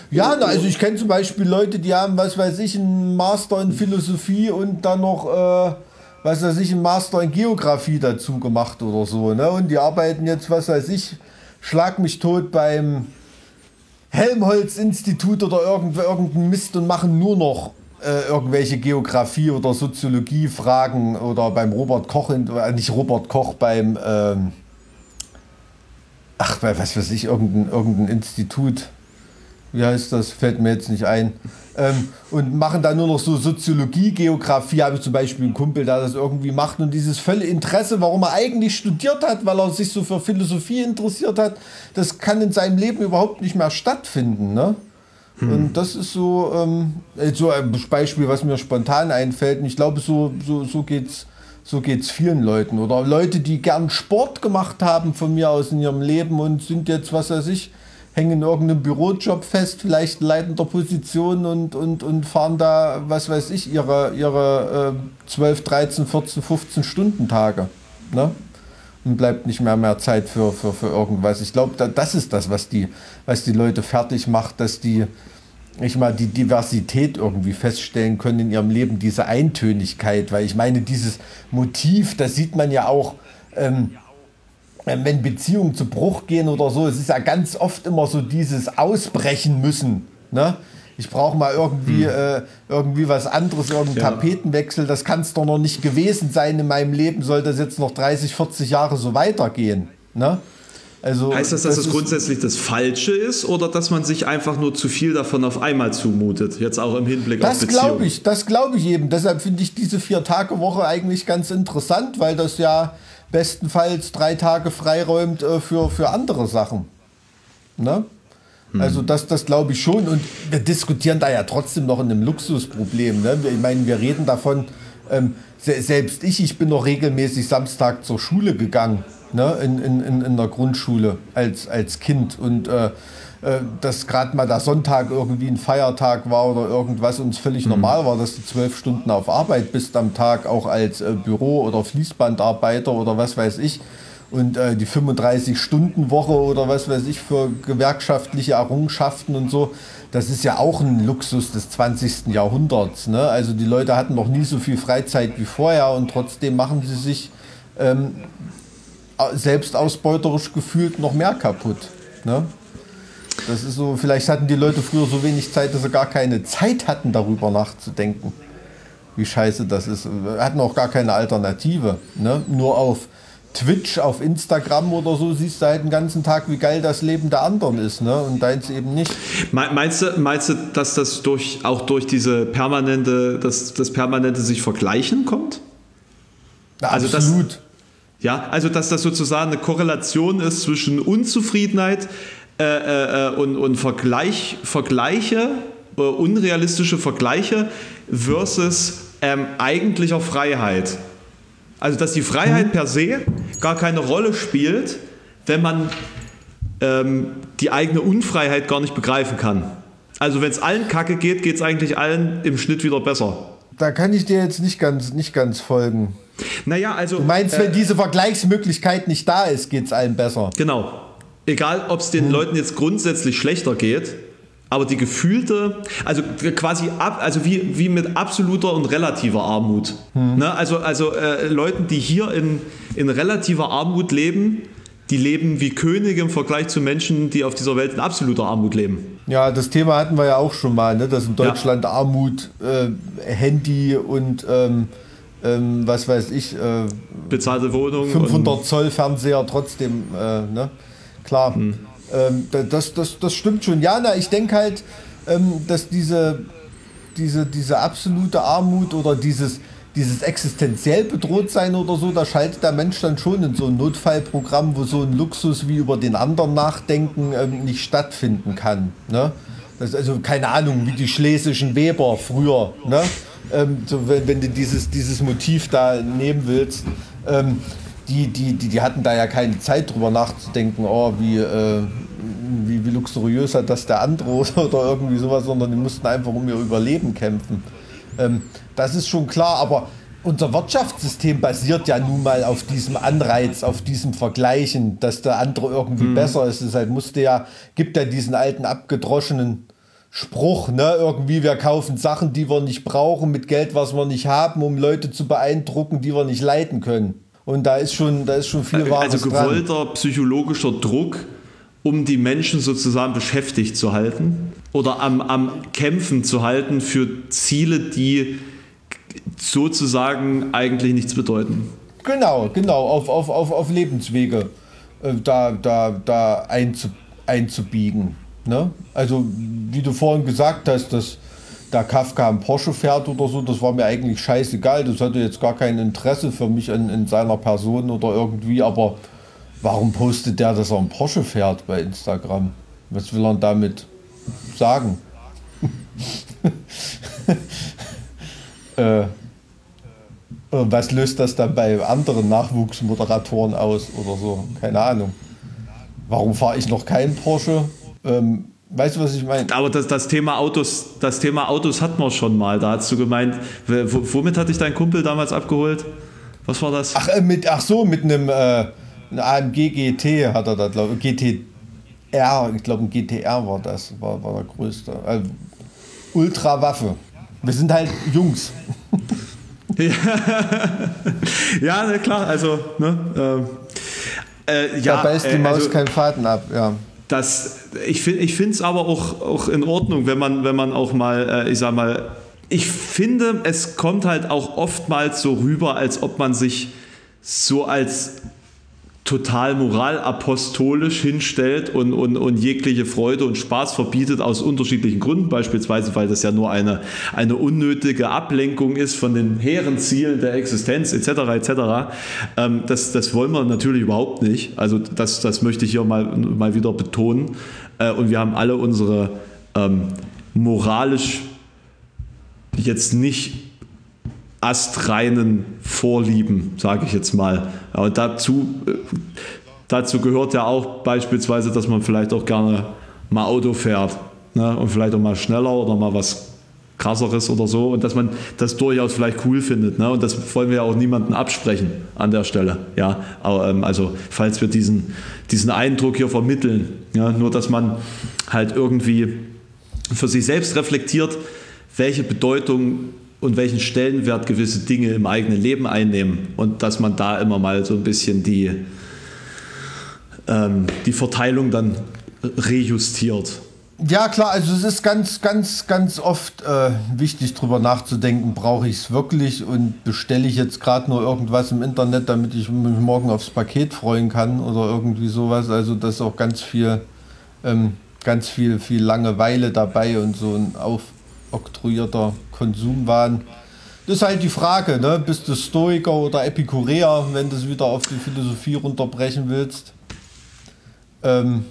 Ja, also ich kenne zum Beispiel Leute, die haben, was weiß ich, einen Master in Philosophie und dann noch, äh, was weiß ich, einen Master in Geografie dazu gemacht oder so. Ne? Und die arbeiten jetzt, was weiß ich, schlag mich tot beim Helmholtz-Institut oder irgend, irgendein Mist und machen nur noch äh, irgendwelche Geografie- oder Soziologie-Fragen oder beim Robert Koch, in- äh, nicht Robert Koch, beim, ähm, ach, bei was weiß ich, irgendein, irgendein Institut wie heißt das, fällt mir jetzt nicht ein. Ähm, und machen dann nur noch so Soziologie, Geografie, habe ich zum Beispiel einen Kumpel, der das irgendwie macht und dieses völlige Interesse, warum er eigentlich studiert hat, weil er sich so für Philosophie interessiert hat, das kann in seinem Leben überhaupt nicht mehr stattfinden. Ne? Und das ist so, ähm, äh, so ein Beispiel, was mir spontan einfällt. Und ich glaube, so, so, so geht's so geht's vielen Leuten. Oder Leute, die gern Sport gemacht haben von mir aus in ihrem Leben und sind jetzt, was weiß ich, hängen in irgendeinem Bürojob fest, vielleicht in leitender Position und, und, und fahren da, was weiß ich, ihre, ihre äh, 12, 13, 14, 15 Stunden Tage. Ne? Und bleibt nicht mehr mehr Zeit für, für, für irgendwas. Ich glaube, da, das ist das, was die, was die Leute fertig macht, dass die, ich mal, die Diversität irgendwie feststellen können in ihrem Leben, diese Eintönigkeit. Weil ich meine, dieses Motiv, das sieht man ja auch. Ähm, wenn Beziehungen zu Bruch gehen oder so, es ist ja ganz oft immer so dieses Ausbrechen müssen. Ne? Ich brauche mal irgendwie, äh, irgendwie was anderes, irgendeinen Ja. Tapetenwechsel. Das kann es doch noch nicht gewesen sein in meinem Leben. Soll das jetzt noch 30, 40 Jahre so weitergehen? Ne? Also, Heißt das, dass das, ist- grundsätzlich das Falsche ist oder dass man sich einfach nur zu viel davon auf einmal zumutet? Jetzt auch im Hinblick auf Das Beziehungen. glaube ich, das glaube ich eben. Deshalb finde ich diese Vier-Tage-Woche eigentlich ganz interessant, weil das ja bestenfalls drei Tage freiräumt äh, für, für andere Sachen. Ne? Also das, das glaube ich schon. Und wir diskutieren da ja trotzdem noch in einem Luxusproblem. Ne? Ich meine, wir reden davon, ähm, se selbst ich, ich bin noch regelmäßig Samstag zur Schule gegangen, ne? in, in, in, in der Grundschule als, als Kind. Und äh dass gerade mal der Sonntag irgendwie ein Feiertag war oder irgendwas uns völlig mhm. normal war, dass du zwölf Stunden auf Arbeit bist am Tag, auch als äh, Büro- oder Fließbandarbeiter oder was weiß ich und äh, die 35-Stunden-Woche oder was weiß ich für gewerkschaftliche Errungenschaften und so, das ist ja auch ein Luxus des 20. Jahrhunderts. Ne? Also die Leute hatten noch nie so viel Freizeit wie vorher und trotzdem machen sie sich ähm, selbstausbeuterisch gefühlt noch mehr kaputt. Ne? Das ist so, vielleicht hatten die Leute früher so wenig Zeit, dass sie gar keine Zeit hatten, darüber nachzudenken, wie scheiße das ist. Wir hatten auch gar keine Alternative. Ne? Nur auf Twitch, auf Instagram oder so siehst du halt den ganzen Tag, wie geil das Leben der anderen ist, ne? Und deins eben nicht. Meinst du, meinst du, dass das durch, auch durch diese permanente, das, das permanente sich vergleichen kommt? Ja, also absolut. Das, ja, also dass das sozusagen eine Korrelation ist zwischen Unzufriedenheit äh, äh, äh und, und Vergleich, Vergleiche, äh, unrealistische Vergleiche versus ähm, eigentlicher Freiheit. Also dass die Freiheit mhm. per se gar keine Rolle spielt, wenn man ähm, die eigene Unfreiheit gar nicht begreifen kann. Also wenn es allen kacke geht, geht es eigentlich allen im Schnitt wieder besser. Da kann ich dir jetzt nicht ganz, nicht ganz folgen. Naja, also. Du meinst, äh, wenn diese Vergleichsmöglichkeit nicht da ist, geht es allen besser. Genau. Egal, ob es den hm. Leuten jetzt grundsätzlich schlechter geht, aber die gefühlte, also quasi ab, also wie, wie mit absoluter und relativer Armut. Hm. Ne? Also, also äh, Leuten, die hier in, in relativer Armut leben, die leben wie Könige im Vergleich zu Menschen, die auf dieser Welt in absoluter Armut leben. Ja, das Thema hatten wir ja auch schon mal, ne? dass in Deutschland ja. Armut, äh, Handy und ähm, ähm, was weiß ich, äh, bezahlte Wohnung, 500 Zoll Fernseher trotzdem, äh, ne? Klar. Hm. Ähm, das, das, das stimmt schon. Ja, na, ich denke halt, ähm, dass diese, diese, diese absolute Armut oder dieses, dieses existenziell bedroht sein oder so, da schaltet der Mensch dann schon in so ein Notfallprogramm, wo so ein Luxus wie über den anderen nachdenken ähm, nicht stattfinden kann. Ne? Das ist also keine Ahnung, wie die schlesischen Weber früher. Ne? Ähm, so, wenn, wenn du dieses, dieses Motiv da nehmen willst. Ähm, die, die, die, die hatten da ja keine Zeit drüber nachzudenken, oh, wie, äh, wie, wie luxuriös hat das der andere oder irgendwie sowas, sondern die mussten einfach um ihr Überleben kämpfen. Ähm, das ist schon klar, aber unser Wirtschaftssystem basiert ja nun mal auf diesem Anreiz, auf diesem Vergleichen, dass der andere irgendwie mhm. besser ist. Deshalb musste ja, gibt ja diesen alten abgedroschenen Spruch, ne, irgendwie, wir kaufen Sachen, die wir nicht brauchen, mit Geld, was wir nicht haben, um Leute zu beeindrucken, die wir nicht leiten können. Und da ist schon, da ist schon viel also Wahres Also gewollter dran. psychologischer Druck, um die Menschen sozusagen beschäftigt zu halten oder am, am Kämpfen zu halten für Ziele, die sozusagen eigentlich nichts bedeuten. Genau, genau, auf, auf, auf, auf Lebenswege äh, da, da, da einzu, einzubiegen. Ne? Also, wie du vorhin gesagt hast, dass da Kafka einen Porsche fährt oder so, das war mir eigentlich scheißegal. Das hatte jetzt gar kein Interesse für mich in, in seiner Person oder irgendwie, aber warum postet der, dass er einen Porsche fährt bei Instagram? Was will er damit sagen? äh, was löst das dann bei anderen Nachwuchsmoderatoren aus oder so? Keine Ahnung. Warum fahre ich noch keinen Porsche? Ähm, Weißt du, was ich meine? Aber das, das, Thema Autos, das Thema Autos hat man schon mal. Da hast du gemeint, womit hat dich dein Kumpel damals abgeholt? Was war das? Ach, äh, mit, ach so, mit einem, äh, AMG GT hat er da, glaube ich. GTR, ich glaube ein GTR war das, war, war der größte. Also, Ultrawaffe. Wir sind halt Jungs. ja, ne, klar, also, ne, äh, äh, ja, da beißt die äh, Maus also, keinen Faden ab, ja das, ich finde es aber auch, auch in Ordnung, wenn man, wenn man auch mal, äh, ich sag mal, ich finde, es kommt halt auch oftmals so rüber, als ob man sich so als total moralapostolisch hinstellt und, und, und jegliche Freude und Spaß verbietet aus unterschiedlichen Gründen, beispielsweise weil das ja nur eine, eine unnötige Ablenkung ist von den hehren Zielen der Existenz etc. etc. Ähm, das, das wollen wir natürlich überhaupt nicht. Also das, das möchte ich hier mal, mal wieder betonen. Äh, und wir haben alle unsere ähm, moralisch jetzt nicht astreinen Vorlieben, sage ich jetzt mal. Und dazu, äh, dazu gehört ja auch beispielsweise, dass man vielleicht auch gerne mal Auto fährt ne? und vielleicht auch mal schneller oder mal was krasseres oder so und dass man das durchaus vielleicht cool findet. Ne? Und das wollen wir ja auch niemandem absprechen an der Stelle. Ja? Aber, ähm, also falls wir diesen, diesen Eindruck hier vermitteln, ja? nur dass man halt irgendwie für sich selbst reflektiert, welche Bedeutung und welchen Stellenwert gewisse Dinge im eigenen Leben einnehmen und dass man da immer mal so ein bisschen die, ähm, die Verteilung dann rejustiert. Ja, klar, also es ist ganz, ganz, ganz oft äh, wichtig, darüber nachzudenken, brauche ich es wirklich und bestelle ich jetzt gerade nur irgendwas im Internet, damit ich mich morgen aufs Paket freuen kann oder irgendwie sowas. Also das ist auch ganz viel, ähm, ganz viel, viel Langeweile dabei und so ein aufoktroyierter Konsumwahn. Das ist halt die Frage, ne? bist du Stoiker oder Epikureer, wenn du es wieder auf die Philosophie runterbrechen willst. Ähm,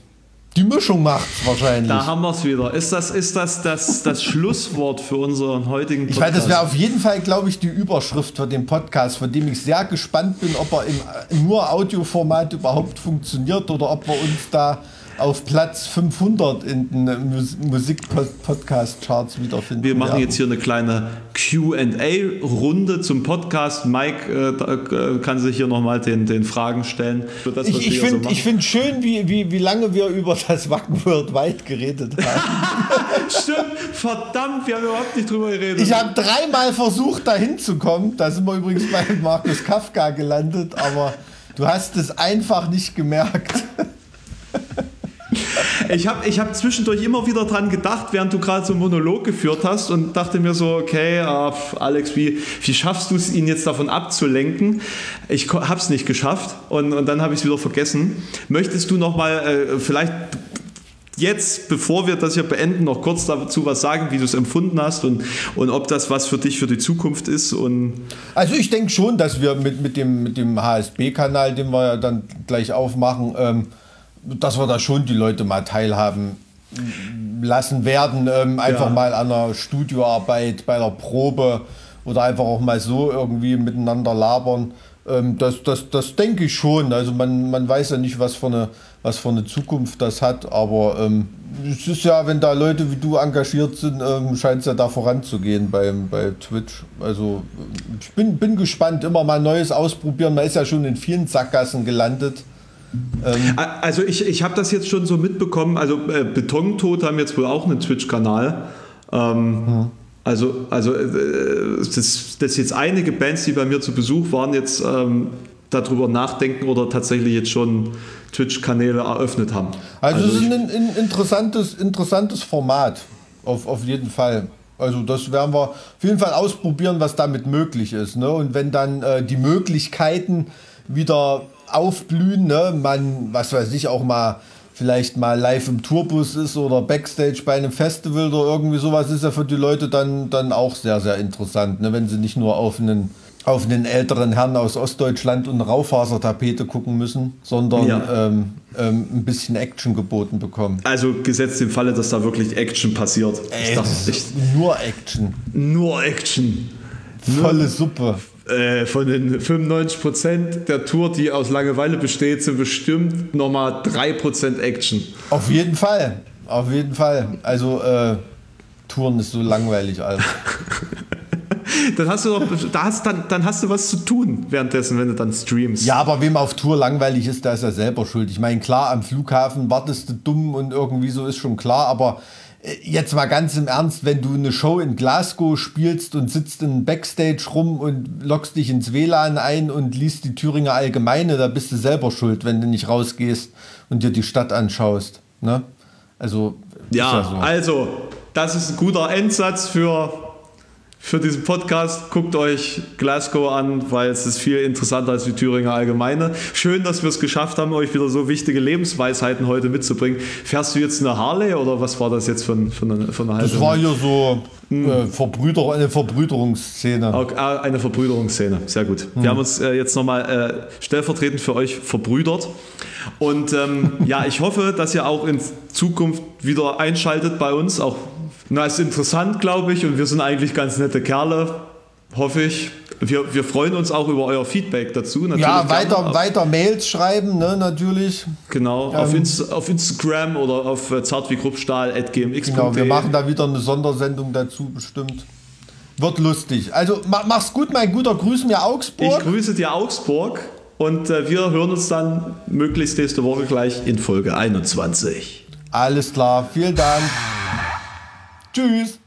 die Mischung macht es wahrscheinlich. Da haben wir es wieder. Ist das, ist das, das das Schlusswort für unseren heutigen Podcast? Ich meine, das wäre auf jeden Fall, glaube ich, die Überschrift für den Podcast, von dem ich sehr gespannt bin, ob er im nur Audioformat überhaupt funktioniert oder ob wir uns da auf Platz 500 in den Musik-Podcast-Charts wiederfinden. Wir machen werden. jetzt hier eine kleine QA-Runde zum Podcast. Mike äh, äh, kann sich hier nochmal den, den Fragen stellen. Das, ich ich finde so find schön, wie, wie, wie lange wir über das Wacken Worldwide geredet haben. Stimmt, verdammt, wir haben überhaupt nicht drüber geredet. Ich habe dreimal versucht, da hinzukommen. Da sind wir übrigens bei Markus Kafka gelandet, aber du hast es einfach nicht gemerkt. Ich habe ich hab zwischendurch immer wieder dran gedacht, während du gerade so einen Monolog geführt hast und dachte mir so, okay, uh, Alex, wie, wie schaffst du es, ihn jetzt davon abzulenken? Ich habe es nicht geschafft und, und dann habe ich es wieder vergessen. Möchtest du noch mal äh, vielleicht jetzt, bevor wir das hier beenden, noch kurz dazu was sagen, wie du es empfunden hast und, und ob das was für dich für die Zukunft ist. Und also ich denke schon, dass wir mit, mit dem, mit dem HSB-Kanal, den wir ja dann gleich aufmachen, ähm, dass wir da schon die Leute mal teilhaben lassen werden. Ähm, einfach ja. mal an einer Studioarbeit, bei der Probe oder einfach auch mal so irgendwie miteinander labern. Ähm, das, das, das denke ich schon. Also man, man weiß ja nicht, was für eine, was für eine Zukunft das hat, aber ähm, es ist ja, wenn da Leute wie du engagiert sind, ähm, scheint es ja da voranzugehen beim, bei Twitch. Also ich bin, bin gespannt, immer mal Neues ausprobieren. Man ist ja schon in vielen Sackgassen gelandet. Ähm also ich, ich habe das jetzt schon so mitbekommen, also äh, Betontod haben jetzt wohl auch einen Twitch-Kanal. Ähm, hm. Also, also äh, das, das jetzt einige Bands, die bei mir zu Besuch waren, jetzt ähm, darüber nachdenken oder tatsächlich jetzt schon Twitch-Kanäle eröffnet haben. Also, also es ist ein, ein, interessantes, interessantes Format, auf, auf jeden Fall. Also das werden wir auf jeden Fall ausprobieren, was damit möglich ist. Ne? Und wenn dann äh, die Möglichkeiten wieder aufblühen, ne? man, was weiß ich, auch mal vielleicht mal live im Tourbus ist oder Backstage bei einem Festival oder irgendwie sowas, ist ja für die Leute dann, dann auch sehr, sehr interessant, ne? wenn sie nicht nur auf einen, auf einen älteren Herrn aus Ostdeutschland und Raufasertapete gucken müssen, sondern ja. ähm, ähm, ein bisschen Action geboten bekommen. Also gesetzt im Falle, dass da wirklich Action passiert. Ey, dachte, nur Action. Nur Action. Volle Suppe. Äh, von den 95% der Tour, die aus Langeweile besteht, sind bestimmt nochmal 3% Action. Auf jeden Fall. Auf jeden Fall. Also, äh, Touren ist so langweilig, Alter. dann hast du doch, da hast, dann, dann hast du was zu tun währenddessen, wenn du dann streamst. Ja, aber wem auf Tour langweilig ist, der ist ja selber schuld. Ich meine, klar, am Flughafen wartest du dumm und irgendwie so ist schon klar, aber jetzt mal ganz im Ernst, wenn du eine Show in Glasgow spielst und sitzt in Backstage rum und lockst dich ins WLAN ein und liest die Thüringer Allgemeine, da bist du selber schuld, wenn du nicht rausgehst und dir die Stadt anschaust. Ne? Also ja, ja so. also das ist ein guter Endsatz für für diesen Podcast. Guckt euch Glasgow an, weil es ist viel interessanter als die Thüringer Allgemeine. Schön, dass wir es geschafft haben, euch wieder so wichtige Lebensweisheiten heute mitzubringen. Fährst du jetzt eine Harley oder was war das jetzt für, für, eine, für eine halbe? Das war hier so äh, Verbrüder, eine Verbrüderungsszene. Okay, ah, eine Verbrüderungsszene, sehr gut. Wir haben uns äh, jetzt nochmal äh, stellvertretend für euch verbrüdert. Und ähm, ja, ich hoffe, dass ihr auch in Zukunft wieder einschaltet bei uns, auch na, ist interessant, glaube ich, und wir sind eigentlich ganz nette Kerle, hoffe ich. Wir, wir freuen uns auch über euer Feedback dazu. Natürlich ja, gerne. weiter, weiter Mails schreiben, ne, natürlich. Genau, auf, Inst auf Instagram oder auf äh, zartwiegruppstahl.gmx.de. Genau, wir machen da wieder eine Sondersendung dazu bestimmt. Wird lustig. Also ma- mach's gut, mein guter. Grüß mir Ich Augsburg. grüße dir Augsburg und äh, wir hören uns dann möglichst nächste Woche gleich in Folge 21. Alles klar, vielen Dank. Tschüss.